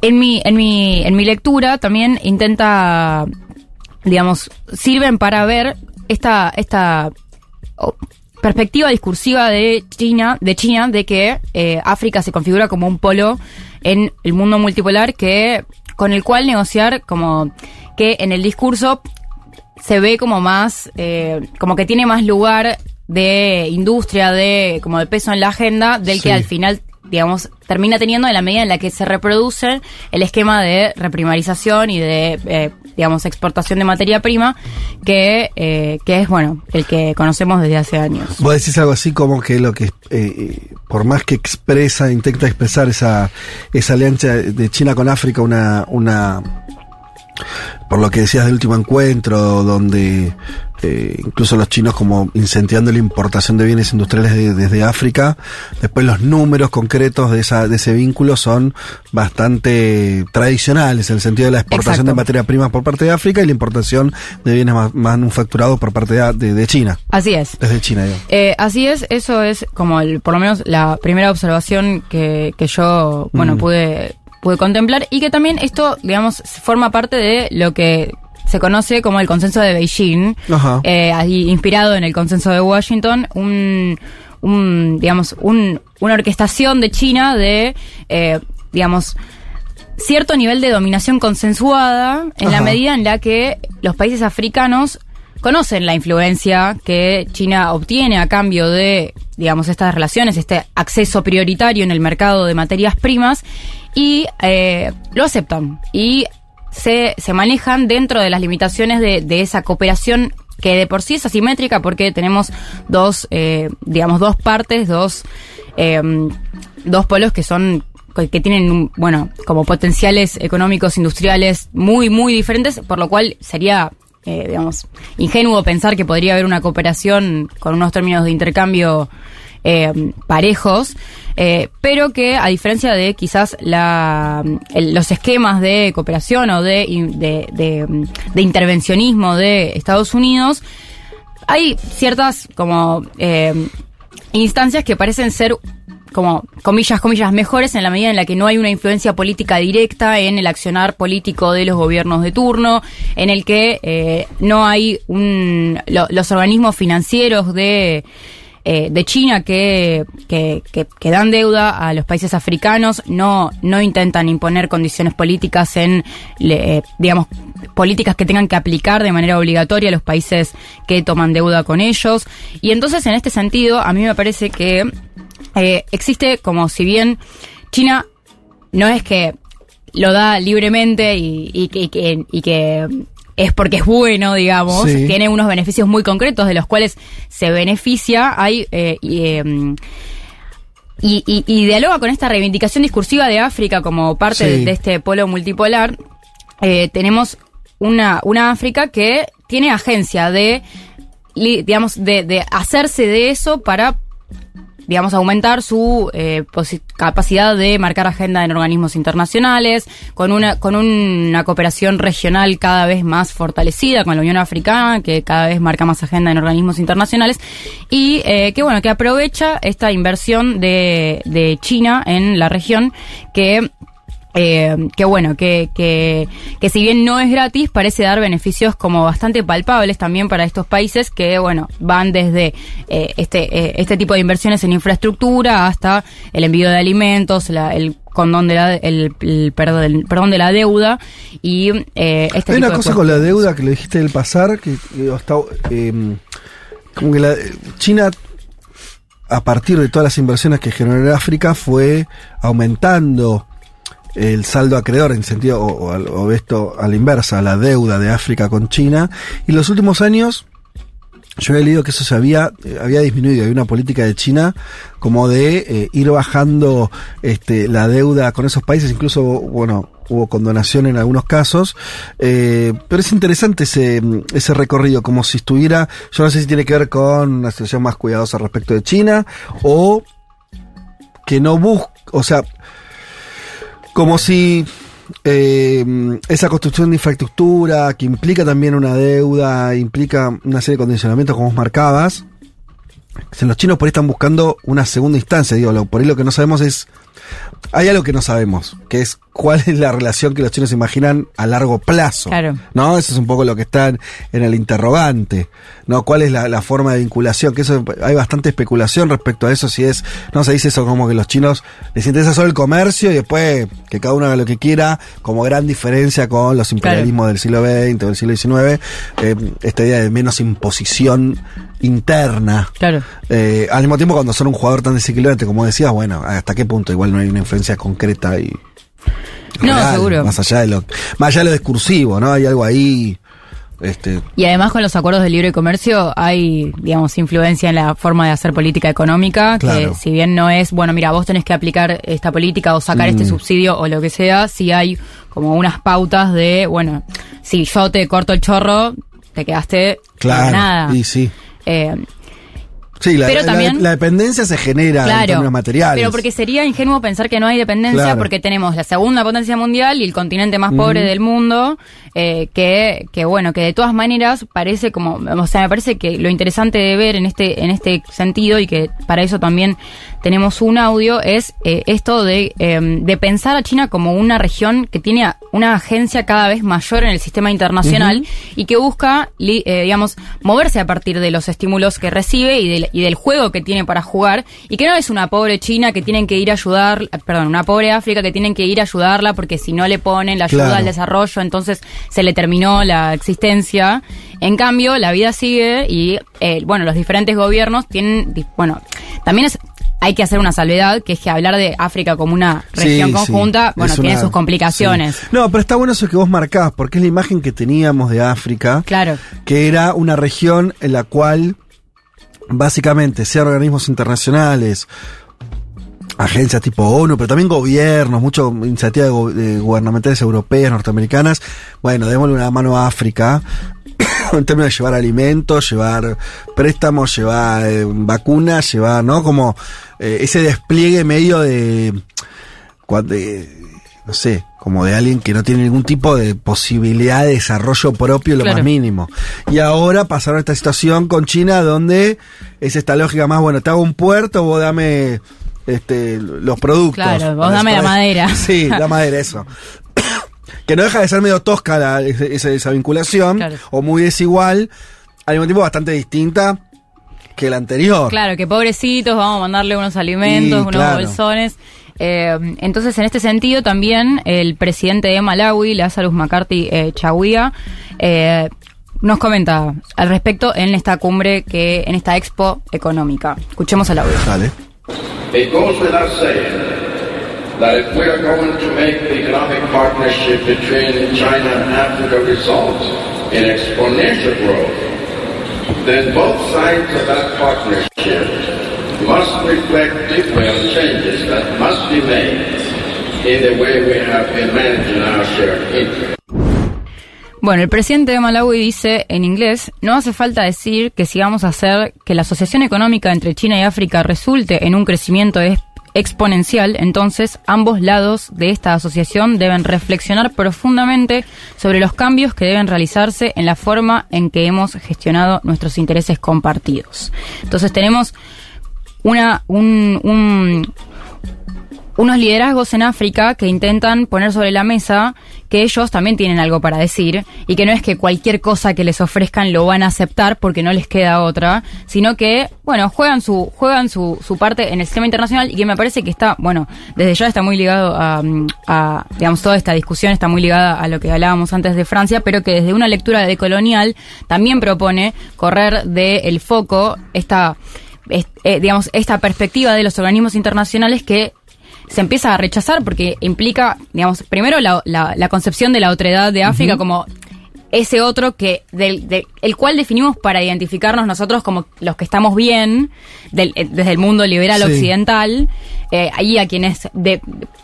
en mi, en mi, en mi lectura también intenta, digamos, sirven para ver esta, esta perspectiva discursiva de China, de China, de que eh, África se configura como un polo en el mundo multipolar que, con el cual negociar como que en el discurso se ve como más, eh, como que tiene más lugar de industria, de como de peso en la agenda, del Sí. que al final, digamos, termina teniendo en la medida en la que se reproduce el esquema de reprimarización y de, eh, digamos, exportación de materia prima, que, eh, que es, bueno, el que conocemos desde hace años. Vos decís algo así como que lo que, eh, eh, por más que expresa, intenta expresar esa, esa alianza de China con África, una, una por lo que decías del último encuentro, donde eh, incluso los chinos como incentivando la importación de bienes industriales de- desde África, después los números concretos de, esa, de ese vínculo son bastante tradicionales, en el sentido de la exportación Exacto. de materias primas por parte de África y la importación de bienes ma- manufacturados por parte de China, Así es. desde China. digo. Eh, así es, eso es como el, por lo menos la primera observación que, que yo, bueno, Mm. pude, pude contemplar y que también esto, digamos, forma parte de lo que se conoce como el consenso de Beijing, eh, ahí inspirado en el consenso de Washington, un, un digamos, un, una orquestación de China de, eh, digamos, cierto nivel de dominación consensuada en la medida en la que los países africanos conocen la influencia que China obtiene a cambio de, digamos, estas relaciones, este acceso prioritario en el mercado de materias primas y eh, lo aceptan. Y se, se manejan dentro de las limitaciones de, de esa cooperación que de por sí es asimétrica porque tenemos dos, eh, digamos, dos partes, dos, eh, dos polos que son que tienen, bueno, como potenciales económicos, industriales muy, muy diferentes, por lo cual sería, eh, digamos, ingenuo pensar que podría haber una cooperación con unos términos de intercambio eh, parejos, eh, pero que a diferencia de quizás la, el- los esquemas de cooperación o de, de, de- de intervencionismo de Estados Unidos, hay ciertas como eh, instancias que parecen ser como comillas, comillas, mejores en la medida en la que no hay una influencia política directa en el accionar político de los gobiernos de turno, en el que eh, no hay los organismos financieros de, eh, de China que, que, que- que dan deuda a los países africanos, no, no intentan imponer condiciones políticas en, eh, digamos, políticas que tengan que aplicar de manera obligatoria a los países que toman deuda con ellos. Y entonces, en este sentido, a mí me parece que eh, existe como si bien China no es que lo da libremente y, y y y que es porque es bueno, digamos, Sí. tiene unos beneficios muy concretos de los cuales se beneficia, hay... eh, y, y, y- y dialoga con esta reivindicación discursiva de África como parte Sí. de, de este polo multipolar. Eh, tenemos una, una África que tiene agencia de, digamos, de, de hacerse de eso para digamos, aumentar su eh, capacidad de marcar agenda en organismos internacionales, con una, con una cooperación regional cada vez más fortalecida con la Unión Africana, que cada vez marca más agenda en organismos internacionales, y eh, que bueno, que aprovecha esta inversión de, de China en la región, que eh, que bueno, que, que, que si bien no es gratis, parece dar beneficios como bastante palpables también para estos países que, bueno, van desde eh, este, eh, este tipo de inversiones en infraestructura hasta el envío de alimentos, la- el condón de la, el, el perdón, el perdón de la deuda y eh, este Hay tipo una de cosa con la deuda que le dijiste del pasar, que, eh, como que la, China, a partir de todas las inversiones que generó en África, fue aumentando el saldo acreedor en sentido, o, o esto a la inversa, la deuda de África con China, y en los últimos años yo había leído que eso se había, eh, había disminuido. Hay una política de China como de eh, ir bajando este, la deuda con esos países. Incluso, bueno, hubo condonación en algunos casos. Eh, pero es interesante ese, ese recorrido, como si estuviera, yo no sé si tiene que ver con una situación más cuidadosa respecto de China o que no busca, o sea, como si eh, esa construcción de infraestructura que implica también una deuda, implica una serie de condicionamientos como marcabas, los chinos por ahí están buscando una segunda instancia, digo, lo- por ahí lo que no sabemos es, hay algo que no sabemos, que es cuál es la relación que los chinos imaginan a largo plazo. Claro. ¿No? Eso es un poco lo que está en, el interrogante. ¿No? ¿Cuál es la, la forma de vinculación? Que eso hay bastante especulación respecto a eso, si es, no se dice eso como que los chinos les interesa solo el comercio y después que cada uno haga lo que quiera, como gran diferencia con los imperialismos del siglo XX o del siglo XIX, eh, esta idea de menos imposición interna. Claro. Eh, al mismo tiempo, cuando son un jugador tan desequilibrante como decías, bueno, ¿hasta qué punto? Igual no hay una influencia concreta y. No, seguro. Más allá de lo, más allá de lo discursivo, ¿no? Hay algo ahí Este, Y además con los acuerdos de libre comercio hay, digamos, influencia en la forma de hacer política económica, Claro. que si bien no es, bueno, mira, vos tenés que aplicar esta política o sacar este Mm. subsidio o lo que sea, sí hay como unas pautas de, bueno, si yo te corto el chorro, te quedaste claro. nada. Y sí. Eh, Sí, la, Pero la- también- la dependencia se genera en Claro, términos materiales. pero porque sería ingenuo pensar que no hay dependencia Claro. porque tenemos la segunda potencia mundial y el continente más pobre del mundo, eh, que, que bueno, que de todas maneras parece como, o sea, me parece que lo interesante de ver en este, en este sentido y que para eso también tenemos un audio es eh, esto de, eh, de pensar a China como una región que tiene una agencia cada vez mayor en el sistema internacional y que busca, li- eh, digamos, moverse a partir de los estímulos que recibe y del, y del juego que tiene para jugar y que no es una pobre China que tienen que ir a ayudar, eh, perdón, una pobre África que tienen que ir a ayudarla porque si no le ponen la ayuda Claro. al desarrollo, entonces se le terminó la existencia. En cambio, la vida sigue y, eh, bueno, los diferentes gobiernos tienen, bueno, también es... Hay que hacer una salvedad, que es que hablar de África como una región Sí, sí. conjunta, bueno, tiene una- sus complicaciones. sí. No, pero está bueno eso que vos marcás, porque es la imagen que teníamos de África. Claro. Que era una región en la cual, básicamente, sea organismos internacionales, agencias tipo ONU, pero también gobiernos, muchas iniciativas gubernamentales europeas, norteamericanas. Bueno, démosle una mano a África. en términos de llevar alimentos, llevar préstamos, llevar eh, vacunas, llevar, ¿no? Como eh, ese despliegue medio de, eh, no sé, como de alguien que no tiene ningún tipo de posibilidad de desarrollo propio, lo Claro. más mínimo. Y ahora pasaron a esta situación con China donde es esta lógica más, bueno, te hago un puerto, vos dame este, los productos. Claro, vos dame la madera. Sí, la madera, eso. que no deja de ser medio tosca la- esa, esa vinculación, Claro. o muy desigual, al mismo tiempo bastante distinta que la anterior. Claro, que pobrecitos, vamos a mandarle unos alimentos, Y, unos claro. bolsones. Eh, entonces, en este sentido, también el presidente de Malawi, Lazarus McCarthy eh, eh, nos comenta al respecto en esta cumbre, que en esta expo económica. Escuchemos el audio. Dale. It goes without saying that if we are going to make the economic partnership between China and Africa result in exponential growth, then both sides of that partnership must reflect changes that must be made in the way we have been managing our shared interests. Bueno, el presidente de Malawi dice en inglés, no hace falta decir que si vamos a hacer que la asociación económica entre China y África resulte en un crecimiento exponencial, entonces ambos lados de esta asociación deben reflexionar profundamente sobre los cambios que deben realizarse en la forma en que hemos gestionado nuestros intereses compartidos. Entonces tenemos una, un, un- unos liderazgos en África que intentan poner sobre la mesa que ellos también tienen algo para decir y que no es que cualquier cosa que les ofrezcan lo van a aceptar porque no les queda otra, sino que, bueno, juegan su juegan su, su parte en el sistema internacional y que me parece que está, bueno, desde ya está muy ligado a, a, digamos, toda esta discusión está muy ligada a lo que hablábamos antes de Francia, pero que desde una lectura de colonial también propone correr del foco esta, es- eh, digamos, esta perspectiva de los organismos internacionales que se empieza a rechazar porque implica, digamos, primero la, la- la concepción de la otredad de África como ese otro que del, el cual definimos para identificarnos nosotros como los que estamos bien del- eh, desde el mundo liberal Sí. occidental eh, ahí a quienes de-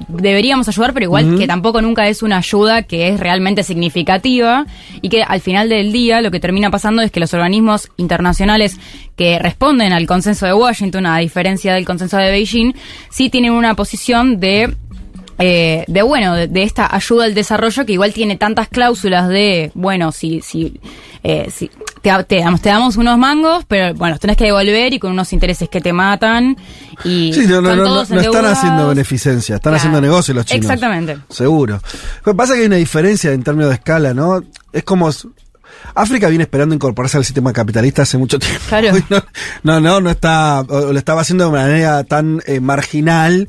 deberíamos ayudar pero igual que tampoco nunca es una ayuda que es realmente significativa y que al final del día lo que termina pasando es que los organismos internacionales que responden al consenso de Washington a diferencia del consenso de Beijing sí tienen una posición de eh, de bueno, de, de esta ayuda al desarrollo que igual tiene tantas cláusulas de, bueno, si, si, eh, si te, te damos, te damos unos mangos, pero bueno, los tenés que devolver y con unos intereses que te matan y Sí, no, no, están no, no, están haciendo beneficencia, están Claro. haciendo negocio los chinos. Exactamente. Seguro. Lo que pasa es que hay una diferencia en términos de escala, ¿no? Es como. África viene esperando incorporarse al sistema capitalista hace mucho tiempo. Claro. No, no, no está. lo estaba haciendo de manera tan eh, marginal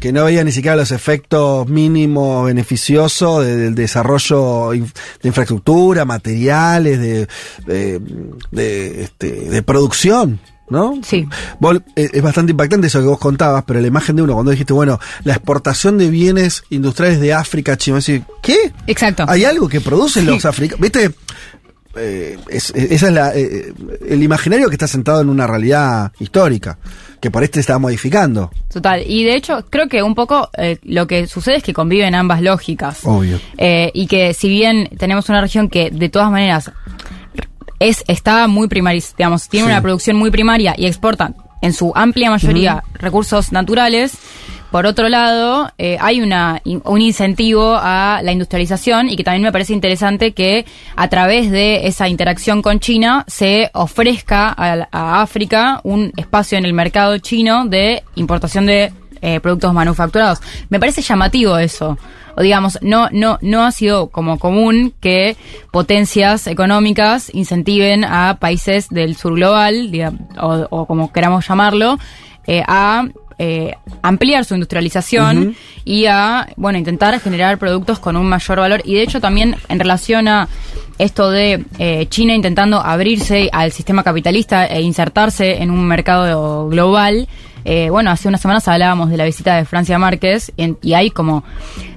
que no veía ni siquiera los efectos mínimos beneficiosos de- del desarrollo de infraestructura, materiales, de, de, de, este, de producción. ¿No? Sí. Vos- eh, es bastante impactante eso que vos contabas, pero la imagen de uno, cuando dijiste, bueno, la exportación de bienes industriales de África, chino, decir, ¿qué? Exacto. ¿Hay algo que producen Sí. los africanos? ¿Viste? Eh, es, esa es la, eh, el imaginario que está sentado en una realidad histórica, que por este se está modificando. Total. Y de hecho, creo que un poco eh, lo que sucede es que conviven ambas lógicas. Obvio. Eh, y que si bien tenemos una región que de todas maneras es está muy primaria, digamos, tiene Sí. una producción muy primaria y exporta en su amplia mayoría recursos naturales, por otro lado, eh, hay una, un incentivo a la industrialización y que también me parece interesante que a través de esa interacción con China se ofrezca a, África un espacio en el mercado chino de importación de eh, productos manufacturados. Me parece llamativo eso. O digamos, no, no, no ha sido como común que potencias económicas incentiven a países del sur global, diga- o, o como queramos llamarlo, eh, a eh, ampliar su industrialización y a, bueno, intentar generar productos con un mayor valor. Y de hecho también en relación a esto de eh, China intentando abrirse al sistema capitalista e insertarse en un mercado global, eh, bueno, hace unas semanas hablábamos de la visita de Francia Márquez y, en- y hay como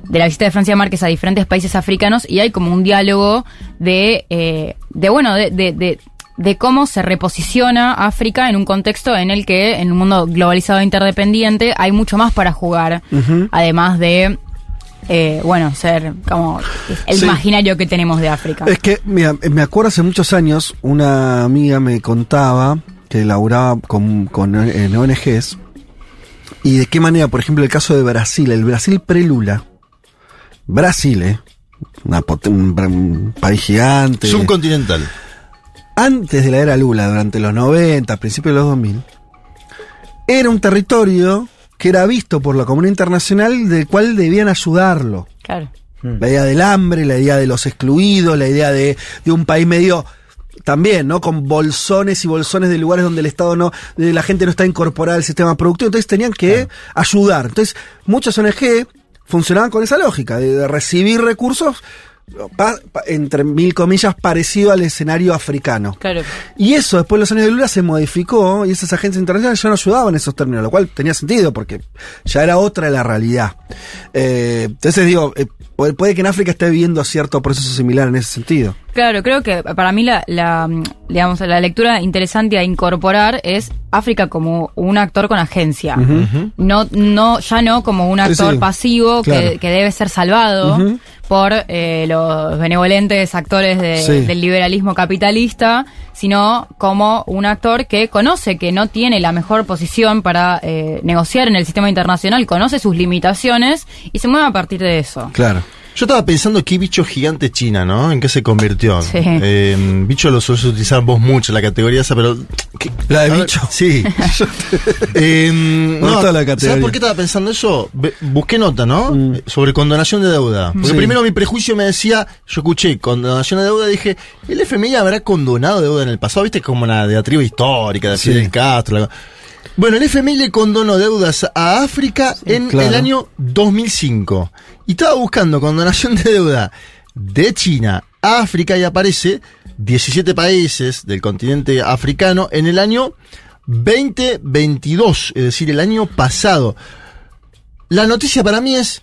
de la visita de Francia Márquez a diferentes países africanos y hay como un diálogo de, eh, de bueno, de, de, de, de cómo se reposiciona África en un contexto en el que en un mundo globalizado e interdependiente hay mucho más para jugar, además de, eh, bueno, ser como el Sí. imaginario que tenemos de África. Es que, mira, me acuerdo hace muchos años, una amiga me contaba que laburaba con, con en ONGs y de qué manera, por ejemplo, el caso de Brasil, el Brasil pre-Lula, Brasil, ¿eh? Una un, un país gigante. Subcontinental. Antes de la era Lula, durante los 90, principios de los 2000, era un territorio que era visto por la comunidad internacional del cual debían ayudarlo. Claro. La idea del hambre, la idea de los excluidos, la idea de, de un país medio también, ¿no? Con bolsones y bolsones de lugares donde el Estado no, de la gente no está incorporada al sistema productivo, entonces tenían que ayudar. Entonces, muchas ONG funcionaban con esa lógica, de, de recibir recursos, pa- pa- entre mil comillas, parecido al escenario africano. Claro. Y eso, después de los años de Lula, se modificó y esas agencias internacionales ya no ayudaban en esos términos, lo cual tenía sentido porque ya era otra la realidad. Eh, entonces digo, eh, puede, puede que en África esté viviendo cierto proceso similar en ese sentido. Claro, creo que para mí la, la, digamos, la lectura interesante a incorporar es África como un actor con agencia. No, no, ya no como un actor sí. pasivo que, Claro. que debe ser salvado. Por eh, los benevolentes actores de- Sí. del liberalismo capitalista, sino como un actor que conoce que no tiene la mejor posición para eh, negociar en el sistema internacional, conoce sus limitaciones y se mueve a partir de eso. Claro. Yo estaba pensando qué bicho gigante China, ¿no? ¿En qué se convirtió? Sí. Eh, bicho lo sueles utilizar vos mucho, la categoría esa, pero... ¿qué? La de ver, bicho. Sí. Eh, no, gusta la categoría. ¿Sabes por qué estaba pensando eso? Busqué nota, ¿no? Eh, Sobre condonación de deuda. Porque Sí. primero mi prejuicio me decía, yo escuché condonación de deuda, dije, ¿el FMI habrá condonado deuda en el pasado? ¿Viste? Como una diatriba histórica de Sí. Fidel Castro. la- Bueno, el FMI le condonó deudas a África en claro. el año 2005. Y estaba buscando condonación de deuda de China a África y aparece 17 países del continente africano en el año 2022, es decir, el año pasado. La noticia para mí es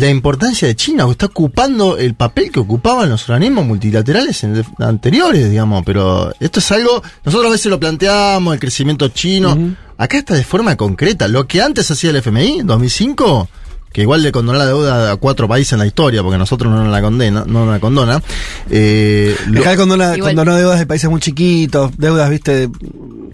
la importancia de China, que está ocupando el papel que ocupaban los organismos multilaterales en- anteriores, digamos, pero esto es algo, nosotros a veces lo planteamos, el crecimiento chino, acá está de forma concreta, lo que antes hacía el FMI en 2005, que igual le condonó la deuda a cuatro países en la historia, porque nosotros no nos la condena, no la condona, eh, lo- Acá condona, condonó deudas de países muy chiquitos, deudas, viste, de-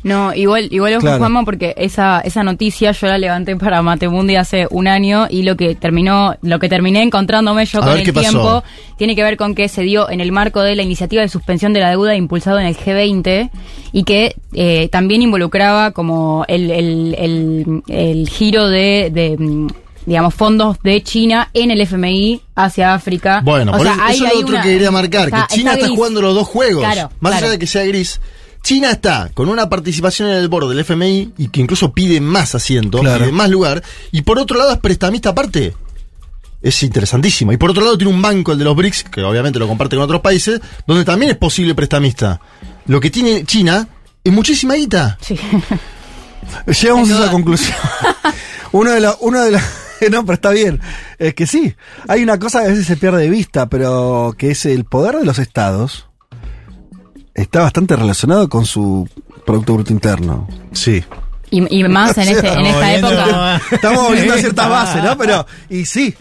No, igual, igual ojo, Claro. Juanma, porque esa, esa noticia yo la levanté para Matemundi hace un año y lo que terminó, lo que terminé encontrándome yo A con el tiempo tiene que ver con que se dio en el marco de la iniciativa de suspensión de la deuda impulsado en el G20 y que eh, también involucraba como el, el, el, el giro de, de, digamos, fondos de China en el FMI hacia África. Bueno, O por sea, eso, es lo otro una- que quería marcar, está- que China está jugando los dos juegos. Claro, Más claro. allá de que sea gris. China está con una participación en el board del FMI y que incluso pide más asiento, Claro. pide más lugar. Y por otro lado es prestamista aparte. Es interesantísimo. Y por otro lado tiene un banco, el de los BRICS, que obviamente lo comparte con otros países, donde también es posible prestamista. Lo que tiene China es muchísima guita. Sí. llegamos a esa conclusión. uno de los, uno de los, no, pero está bien, es que sí, hay una cosa que a veces se pierde de vista, pero que es el poder de los estados está bastante relacionado con su Producto Bruto Interno. Sí. Y, y más en, este, en esta época. Estamos volviendo a ciertas bases, ¿no? Pero, y sí.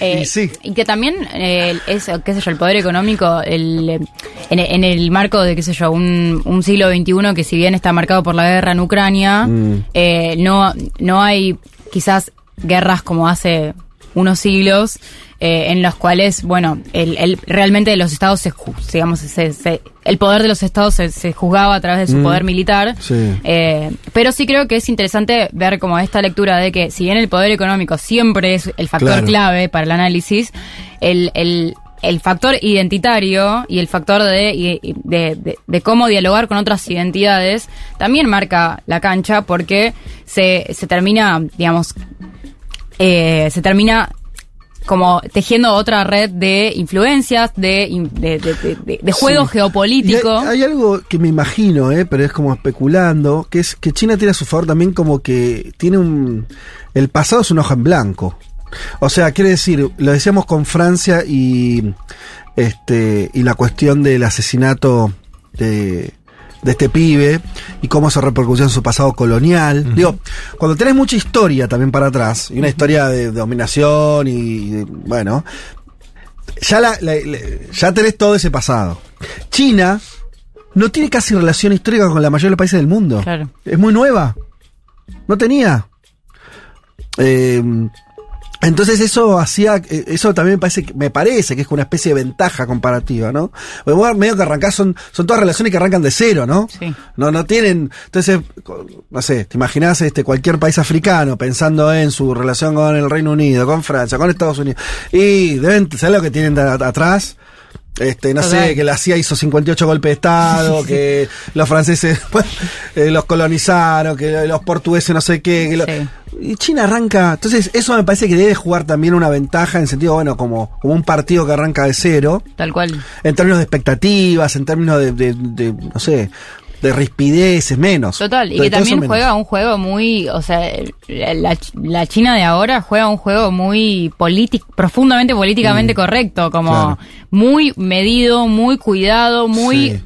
Eh, Y sí. y que también eh, es, qué sé yo, el poder económico, el, en, en el marco de, qué sé yo, un, un siglo XXI que si bien está marcado por la guerra en Ucrania, Mm. eh, no, no hay quizás guerras como hace unos siglos eh, en los cuales, bueno, el, el- realmente los estados, se, digamos, se- se- el poder de los estados se, se juzgaba a través de su Mm. poder militar. Sí. Eh, pero sí creo que es interesante ver como esta lectura de que si bien el poder económico siempre es el factor Claro. clave para el análisis, el, el, el factor identitario y el factor de- de cómo dialogar con otras identidades también marca la cancha porque se, se termina, digamos, eh, se termina como tejiendo otra red de influencias, de, de, de- de- juego Sí. geopolítico. Hay, hay algo que me imagino, eh, pero es como especulando, que es que China tiene a su favor también como que tiene un... El pasado es una hoja en blanco. O sea, quiere decir, lo decíamos con Francia y este y la cuestión del asesinato de, de este pibe y cómo se repercutió en su pasado colonial. Digo, cuando tenés mucha historia también para atrás, y una historia de, dominación y, de- bueno, ya, la, la- la- ya tenés todo ese pasado. China no tiene casi relación histórica con la mayoría de los países del mundo. Claro. Es muy nueva. No tenía. Eh, entonces eso hacía, eh, eso también me parece, que- me parece que es una especie de ventaja comparativa, ¿no? Porque vos medio que arrancás son, son todas relaciones que arrancan de cero, ¿no? Sí. No, no tienen, entonces, no sé, te imaginás este, cualquier país africano pensando en su relación con el Reino Unido, con Francia, con Estados Unidos, y deben, ¿sabes lo que tienen de at- atrás? Este, no sé, que la CIA hizo 58 golpes de Estado, que los franceses bueno, eh, los colonizaron, que los portugueses no sé qué. que lo- Y China arranca. Entonces, eso me parece que debe jugar también una ventaja en el sentido, bueno, como, como un partido que arranca de cero. Tal cual. En términos de expectativas, en términos de, de- de, no sé, de rispideces, menos. Total, y que también juega un juego muy, o sea, la, la China de ahora juega un juego muy político, profundamente políticamente Mm, correcto, como claro. muy medido, muy cuidado, muy... Sí.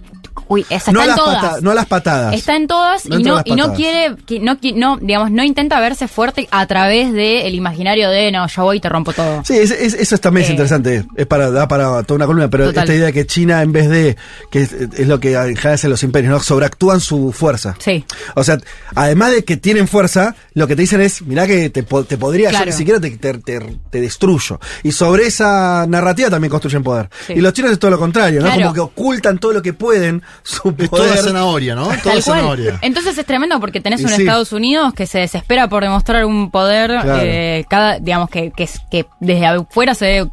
Uy, esa No está las, en todas. pata- no las patadas. Está en todas No y no y no quiere que no no digamos no intenta verse fuerte a través del imaginario de no yo voy y te rompo todo. Sí, es- es- eso también es Eh, interesante. Es para, da para toda una columna, pero Total. esta idea de que China, en vez de, que es, es lo que en general hacen los imperios, ¿no? sobreactúan su fuerza. Sí. O sea, además de que tienen fuerza, lo que te dicen es, mirá que te, te podría, yo ni siquiera te, te, te- te destruyo. Y sobre esa narrativa también construyen poder. Sí. Y los chinos es todo lo contrario, ¿no? Claro. Como que ocultan todo lo que pueden, su Es poder. toda zanahoria, ¿no? Toda zanahoria. Entonces es tremendo porque tenés Y un sí. Estados Unidos que se desespera por demostrar un poder, Claro. eh, cada, digamos que, que, que desde afuera se ve,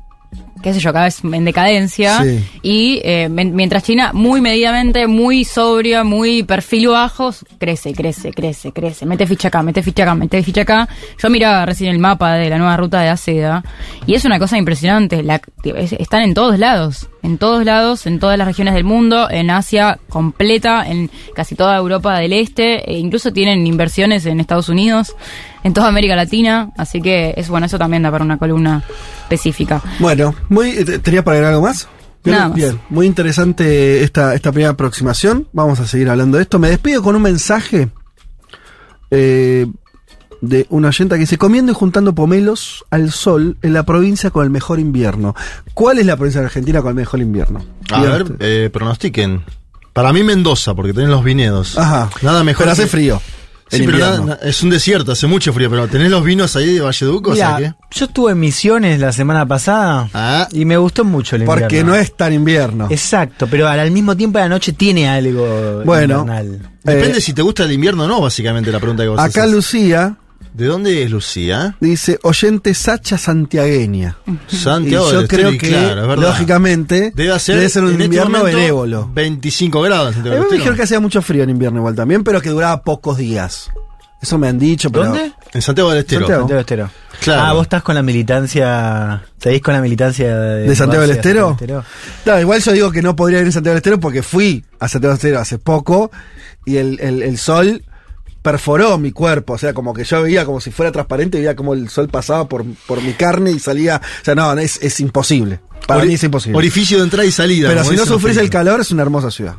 qué sé yo, cada vez en decadencia. Sí. Y eh, mientras China, muy medidamente, muy sobria, muy perfil bajo, crece, crece, crece, crece. Mete ficha acá, mete ficha acá, mete ficha acá. Yo miraba recién el mapa de la nueva ruta de Aceda y es una cosa impresionante. La, es- están en todos lados, en todos lados, en todas las regiones del mundo, en Asia completa, en casi toda Europa del Este, e incluso tienen inversiones en Estados Unidos, en toda América Latina. Así que es bueno, eso también da para una columna específica. Bueno, muy, eh, ¿tenías para agregar algo más? Bien, Nada más. bien, muy interesante esta, esta primera aproximación. Vamos a seguir hablando de esto. Me despido con un mensaje eh, de una oyenta que dice, comiendo y juntando pomelos al sol en la provincia con el mejor invierno. ¿Cuál es la provincia de Argentina con el mejor invierno? A ver, eh, pronostiquen. Para mí Mendoza, porque tienen los viñedos. Ajá. Nada mejor. Pero hace que- frío. Sí, pero nada- es un desierto, hace mucho frío, pero tenés los vinos ahí de Valleduco, o sea Mira, que. yo estuve en Misiones la semana pasada Ah. y me gustó mucho el invierno. Porque no es tan invierno. Exacto, pero al al mismo tiempo la noche tiene algo Bueno. invernal. Depende Eh, si te gusta el invierno o no, básicamente la pregunta que vos Acá haces. Lucía ¿De dónde es Lucía? dice, oyente Sacha Santiagueña. Santiago y yo creo que, claro, lógicamente, Debe ser, un en este invierno momento, benévolo. 25 grados en Santiago A mí me dijeron que hacía mucho frío en invierno igual también, pero que duraba pocos días. Eso me han dicho, pero... ¿Dónde? En Santiago del Estero. Santiago. Santiago del Estero. Claro. Ah, vos estás con la militancia. ¿Seguís con la militancia de, ¿De Santiago del Estero? No, igual yo digo que no podría ir en Santiago del Estero porque fui a Santiago del Estero hace poco y el, el- el sol perforó mi cuerpo, o sea, como que yo veía como si fuera transparente, veía como el sol pasaba por, por mi carne y salía, o sea, no, es, es imposible. Para Ori- mí es imposible. Orificio de entrada y salida. Pero si no sufrís el calor, es una hermosa ciudad.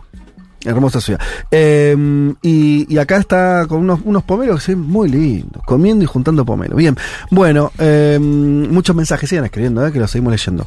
Hermosa ciudad. Eh, y, y acá está con unos, unos pomelos que se ven muy lindos, comiendo y juntando pomelos. Bien, bueno, eh, muchos mensajes sigan escribiendo, eh, que los seguimos leyendo.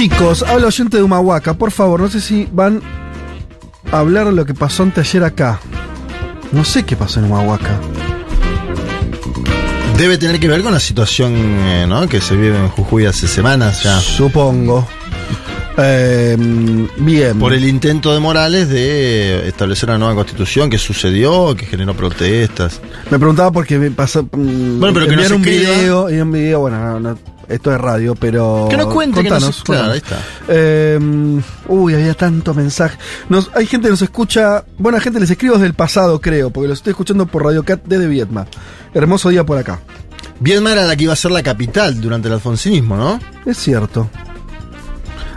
Chicos, habla oyente de Humahuaca, por favor, no sé si van a hablar de lo que pasó anteayer acá. No sé qué pasó en Humahuaca. Debe tener que ver con la situación eh, ¿no? que se vive en Jujuy hace semanas ya. Supongo. Eh, bien. Por el intento de Morales de establecer una nueva constitución que sucedió, que generó protestas. Me preguntaba porque me pasó. mm, Bueno, pero que enviaron nos un video, y un video, bueno, no, no, esto es radio, pero. Que nos cuente, que nos- contanos, claro, contanos. ahí está. Eh, uy, había tanto mensaje. Nos, hay gente que nos escucha. Buena gente, les escribo desde el pasado, creo, porque los estoy escuchando por Radio Cat desde Vietnam. Hermoso día por acá. Viedma era la que iba a ser la capital durante el alfonsinismo, ¿no? Es cierto.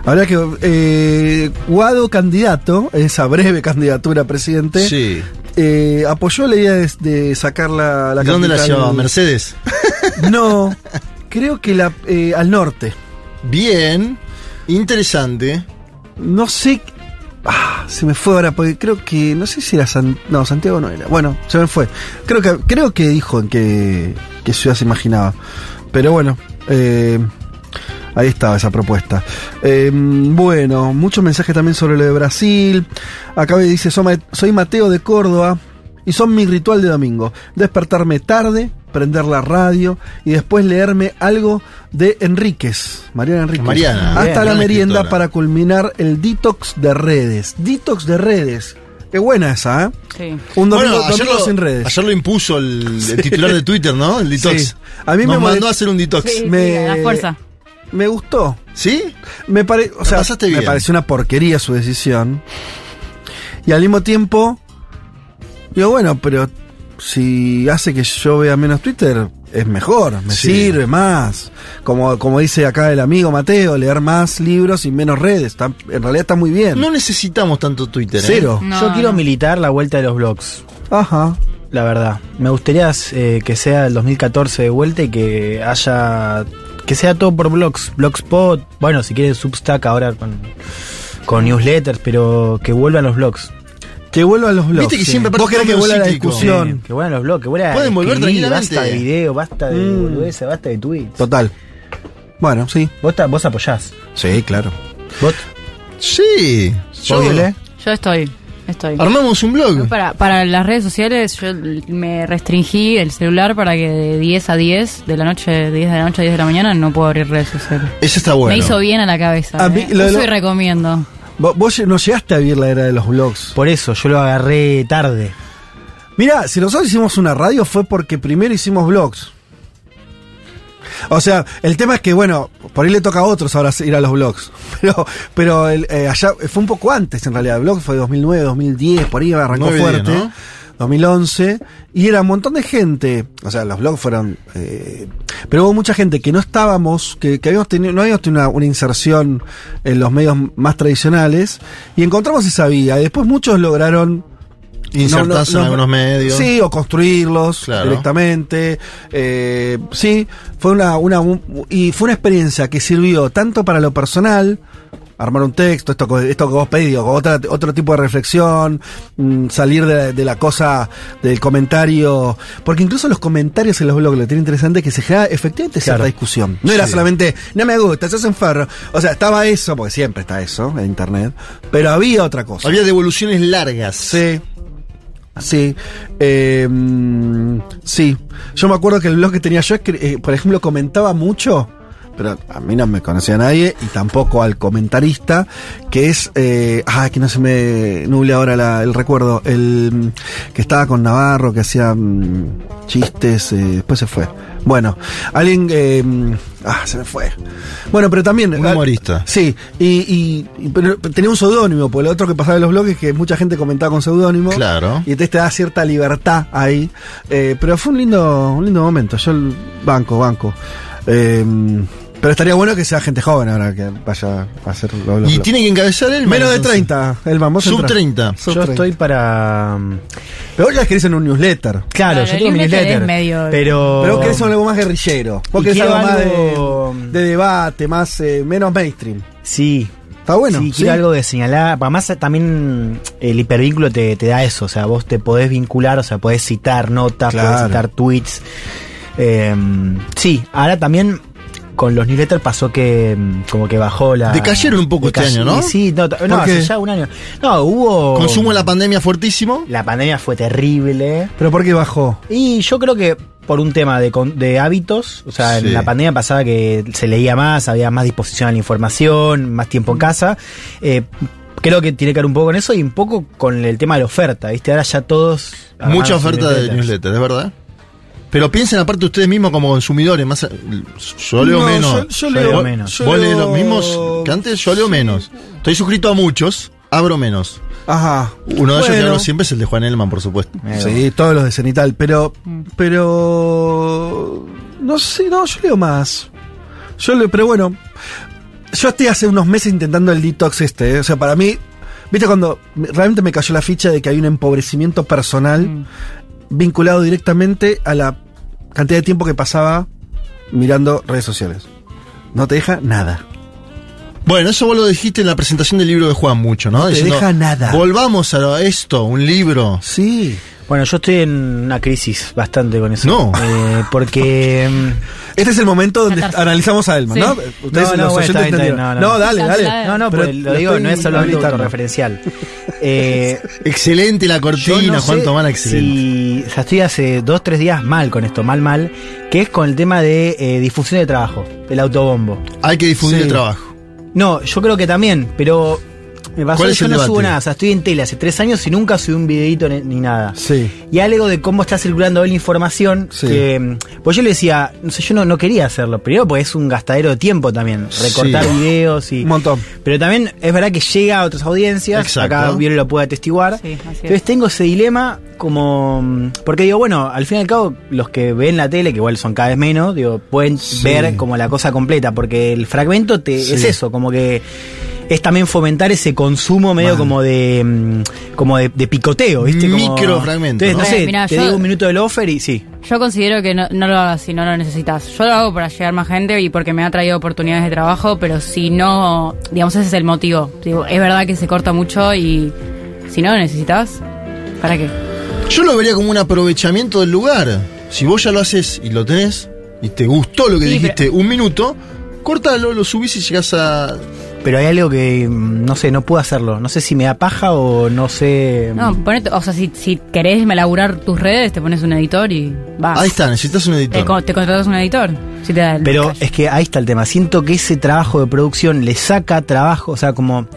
Habrá que. Eh, Guado, candidato, esa breve candidatura a presidente. Sí. eh, apoyó la idea de, de sacar la, la ¿Y dónde la capital- llevaba? ¿Mercedes? No, creo que la eh, al norte. Bien, interesante. No sé. Ah, se me fue ahora, porque creo que. No sé si era San, No, Santiago no era. Bueno, se me fue. Creo que, creo que dijo en qué, qué ciudad se imaginaba. Pero bueno, eh, ahí estaba esa propuesta. Eh, bueno, muchos mensajes también sobre lo de Brasil. Acá me dice: "Soy Ma- Soy Mateo de Córdoba. Y son mi ritual de domingo. Despertarme tarde, prender la radio y después leerme algo de Enríquez, Mariana Enríquez. Mariana. Hasta Bien, la merienda escritora. para culminar el detox de redes. Detox de redes. Qué buena esa, ¿eh? Sí. Un domingo, Bueno, ayer domingo lo, sin redes. ayer lo impuso el, el titular de Twitter, ¿no? El detox. Sí. A mí Nos me mandó molest- a hacer un detox. Sí, Me- la fuerza. Me gustó. ¿Sí? Me, pare, o sea, pasaste me pareció una porquería su decisión. Y al mismo tiempo, digo, bueno, pero si hace que yo vea menos Twitter, es mejor, me Sí. sirve más. Como, como dice acá el amigo Mateo, leer más libros y menos redes. Está- en realidad está muy bien. No necesitamos tanto Twitter. ¿eh? Cero. No, Yo quiero militar la vuelta de los blogs. Ajá. La verdad. Me gustaría eh, que sea el 2014 de vuelta y que haya. Que sea todo por blogs. Blogspot. Bueno, si quieren Substack ahora con, con newsletters, pero que vuelvan los blogs. Que vuelvan los blogs. Viste que sí. siempre Vos querés que vuelva la discusión. Sí, que vuelvan los blogs, que vuelva Pueden volver tranquilamente. Basta de video, basta de Mm. boludeces, basta de tweets. Total. Bueno, sí. Vos, ta- vos apoyás. Sí, claro. ¿Vos? Sí. Yo-. Yo estoy. Estoy. Armamos un blog. Para, para las redes sociales yo me restringí el celular para que de 10 a 10 de la noche, de 10 de la noche a 10 de la mañana no puedo abrir redes sociales. Ese está bueno. Me hizo bien a la cabeza. A mí, eh. lo Uso lo- y recomiendo. Vos, vos no llegaste a vivir la era de los blogs. Por eso, yo lo agarré tarde. Mira, si nosotros hicimos una radio fue porque primero hicimos blogs. O sea, el tema es que, bueno, por ahí le toca a otros ahora ir a los blogs. Pero, pero el, eh, allá fue un poco antes, en realidad. El blog fue 2009, 2010, por ahí arrancó 9, fuerte. 10, ¿no? 2011. Y era un montón de gente. O sea, los blogs fueron. eh, pero hubo mucha gente que no estábamos, que, que habíamos tenido, no habíamos tenido una, una inserción en los medios más tradicionales. Y encontramos esa vía. Y después muchos lograron Insertarse no, no, en algunos medios. Sí, o construirlos Claro. directamente. Eh, sí, fue una, una un- y fue una experiencia que sirvió tanto para lo personal, armar un texto, esto, esto que vos pedís, otra, otro tipo de reflexión, mm, salir de, de la cosa del comentario, porque incluso los comentarios en los blogs lo tiene interesante es que se genera efectivamente cierta Claro. discusión. No era solamente, no me gusta, se hacen ferro. O sea, estaba eso, porque siempre está eso en internet, pero había otra cosa. Había devoluciones largas. Sí. Sí, eh, sí. Yo me acuerdo que el blog que tenía yo, eh, por ejemplo, comentaba mucho pero a mí no me conocía a nadie y tampoco al comentarista, que es, eh, ah, que no se me nuble ahora la- el recuerdo, el que estaba con Navarro, que hacía mm, chistes, eh, después se fue. Bueno, alguien, eh, mm, ah, se me fue. Bueno, pero también... Un humorista. Sí, y, y- y- pero tenía un seudónimo, porque lo otro que pasaba en los blogs es que mucha gente comentaba con seudónimo. Claro. Y entonces te da cierta libertad ahí. Eh, pero fue un lindo, un lindo momento. Yo el banco, banco. Eh, pero estaría bueno que sea gente joven ahora que vaya a hacer los los Y tiene que encabezar él. Menos de 30, el vamos Sub 30. Yo estoy para. Pero vos ya escribís en un newsletter. Claro, Claro, yo el tengo mi newsletter medio- Pero. Pero vos querés algo más guerrillero. Vos querés algo más de, de debate, más eh, menos mainstream. Sí. Está bueno. Sí, sí. quiero algo de señalar. Además, también el hipervínculo te, te da eso. O sea, vos te podés vincular, o sea, podés citar notas, Claro. podés citar tweets. Eh, sí, ahora también con los newsletters pasó que mm, como que bajó la. Decayeron un poco este año, ¿no? Sí, no, no, ¿Por hace ya un año. No, hubo. Consumo de la pandemia fuertísimo. La pandemia fue terrible. Pero ¿por qué bajó? Y yo creo que por un tema de, con- de hábitos, o sea, Sí. en la pandemia pasaba que se leía más, había más disposición a la información, más tiempo en casa. Eh, creo que tiene que ver un poco con eso y un poco con el tema de la oferta, ¿viste? Ahora ya todos... Mucha oferta de newsletters. newsletter, es verdad. Pero piensen aparte ustedes mismos como consumidores, más yo leo No, menos. yo- yo leo menos. yo Vos lees leo- los mismos que antes, yo leo menos. Estoy suscrito a muchos, abro menos. Ajá. Uno de ellos que hablo siempre es el de Juan Elman, por supuesto. Sí, todos los de Cenital, pero. Pero. No sé, no, yo leo más. Yo leo, pero bueno. Yo estoy hace unos meses intentando el detox este. ¿eh? O sea, para mí. ¿Viste cuando me- realmente me cayó la ficha de que hay un empobrecimiento personal vinculado directamente a la cantidad de tiempo que pasaba mirando redes sociales? No te deja nada. Bueno, eso vos lo dijiste en la presentación del libro de Juan mucho, ¿no? No te Diciendo, deja nada. Volvamos a esto, un libro. Sí. Bueno, yo estoy en una crisis bastante con eso. No. Eh, porque... mm, Este es el momento donde analizamos a Elman, Sí. ¿no? Ustedes No, no, los bueno, está está no, No, no. dale, dale. No, no, Pero lo lo digo, no es solo algo. Eh, Excelente la cortina, no Juan Tomán, excelente. Si, o sea, estoy hace dos, tres días mal con esto, mal, mal, que es con el tema de eh, difusión de trabajo, del autobombo. Hay que difundir Sí. el trabajo. No, yo creo que también, pero me pasó ¿Cuál que es yo el no debate? subo nada. O sea, estoy en tele hace tres años y nunca subí un videito ni, ni nada. Sí. Y algo de cómo está circulando hoy la información, Sí. que mm, pues yo le decía, no sé, yo no, no quería hacerlo. Primero, pues es un gastadero de tiempo también, recortar Sí. videos y. Un montón. Pero también es verdad que llega a otras audiencias. Exacto. Acá Viole lo puede atestiguar. Sí, así es. Entonces tengo ese dilema como... mm, Porque digo, bueno, al fin y al cabo, los que ven la tele, que igual son cada vez menos, digo, pueden Sí. ver como la cosa completa, porque el fragmento te, Sí. es eso, como que es también fomentar ese consumo medio como de mm, como de, de picoteo, ¿viste? Como- Microfragmento, Entonces, no ¿no? sé, Eh, mirá, te yo- digo un minuto del offer y sí. Yo considero que no, no lo hagas si no lo necesitas. Yo lo hago para llegar más gente y porque me ha traído oportunidades de trabajo, pero si no, digamos, ese es el motivo. Digo, es verdad que se corta mucho y si no lo necesitas, ¿para qué? Yo lo vería como un aprovechamiento del lugar. Si vos ya lo haces y lo tenés y te gustó lo que Sí, dijiste un minuto, cortalo, lo subís y llegás a. Pero hay algo que, mm, no sé, no puedo hacerlo. No sé si me da paja o no sé... No, ponete, o sea, si, si querés elaborar tus redes, te pones un editor y va. Ahí está, necesitas un editor. te contratas un editor. Si te da el Pero es que ahí está el tema. Siento que ese trabajo de producción le saca trabajo, o sea, como...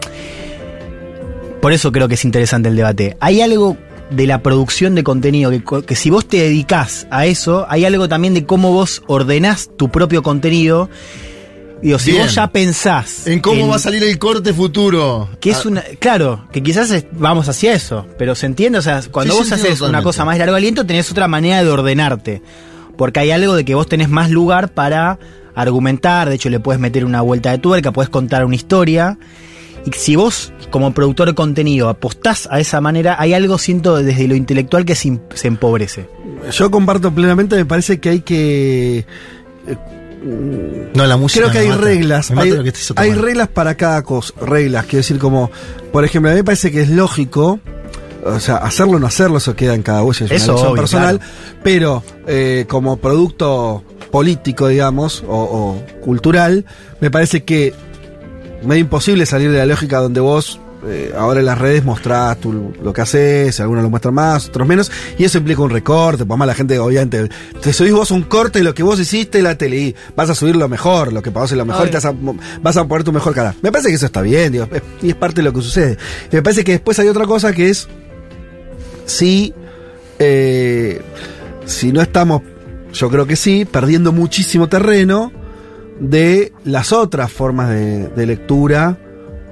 Por eso creo que es interesante el debate. Hay algo de la producción de contenido que, que si vos te dedicás a eso, hay algo también de cómo vos ordenás tu propio contenido. Digo, si Bien. vos ya pensás... En cómo en- va a salir el corte futuro. Que es Ah, una. Claro, que quizás es- vamos hacia eso. Pero se entiende, o sea, cuando Sí, vos haces una cosa más largo aliento, tenés otra manera de ordenarte. Porque hay algo de que vos tenés más lugar para argumentar. De hecho, le puedes meter una vuelta de tuerca, puedes contar una historia. Y si vos, como productor de contenido, apostás a esa manera, hay algo, siento, desde lo intelectual que se, se empobrece. Yo comparto plenamente, me parece que hay que. No, la música. Creo que hay mata. reglas. Hay, que reglas para cada cosa. Reglas, quiero decir, como. Por ejemplo, a mí me parece que es lógico. O sea, hacerlo o no hacerlo, eso queda en cada uno, es una Eso, elección obvio, personal. claro. Pero eh, como producto político, digamos, o, o cultural, me parece que medio imposible salir de la lógica donde vos eh, ahora en las redes mostrás tú lo que haces, algunos lo muestran más, otros menos, y eso implica un recorte, pues más la gente obviamente, te subís vos un corte de lo que vos hiciste en la tele y vas a subir lo mejor, lo que pasó es lo mejor, y te vas a, vas a poner tu mejor cara. Me parece que eso está bien, digo, y es parte de lo que sucede. Me parece que después hay otra cosa que es si, eh, si no estamos, yo creo que sí, perdiendo muchísimo terreno de las otras formas de, de lectura,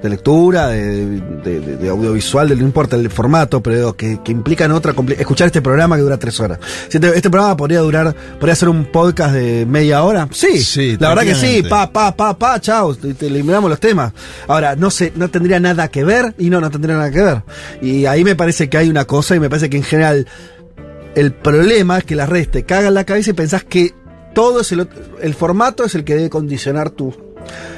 de lectura, de, de- de- de audiovisual, de, no importa el formato, pero que, que implican otra escuchar este programa que dura tres horas. Este, este programa podría durar, podría ser un podcast de media hora. Sí, la verdad que sí, pa, pa, pa, pa, chao, te, eliminamos los temas. Ahora, no sé, no tendría nada que ver y no, no tendría nada que ver. Y ahí me parece que hay una cosa y me parece que en general el problema es que las redes te cagan la cabeza y pensás que todo es el, el formato es el que debe condicionar tu,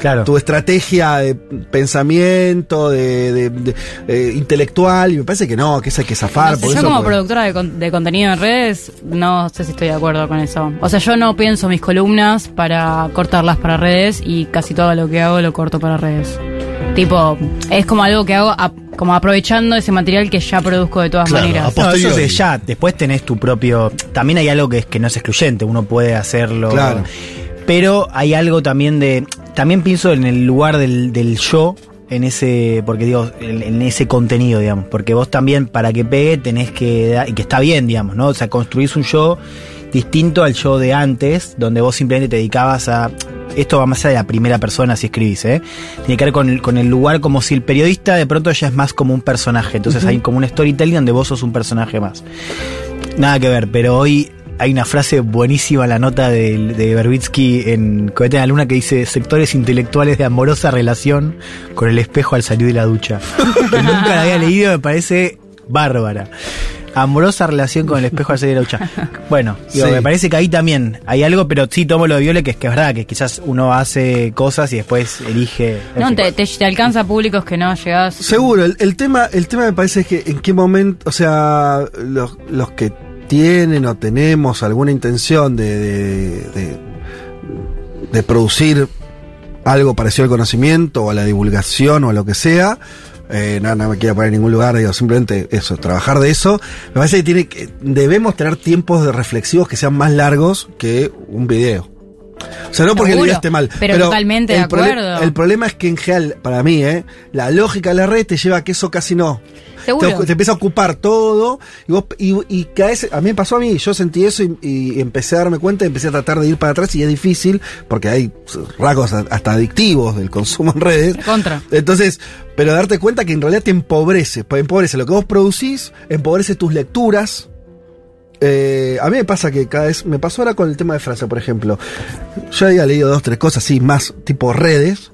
Claro. tu estrategia de pensamiento, de, de- de, eh, intelectual, y me parece que no, que eso hay que zafar. No sé, por yo eso, como porque- productora de, con- de contenido en redes, no sé si estoy de acuerdo con eso. O sea, yo no pienso mis columnas para cortarlas para redes y casi todo lo que hago lo corto para redes. Tipo, es como algo que hago como aprovechando ese material que ya produzco de todas maneras. No, eso es de ya. Después tenés tu propio. También hay algo que es que no es excluyente. Uno puede hacerlo. Claro. Pero hay algo también de. También pienso en el lugar del, del yo. En ese, porque digo, en, en ese contenido, digamos. Porque vos también, para que pegue, tenés que. Y que está bien, digamos, ¿no? O sea, construís un yo distinto al yo de antes, donde vos simplemente te dedicabas a. Esto va más allá de la primera persona si escribís, ¿eh? Tiene que ver con el, con el lugar como si el periodista de pronto ya es más como un personaje. Entonces hay como un storytelling donde vos sos un personaje más. Nada que ver, pero hoy hay una frase buenísima en la nota de, de Berbitsky en Cohete en la Luna que dice sectores intelectuales de amorosa relación con el espejo al salir de la ducha. que nunca la había leído, me parece bárbara. Amorosa relación con el espejo al salir de la ducha. Bueno, digo, Sí. me parece que ahí también hay algo, pero sí tomo lo de Viole, que es que es verdad, que quizás uno hace cosas y después elige. No, te, te, te alcanza públicos que no llegás. Seguro, el, el tema, el tema me parece que en qué momento, o sea, los, los que tienen o tenemos alguna intención de, de, de- producir algo parecido al conocimiento o a la divulgación o a lo que sea, eh, no, no me quiero poner en ningún lugar, digo, simplemente eso, trabajar de eso. Me parece que, tiene que debemos tener tiempos de reflexivos que sean más largos que un video. O sea, no porque el Seguro, video esté mal. pero totalmente de acuerdo. El problema es que en general, para mí, ¿eh? la lógica de la red te lleva a que eso casi no. Seguro. Te, te empieza a ocupar todo y, vos, y, y cada vez, a mí me pasó a mí, yo sentí eso y, y empecé a darme cuenta y empecé a tratar de ir para atrás y es difícil porque hay rasgos hasta adictivos del consumo en redes. Contra. Entonces, pero darte cuenta que en realidad te empobrece, pues empobrece lo que vos producís, empobrece tus lecturas. Eh, a mí me pasa que cada vez, me pasó ahora con el tema de Francia, por ejemplo. Yo había leído dos, tres cosas así, más tipo redes.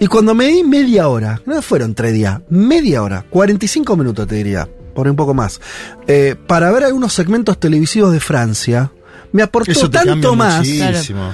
Y cuando me di media hora, no fueron tres días, media hora, 45 minutos te diría, por un poco más, eh, para ver algunos segmentos televisivos de Francia, me aportó Eso te tanto más. muchísimo.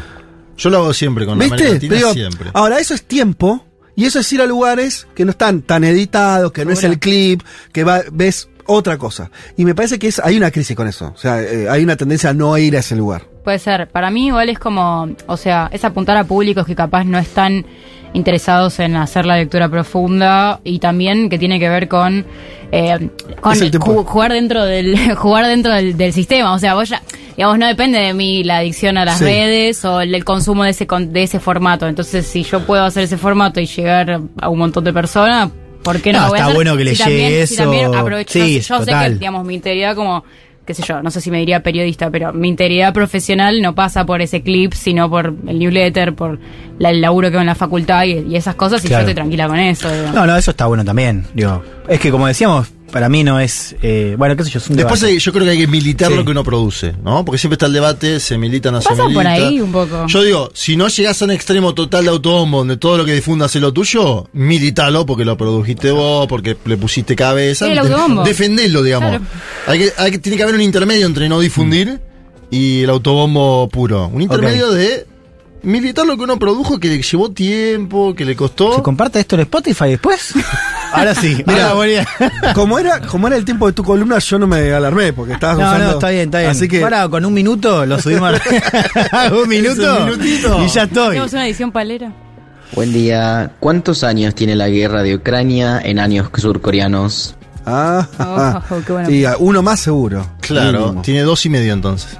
Yo lo hago siempre con la ¿Viste? América Latina, Te digo, siempre. Ahora, eso es tiempo y eso es ir a lugares que no están tan editados, que no es el clip, que va, ves otra cosa. Y me parece que es, hay una crisis con eso. O sea, eh, hay una tendencia a no ir a ese lugar. Puede ser. Para mí igual es como, o sea, es apuntar a públicos que capaz no están interesados en hacer la lectura profunda y también que tiene que ver con, eh, con ju- jugar dentro del jugar dentro del, del sistema. O sea, vos ya, digamos, no depende de mí la adicción a las Sí. redes o el, el consumo de ese de ese formato. Entonces, si yo puedo hacer ese formato y llegar a un montón de personas, ¿por qué no, No, lo voy a está hacer? bueno que le Si también- llegue si también eso. aprovecho- Sí, yo, yo sé total. que, digamos, mi integridad como qué sé yo, no sé si me diría periodista, pero mi integridad profesional no pasa por ese clip, sino por el newsletter, por la- el laburo que hago en la facultad y, y esas cosas, y Claro. yo estoy tranquila con eso. digo. No, no, eso está bueno también. Digo, es que como decíamos, para mí no es. eh, bueno, qué sé yo, es un Después hay- yo creo que hay que militar Sí. lo que uno produce, ¿no? Porque siempre está el debate, se milita, no se milita. por ahí un poco. Yo digo, si no llegás a un extremo total de autobombo donde todo lo que difundas es lo tuyo, militalo porque lo produjiste vos, porque le pusiste cabeza. Sí, el autobombo. Defendelo, digamos. Claro. Hay que, hay que, tiene que haber un intermedio entre no difundir y el autobombo puro. Un intermedio de militar lo que uno produjo, que le llevó tiempo, que le costó. ¿Se comparte esto en Spotify después? Ahora sí. Mira, como era, como era el tiempo de tu columna, yo no me alarmé porque estabas No, usando. no, está bien, está bien. Así que Ahora con un minuto lo subimos a un minuto Es un minutito. y ya estoy. Tenemos una edición palera. Buen día. ¿Cuántos años tiene la guerra de Ucrania en años surcoreanos? Ah, Oh, qué buena y ah, uno más seguro. Claro, Mínimo. tiene dos y medio entonces.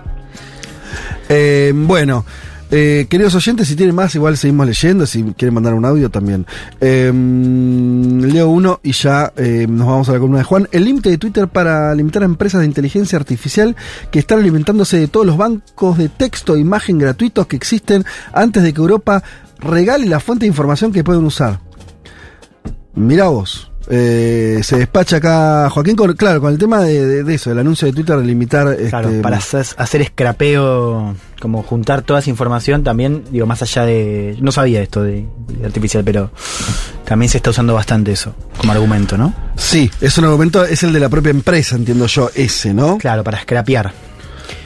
Eh, bueno, eh, queridos oyentes, si tienen más, igual seguimos leyendo. Si quieren mandar un audio también. Eh, leo uno y ya eh, nos vamos a la columna de Juan. El límite de Twitter para limitar a empresas de inteligencia artificial que están alimentándose de todos los bancos de texto e imagen gratuitos que existen antes de que Europa regale la fuente de información que pueden usar. Mirá vos. Eh, se despacha acá Joaquín con, claro, con el tema de, de- de eso, del anuncio de Twitter de limitar Claro, este, para hacer, hacer scrapeo, como juntar toda esa información también, digo, más allá de... No sabía esto de, de artificial, pero también se está usando bastante eso como argumento, ¿no? Sí, es un argumento, es el de la propia empresa, entiendo yo, ese, ¿no? Claro, para scrapear.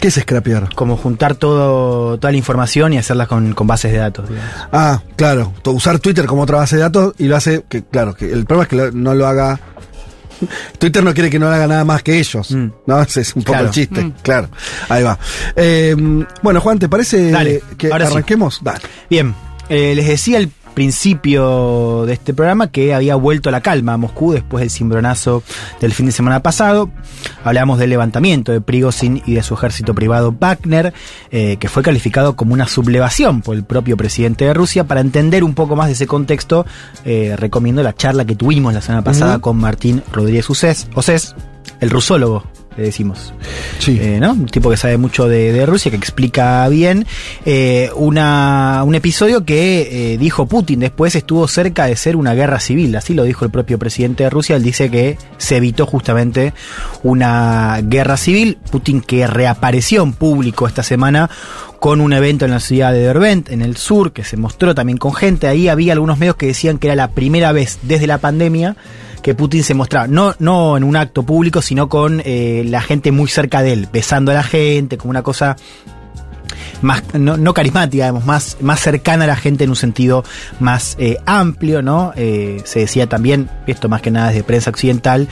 ¿Qué es scrapear? Como juntar todo, toda la información y hacerla con, con bases de datos, digamos. Ah, claro, usar Twitter como otra base de datos y lo hace, que claro, que el problema es que lo- no lo haga... Twitter no quiere que no lo haga nada más que ellos, ¿no? Ese es un poco Mm. Claro. el chiste, Mm. claro. Ahí va. Eh, bueno, Juan, ¿te parece Dale, que ahora sí. arranquemos? Dale. Bien, eh, les decía al principio de este programa que había vuelto la calma a Moscú después del cimbronazo del fin de semana pasado. Hablamos del levantamiento de Prigozhin y de su ejército privado Wagner, eh, que fue calificado como una sublevación por el propio presidente de Rusia. Para entender un poco más de ese contexto, eh, recomiendo la charla que tuvimos la semana pasada con Martín Rodríguez Océs, el rusólogo le decimos. Eh, ¿no? Un tipo que sabe mucho de, de Rusia, que explica bien. eh, una, un episodio que eh, dijo Putin después estuvo cerca de ser una guerra civil, así lo dijo el propio presidente de Rusia. Él dice que se evitó justamente una guerra civil. Putin que reapareció en público esta semana con un evento en la ciudad de Derbent, en el sur, que se mostró también con gente. Ahí había algunos medios que decían que era la primera vez desde la pandemia que Putin se mostraba, no, no en un acto público, sino con eh, la gente muy cerca de él, besando a la gente, como una cosa más, no, no carismática, digamos, más, más cercana a la gente en un sentido más eh, amplio, ¿no? Eh, se decía también, esto más que nada desde prensa occidental,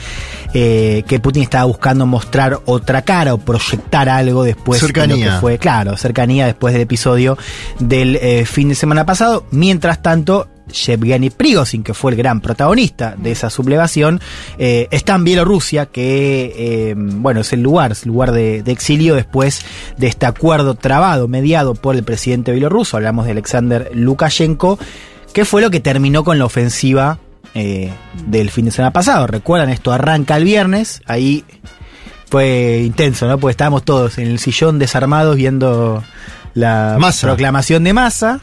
eh, que Putin estaba buscando mostrar otra cara o proyectar algo después de lo que fue, claro, cercanía después del episodio del fin de semana pasado. Mientras tanto, Yevgeny Prigozhin, que fue el gran protagonista de esa sublevación, eh, está en Bielorrusia, que eh, bueno, es el lugar, es el lugar de, de exilio después de este acuerdo trabado, mediado por el presidente bielorruso, hablamos de Alexander Lukashenko, que fue lo que terminó con la ofensiva eh, del fin de semana pasado. Recuerdan, esto arranca el viernes, ahí fue intenso, ¿no? Porque estábamos todos en el sillón desarmados viendo la proclamación de masa.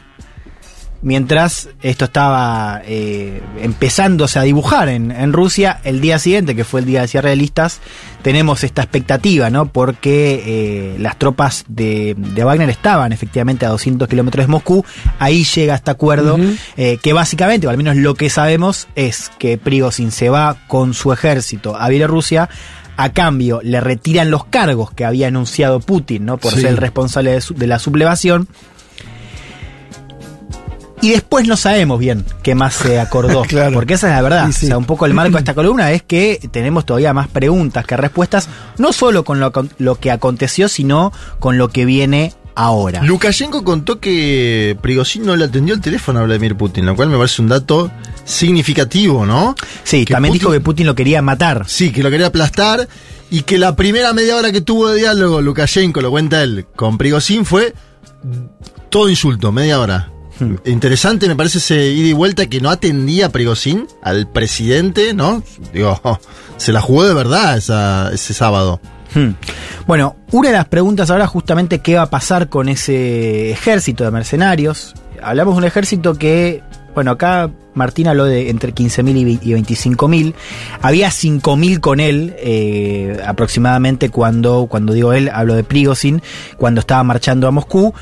Mientras esto estaba eh, empezándose a dibujar en, en Rusia, el día siguiente, que fue el día de cierre de listas, tenemos esta expectativa, ¿no? Porque eh, las tropas de, de Wagner estaban efectivamente a 200 kilómetros de Moscú. Ahí llega este acuerdo, eh, que básicamente, o al menos lo que sabemos, es que Prigozhin se va con su ejército a Bielorrusia. A cambio, le retiran los cargos que había anunciado Putin, ¿no? Por Sí. ser el responsable de, su- de la sublevación. Y después no sabemos bien qué más se acordó. Porque esa es la verdad. Sí, sí. O sea, un poco el marco de esta columna es que tenemos todavía más preguntas que respuestas, no solo con lo que aconteció, sino con lo que viene ahora. Lukashenko contó que Prigozhin no le atendió el teléfono a Vladimir Putin, lo cual me parece un dato significativo, ¿no? Sí, también dijo que Putin lo quería matar. Sí, que lo quería aplastar y que la primera media hora que tuvo de diálogo Lukashenko, lo cuenta él, con Prigozhin fue todo insulto, media hora. Interesante, me parece ese ida y vuelta que no atendía a Prigozhin, al presidente, ¿no? Digo, se la jugó de verdad ese sábado. Hmm. Bueno, una de las preguntas ahora justamente qué va a pasar con ese ejército de mercenarios. Hablamos de un ejército que, bueno, acá Martín habló de entre 15.000 y ve- y 25.000. Había 5.000 con él eh, aproximadamente cuando, cuando digo él, hablo de Prigozhin, cuando estaba marchando a Moscú.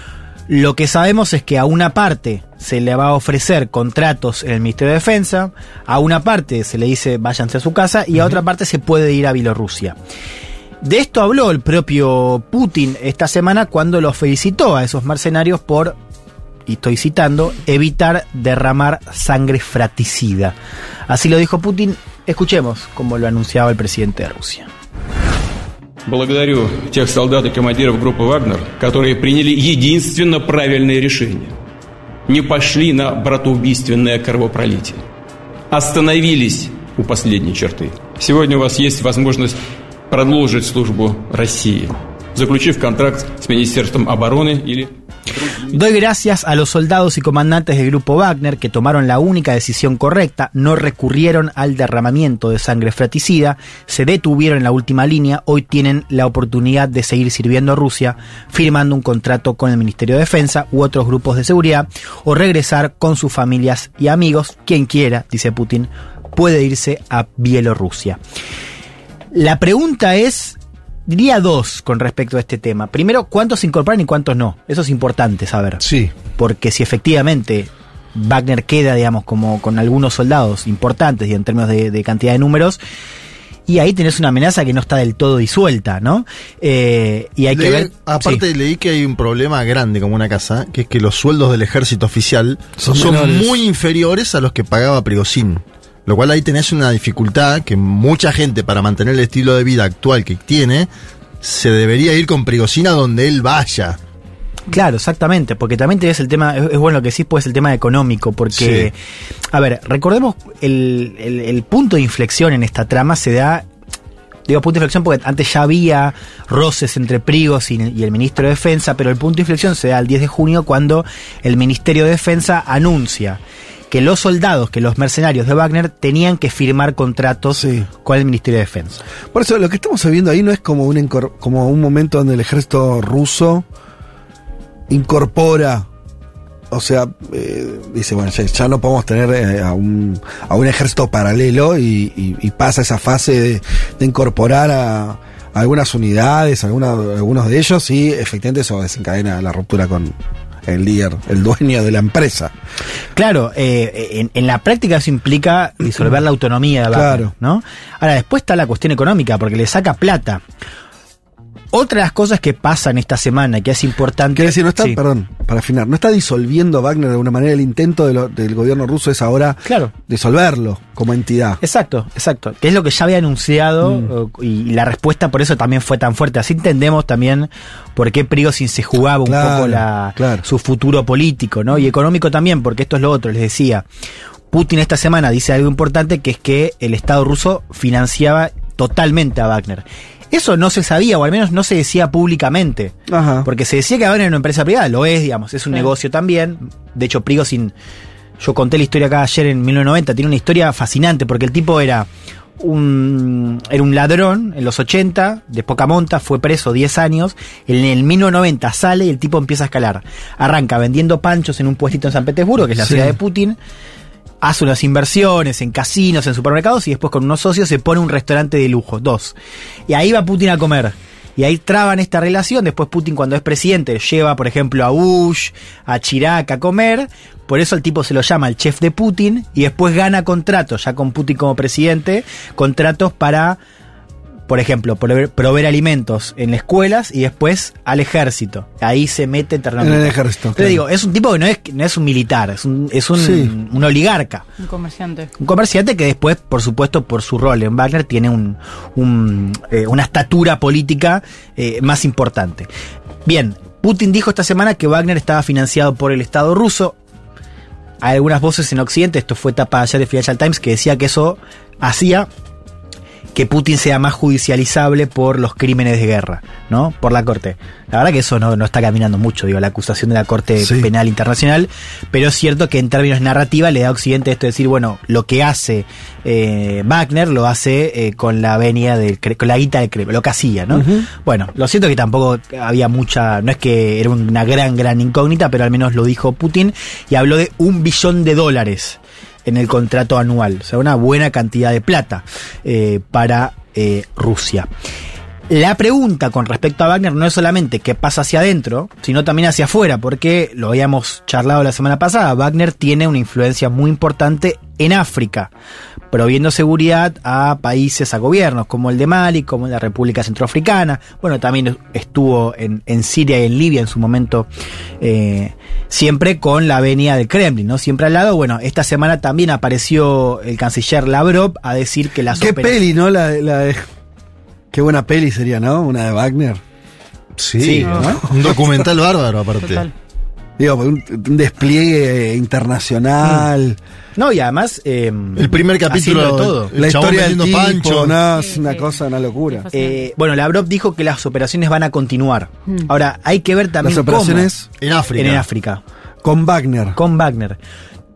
Lo que sabemos es que a una parte se le va a ofrecer contratos en el Ministerio de Defensa, a una parte se le dice váyanse a su casa y a otra parte se puede ir a Bielorrusia. De esto habló el propio Putin esta semana cuando los felicitó a esos mercenarios por, y estoy citando, evitar derramar sangre fratricida. Así lo dijo Putin. Escuchemos como lo anunciaba el presidente de Rusia. Благодарю тех солдат и командиров группы «Вагнер», которые приняли единственно правильное решение. не пошли на братоубийственное кровопролитие. Остановились у последней черты. Сегодня у вас есть возможность продолжить службу России, заключив контракт с Министерством обороны или Doy gracias a los soldados y comandantes del grupo Wagner que tomaron la única decisión correcta, no recurrieron al derramamiento de sangre fratricida, se detuvieron en la última línea, hoy tienen la oportunidad de seguir sirviendo a Rusia, firmando un contrato con el Ministerio de Defensa u otros grupos de seguridad, o regresar con sus familias y amigos, quien quiera, dice Putin, puede irse a Bielorrusia. La pregunta es, diría dos con respecto a este tema. Primero, ¿cuántos se incorporan y cuántos no? Eso es importante saber. Sí. Porque si efectivamente Wagner queda, digamos, como con algunos soldados importantes y en términos de, de cantidad de números, y ahí tenés una amenaza que no está del todo disuelta, ¿no? Eh, y hay que ver. Aparte sí. leí que hay un problema grande como una casa, que es que los sueldos del ejército oficial Son muy inferiores a los que pagaba Prigozhin. Lo cual ahí tenés una dificultad que mucha gente para mantener el estilo de vida actual que tiene, se debería ir con Prigozhin a donde él vaya. Claro, exactamente, porque también tenés el tema, es, bueno lo que decís, pues el tema económico, porque, a ver, recordemos el, el- el punto de inflexión en esta trama se da, digo punto de inflexión porque antes ya había roces entre Prigos y, y el ministro de Defensa, pero el punto de inflexión se da el 10 de junio cuando el Ministerio de Defensa anuncia que los soldados, que los mercenarios de Wagner tenían que firmar contratos con el Ministerio de Defensa. Por eso lo que estamos viendo ahí no es como un, como un momento donde el ejército ruso incorpora, o sea, eh, dice, bueno, ya, ya no podemos tener eh, a, un, a un ejército paralelo y, y- y pasa esa fase de, de incorporar a, a algunas unidades, alguna- algunos de ellos y efectivamente eso desencadena la ruptura con el líder, el dueño de la empresa. Claro, eh, en, en la práctica eso implica disolver la autonomía de Claro. ¿no? Ahora, después está la cuestión económica, porque le saca plata. Otra de las cosas que pasan esta semana, que es importante... Quiero decir, no está, Sí. perdón, para afinar, no está disolviendo Wagner de alguna manera. El intento de lo- del gobierno ruso es ahora Claro. disolverlo como entidad. Exacto, exacto. Que es lo que ya había anunciado eh, y la respuesta por eso también fue tan fuerte. Así entendemos también por qué Prigozhin se jugaba un poco la, claro. su futuro político, ¿no? Y económico también, porque esto es lo otro, les decía. Putin esta semana dice algo importante que es que el Estado ruso financiaba totalmente a Wagner. Eso no se sabía, o al menos no se decía públicamente. Ajá. Porque se decía que Wagner era una empresa privada, lo es, digamos, es un negocio también. De hecho, Prigozhin, yo conté la historia acá ayer en 1990, tiene una historia fascinante porque el tipo era un, era un ladrón en los 80, de poca monta, fue preso 10 años, en el 1990 sale y el tipo empieza a escalar. Arranca vendiendo panchos en un puestito en San Petersburgo, que es la Sí. ciudad de Putin, hace unas inversiones en casinos, en supermercados y después con unos socios se pone un restaurante de lujo, dos. Y ahí va Putin a comer. Y ahí traban esta relación. Después Putin cuando es presidente lleva, por ejemplo, a Bush, a Chirac a comer. Por eso el tipo se lo llama el chef de Putin. Y después gana contratos, ya con Putin como presidente, contratos para, por ejemplo, proveer, proveer alimentos en escuelas y después al ejército. Ahí se mete eternamente. En el ejército, Pero claro. digo, es un tipo que no es, no es un militar, es un, es un, Sí. un oligarca. Un comerciante. Un comerciante que después, por supuesto, por su rol en Wagner, tiene un, un, eh, una estatura política eh, más importante. Bien, Putin dijo esta semana que Wagner estaba financiado por el Estado ruso. Hay algunas voces en Occidente, esto fue tapa ayer de Financial Times, que decía que eso hacía que Putin sea más judicializable por los crímenes de guerra, ¿no? Por la Corte. La verdad que eso no, no está caminando mucho, digo, la acusación de la Corte Sí. Penal Internacional, pero es cierto que en términos narrativa le da a Occidente esto de decir, bueno, lo que hace eh, Wagner lo hace eh, con la venia del con la guita del Kremlin, lo que hacía, ¿no? Bueno, lo cierto que tampoco había mucha, no es que era una gran, gran incógnita, pero al menos lo dijo Putin y habló de un billón de dólares en el contrato anual, o sea, una buena cantidad de plata eh, para eh, Rusia. La pregunta con respecto a Wagner no es solamente qué pasa hacia adentro, sino también hacia afuera, porque lo habíamos charlado la semana pasada, Wagner tiene una influencia muy importante en África, proviendo seguridad a países, a gobiernos como el de Mali, como la República Centroafricana, bueno, también estuvo en, en Siria y en Libia en su momento, eh, siempre con la venia del Kremlin, ¿no? Siempre al lado, bueno, esta semana también apareció el canciller Lavrov a decir que las Qué peli, ¿no? La, de- la de- Qué buena peli sería, ¿no? Una de Wagner. Sí, Sí, ¿no? un documental bárbaro aparte. Total. Digo, un, un despliegue internacional. No, y además. eh, El primer capítulo, de todo. La historia del tipo, pancho. no, es una cosa, una locura. Eh, bueno, Lavrov dijo que las operaciones van a continuar. Mm. Ahora, hay que ver también Las operaciones cómo. En África. En África. Con Wagner. Con Wagner.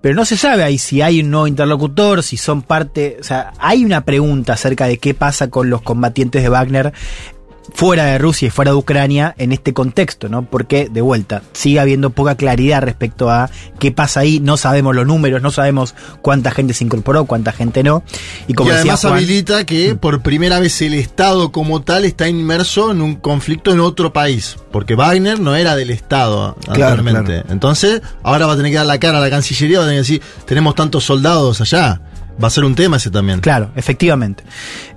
Pero no se sabe ahí si hay un nuevo interlocutor, si son parte. O sea, hay una pregunta acerca de qué pasa con los combatientes de Wagner fuera de Rusia y fuera de Ucrania en este contexto, ¿no? Porque, de vuelta, sigue habiendo poca claridad respecto a qué pasa ahí, no sabemos los números, no sabemos cuánta gente se incorporó, cuánta gente no. Y como y decía además Juan, Mm. habilita que por primera vez el Estado como tal está inmerso en un conflicto en otro país. Porque Wagner no era del Estado Claro, anteriormente. Entonces, ahora va a tener que dar la cara a la Cancillería, va a tener que decir, tenemos tantos soldados allá. Va a ser un tema ese también. Claro, efectivamente.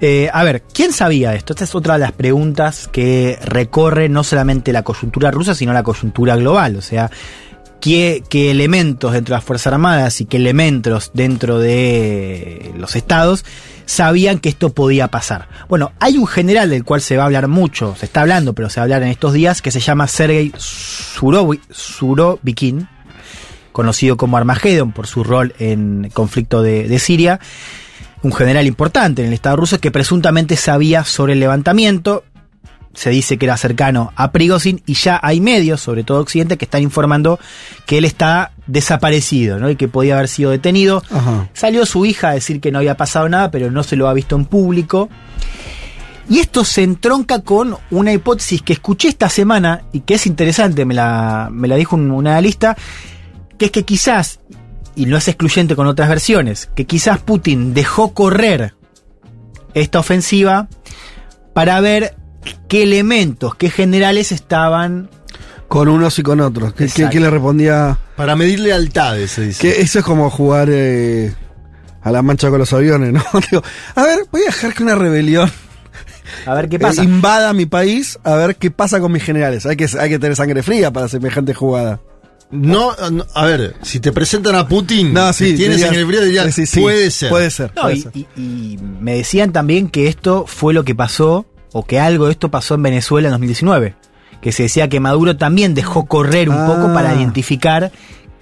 Eh, a ver, ¿quién sabía esto? Esta es otra de las preguntas que recorre no solamente la coyuntura rusa, sino la coyuntura global. O sea, ¿qué, qué elementos dentro de las Fuerzas Armadas y qué elementos dentro de los estados sabían que esto podía pasar? Bueno, hay un general del cual se va a hablar mucho, se está hablando, pero se va a hablar en estos días, que se llama Sergei Surovi- Surovikin conocido como Armageddon por su rol en el conflicto de, de Siria, un general importante en el Estado ruso que presuntamente sabía sobre el levantamiento, se dice que era cercano a Prigozhin y ya hay medios, sobre todo Occidente, que están informando que él está desaparecido ¿no? y que podía haber sido detenido. Ajá. Salió su hija a decir que no había pasado nada, pero no se lo ha visto en público. Y esto se entronca con una hipótesis que escuché esta semana y que es interesante, me la, me la dijo un, un analista, que es que quizás, y no es excluyente con otras versiones, que quizás Putin dejó correr esta ofensiva para ver qué elementos, qué generales estaban... Con unos y con otros. ¿Qué, qué- Exacto. qué le respondía? Para medir lealtades, se dice. Que eso es como jugar eh, a la mancha con los aviones, ¿no? Digo, a ver, voy a dejar que una rebelión A ver qué eh, pasa. invada mi país, a ver qué pasa con mis generales. Hay que, hay que tener sangre fría para semejante jugada. No, no, a ver, si te presentan a Putin, No, sí, si tienes dirías- sangre fría, dirías, sí, sí, puede ser. Puede ser. No, puede y, ser. y- y me decían también que esto fue lo que pasó, o que algo de esto pasó en Venezuela en 2019. Que se decía que Maduro también dejó correr un Ah. poco para identificar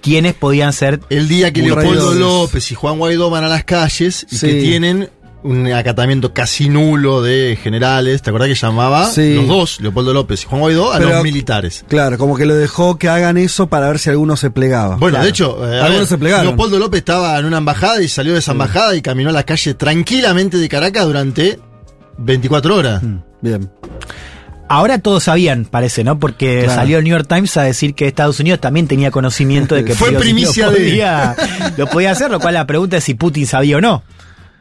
quiénes podían ser. El día que Leopoldo. López y Juan Guaidó van a las calles y Sí. que tienen un acatamiento casi nulo de generales, ¿te acordás que llamaba Sí. los dos, Leopoldo López y Juan Guaidó, a Pero- los militares? Claro, como que lo dejó que hagan eso para ver si alguno se plegaba. Bueno, Claro. de hecho, eh, algunos ver, se plegaron. Leopoldo López estaba en una embajada y salió de esa embajada y caminó a la calle tranquilamente de Caracas durante 24 horas. Mm, Bien. Ahora todos sabían, parece, ¿no? Porque Claro. salió el New York Times a decir que Estados Unidos también tenía conocimiento de que Fue primicia lo de- podía, lo podía hacer, lo cual la pregunta es si Putin sabía o no.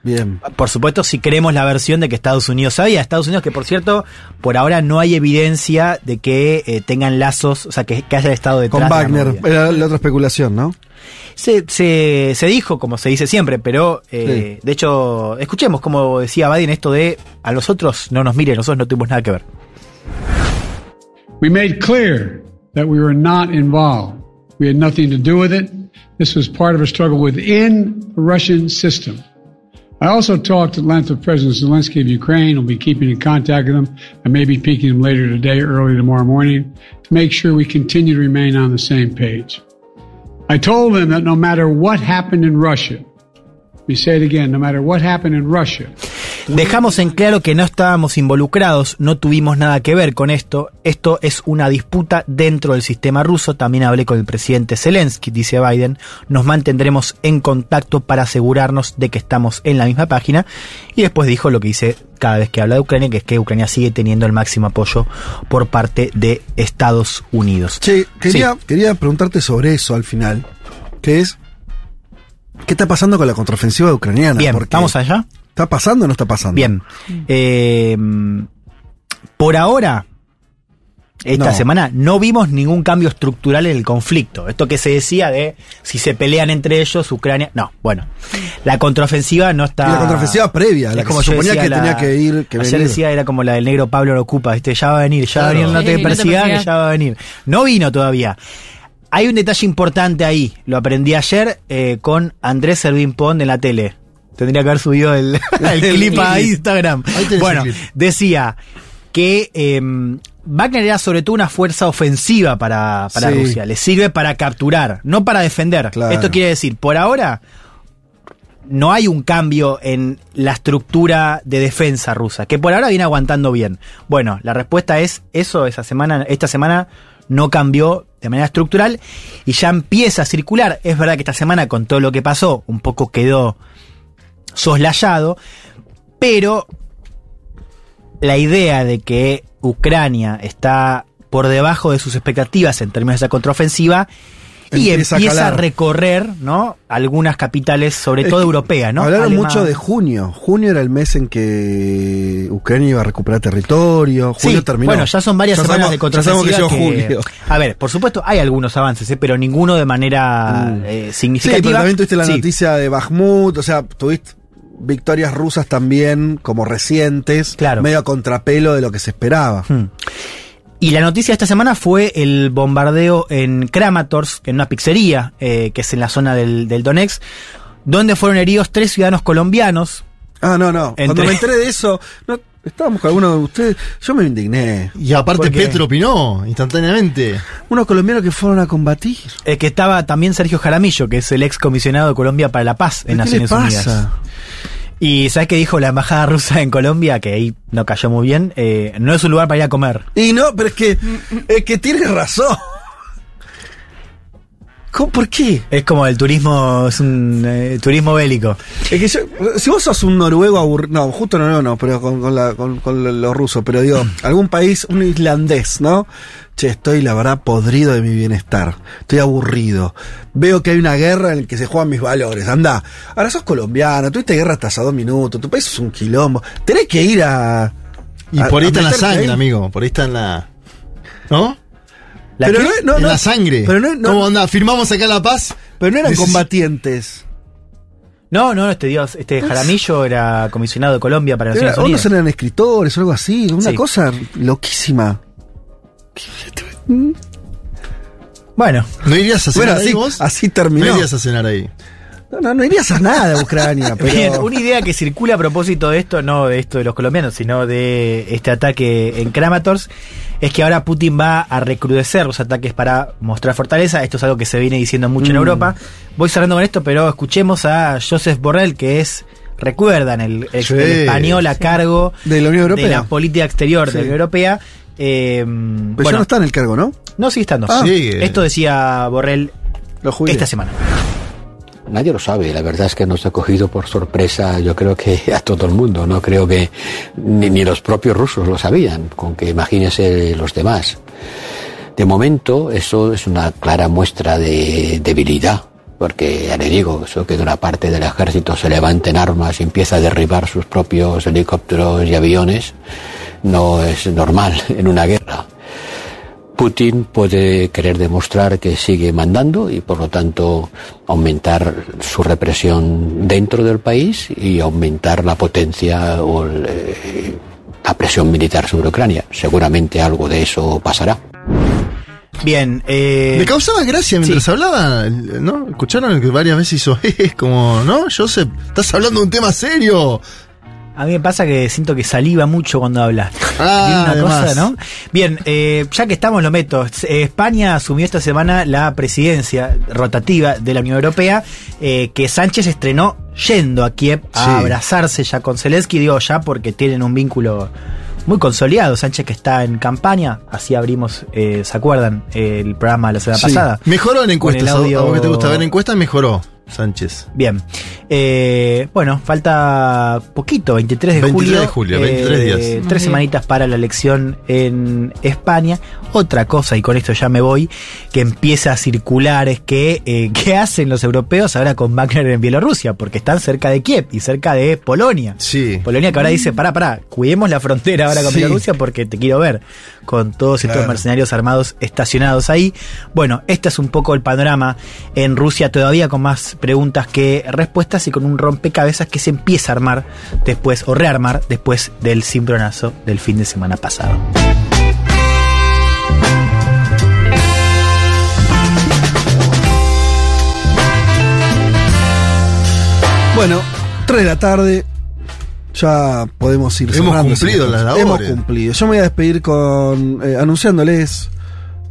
Bien. Por supuesto, si creemos la versión de que Estados Unidos sabía. Estados Unidos, que por cierto, por ahora no hay evidencia de que eh, tengan lazos, o sea, que, que haya estado detrás. Con de la Wagner, movida. era la otra especulación, ¿no? Se, se, se dijo, como se dice siempre, pero eh, de hecho, escuchemos como decía Biden esto de a los otros no nos miren, nosotros no tuvimos nada que ver. We made clear that we were not involved. We had nothing to do with it. This was part of a struggle within the Russian system. I also talked at length with President Zelensky of Ukraine. We'll be keeping in contact with him. I may be peeking him later today, early tomorrow morning, to make sure we continue to remain on the same page. I told him that no matter what happened in Russia, let me say it again, no matter what happened in Russia, Dejamos en claro que no estábamos involucrados, no tuvimos nada que ver con esto. Esto es una disputa dentro del sistema ruso. También hablé con el presidente Zelensky, dice Biden. Nos mantendremos en contacto para asegurarnos de que estamos en la misma página. Y después dijo lo que dice cada vez que habla de Ucrania, que es que Ucrania sigue teniendo el máximo apoyo por parte de Estados Unidos. Che, quería, Sí. quería preguntarte sobre eso al final, que es, ¿qué está pasando con la contraofensiva ucraniana? Bien, Porque ¿vamos allá? ¿Está pasando o no está pasando? Bien. Eh, por ahora, esta No. semana, no vimos ningún cambio estructural en el conflicto. Esto que se decía de si se pelean entre ellos, Ucrania. No, bueno. La contraofensiva no está. Y la contraofensiva previa, la Es que se suponía decía que tenía que ir, que ayer venir. decía, era como la del negro Pablo lo ocupa, ¿viste? Ya va a venir, ya va a venir, no te Sí, no ya va a venir. No vino todavía. Hay un detalle importante ahí. Lo aprendí ayer eh, con Andrés Servín Pond en la tele. Tendría que haber subido el, el clip a Instagram. Bueno, decía, que eh, Wagner era sobre todo una fuerza ofensiva para, para Sí. Rusia. Le sirve para capturar, no para defender. Claro. Esto quiere decir, por ahora no hay un cambio en la estructura de defensa rusa, que por ahora viene aguantando bien. Bueno, la respuesta es eso, esa semana, esta semana no cambió de manera estructural y ya empieza a circular. Es verdad que esta semana con todo lo que pasó, un poco quedó soslayado, pero la idea de que Ucrania está por debajo de sus expectativas en términos de esa contraofensiva y Empieza empieza, a recorrer, ¿no? Algunas capitales, sobre Es todo europeas, ¿no? Hablaron Alemán. mucho de junio. Junio era el mes en que Ucrania iba a recuperar territorio. Junio Sí, terminó. Bueno, ya son varias Ya semanas sabemos- de que contraofensiva. que-. A ver, por supuesto hay algunos avances, ¿eh? pero ninguno de manera Mm. eh, Sí, significativa. pero también tuviste la Sí. noticia de Bakhmut, o sea, tuviste victorias rusas también como recientes, Claro. medio a contrapelo de lo que se esperaba. Hmm. Y la noticia de esta semana fue el bombardeo en Kramatorsk, en una pizzería, eh, que es en la zona del, del Donetsk, donde fueron heridos tres ciudadanos colombianos. Ah, no, no. Cuando me enteré de eso, no, estábamos con algunos de ustedes, yo me indigné. Y aparte. Petro opinó instantáneamente. Unos colombianos que fueron a combatir. Eh, que estaba también Sergio Jaramillo, que es el ex comisionado de Colombia para la Paz en ¿Qué Naciones Unidas. Y ¿sabes qué dijo la embajada rusa en Colombia? Que ahí no cayó muy bien. Eh, no es un lugar para ir a comer. Y no, pero es que, es que tienes razón. ¿Cómo, ¿Por qué? Es como el turismo, es un eh, turismo bélico. Es que yo- si vos sos un noruego aburrido, no, justo noruego no, pero con, con, la, con, con lo, lo ruso, pero digo, algún país, un islandés, ¿no? Che, estoy la verdad podrido de mi bienestar, estoy aburrido, veo que hay una guerra en la que se juegan mis valores, anda, ahora sos colombiano, tuviste guerra hasta hace dos minutos, tu país es un quilombo, tenés que ir a... Y a- por ahí está en la sangre, ahí. amigo. Por ahí está en la. ¿No? ¿La Pero no, no, en no, la sangre. Pero no, no- ¿Cómo anda? ¿Firmamos acá la paz? pero no eran Neces- combatientes. No, no, este Dios, este Jaramillo era comisionado de Colombia para Era- Naciones o no Unidas. eran escritores o algo así, una Sí. cosa loquísima. Bueno, ¿No irías a cenar Bueno, ahí así, vos? así No terminó. irías a cenar ahí. No, no, no irías a nada a Ucrania, pero... Bien, una idea que circula a propósito de esto, no de esto de los colombianos, sino de este ataque en Kramatorsk, es que ahora Putin va a recrudecer los ataques para mostrar fortaleza. Esto es algo que se viene diciendo mucho en Mm. Europa. Voy cerrando con esto, pero escuchemos a Joseph Borrell, que es, recuerdan, el, el- Sí, el español a cargo De la Unión Europea. de la política exterior Sí. de la Unión Europea. Eh, Pero ya bueno, no está en el cargo, ¿no? no sigue estando. Ah. Sigue. Esto decía Borrell Lo esta semana. Nadie lo sabe, la verdad es que nos ha cogido por sorpresa, yo creo que a todo el mundo, no creo que ni, ni los propios rusos lo sabían, con que imagínese los demás. De momento, eso es una clara muestra de debilidad, porque ya le digo, eso que de una parte del ejército se levanta en armas y empieza a derribar sus propios helicópteros y aviones, no es normal en una guerra. Putin puede querer demostrar que sigue mandando y por lo tanto aumentar su represión dentro del país y aumentar la potencia o eh, la presión militar sobre Ucrania. Seguramente algo de eso pasará. Bien, eh, Me causaba gracia mientras hablaba, ¿no? Escucharon que varias veces hizo, es como, ¿no? Joseph, estás hablando de un tema serio. A mí me pasa que siento que saliva mucho cuando habla. Ah, Tiene una además. cosa, ¿no? Bien, eh, ya que estamos, lo meto. Eh, España asumió esta semana la presidencia rotativa de la Unión Europea, eh, que Sánchez estrenó yendo a Kiev a Sí. abrazarse ya con Zelensky, digo ya porque tienen un vínculo muy consolidado. Sánchez que está en campaña, así abrimos, eh, ¿se acuerdan? El programa la semana Sí. pasada. Mejoró en encuestas. ¿A- audio- ¿A vos que te gusta ver encuestas? Mejoró Sánchez. Bien. Eh, bueno, falta poquito, 23 de 23 julio. de julio, 23 días. Tres semanitas para la elección en España. Otra cosa, y con esto ya me voy, que empieza a circular es que, eh, ¿qué hacen los europeos ahora con Wagner en Bielorrusia? Porque están cerca de Kiev y cerca de Polonia. Sí. Polonia que ahora dice, pará, pará, cuidemos la frontera ahora con Sí. Bielorrusia porque te quiero ver con todos estos Claro. mercenarios armados estacionados ahí. Bueno, este es un poco el panorama en Rusia, todavía con más preguntas que respuestas y con un rompecabezas que se empieza a armar después, o rearmar después del cimbronazo del fin de semana pasado. Bueno, 3 de la tarde. Ya podemos ir Hemos cerrando, cumplido las labores. Hemos cumplido. Yo me voy a despedir con eh, anunciándoles,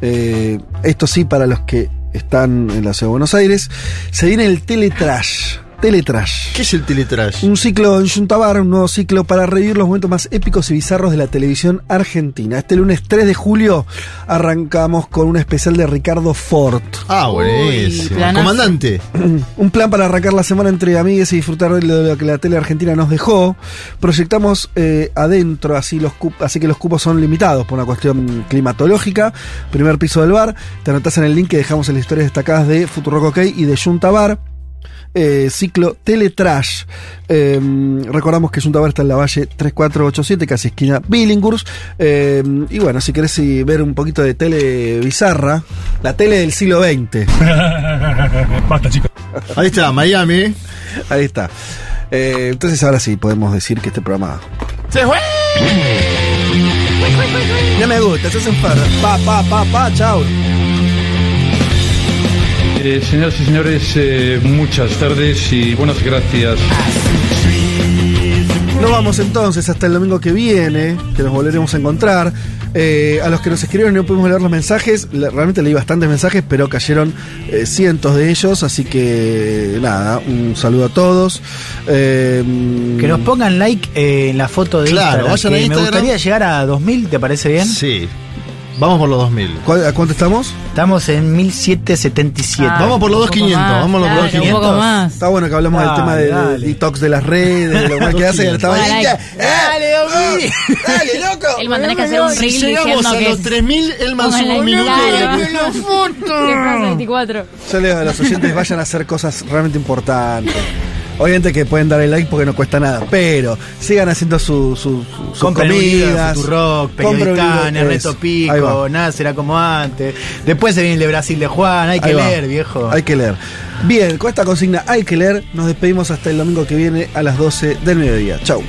eh, esto sí para los que están en la ciudad de Buenos Aires, se viene el Teletrash. Teletrash. ¿Qué es el teletrash? Un ciclo en Yuntabar, un nuevo ciclo para revivir los momentos más épicos y bizarros de la televisión argentina. Este lunes 3 de julio arrancamos con un especial de Ricardo Ford. Ah, buenísimo. Comandante. Un plan para arrancar la semana entre amigues y disfrutar de lo que la tele argentina nos dejó. Proyectamos eh, adentro, así, los así que los cupos son limitados por una cuestión climatológica. Primer piso del bar. Te anotás en el link que dejamos en las historias destacadas de Futurock OK y de Junta Bar. Eh, ciclo Teletrash. Eh, recordamos que Junta Bar está en la Valle 3487, casi esquina Billinghurst. Eh, y bueno, si querés ver un poquito de tele bizarra, la tele del siglo XX. Basta, chicos. Ahí está, Miami. Ahí está. Eh, entonces ahora sí podemos decir que este programa. ¡Se fue! Ya me gusta, se hacen farra. Pa, pa, pa, pa, chao. Eh, señoras y señores, eh, muchas tardes y buenas gracias. Nos vamos entonces hasta el domingo que viene, que nos volveremos a encontrar. Eh, a los que nos escribieron no pudimos leer los mensajes, le- realmente leí bastantes mensajes, pero cayeron eh, cientos de ellos, así que nada, un saludo a todos. Eh, Que nos pongan like eh, en la foto de Claro, Instagram. vayan que a Me Instagram. gustaría llegar a 2000, ¿te parece bien? Sí. Vamos por los 2000. ¿cuál- ¿A cuánto estamos? Estamos en 1777. Ah, Vamos por los un poco 2500, más, vamos por los claro, Un poco 2500. más. Está bueno que hablamos del Dale, tema de, de detox de las redes, de lo mal que hace. estaba ahí, Dale, Dale, Domi. ¡Dale, loco! Él va a tener que hacer un reel Si llegamos a los 3000, él más Pónganla un minuto. de la foto. Que pasa 24. Yo le digo a los oyentes vayan a hacer cosas realmente importantes. Obviamente que pueden dar el like porque no cuesta nada, pero sigan haciendo su, su, su- sus de comidas. Futurock, Ernesto va. Pico, nada será como antes. Después se viene el de Brasil de Juan, hay que leer, viejo. Hay que leer. Bien, con esta consigna hay que leer. Nos despedimos hasta el domingo que viene a las 12 del mediodía. Chau.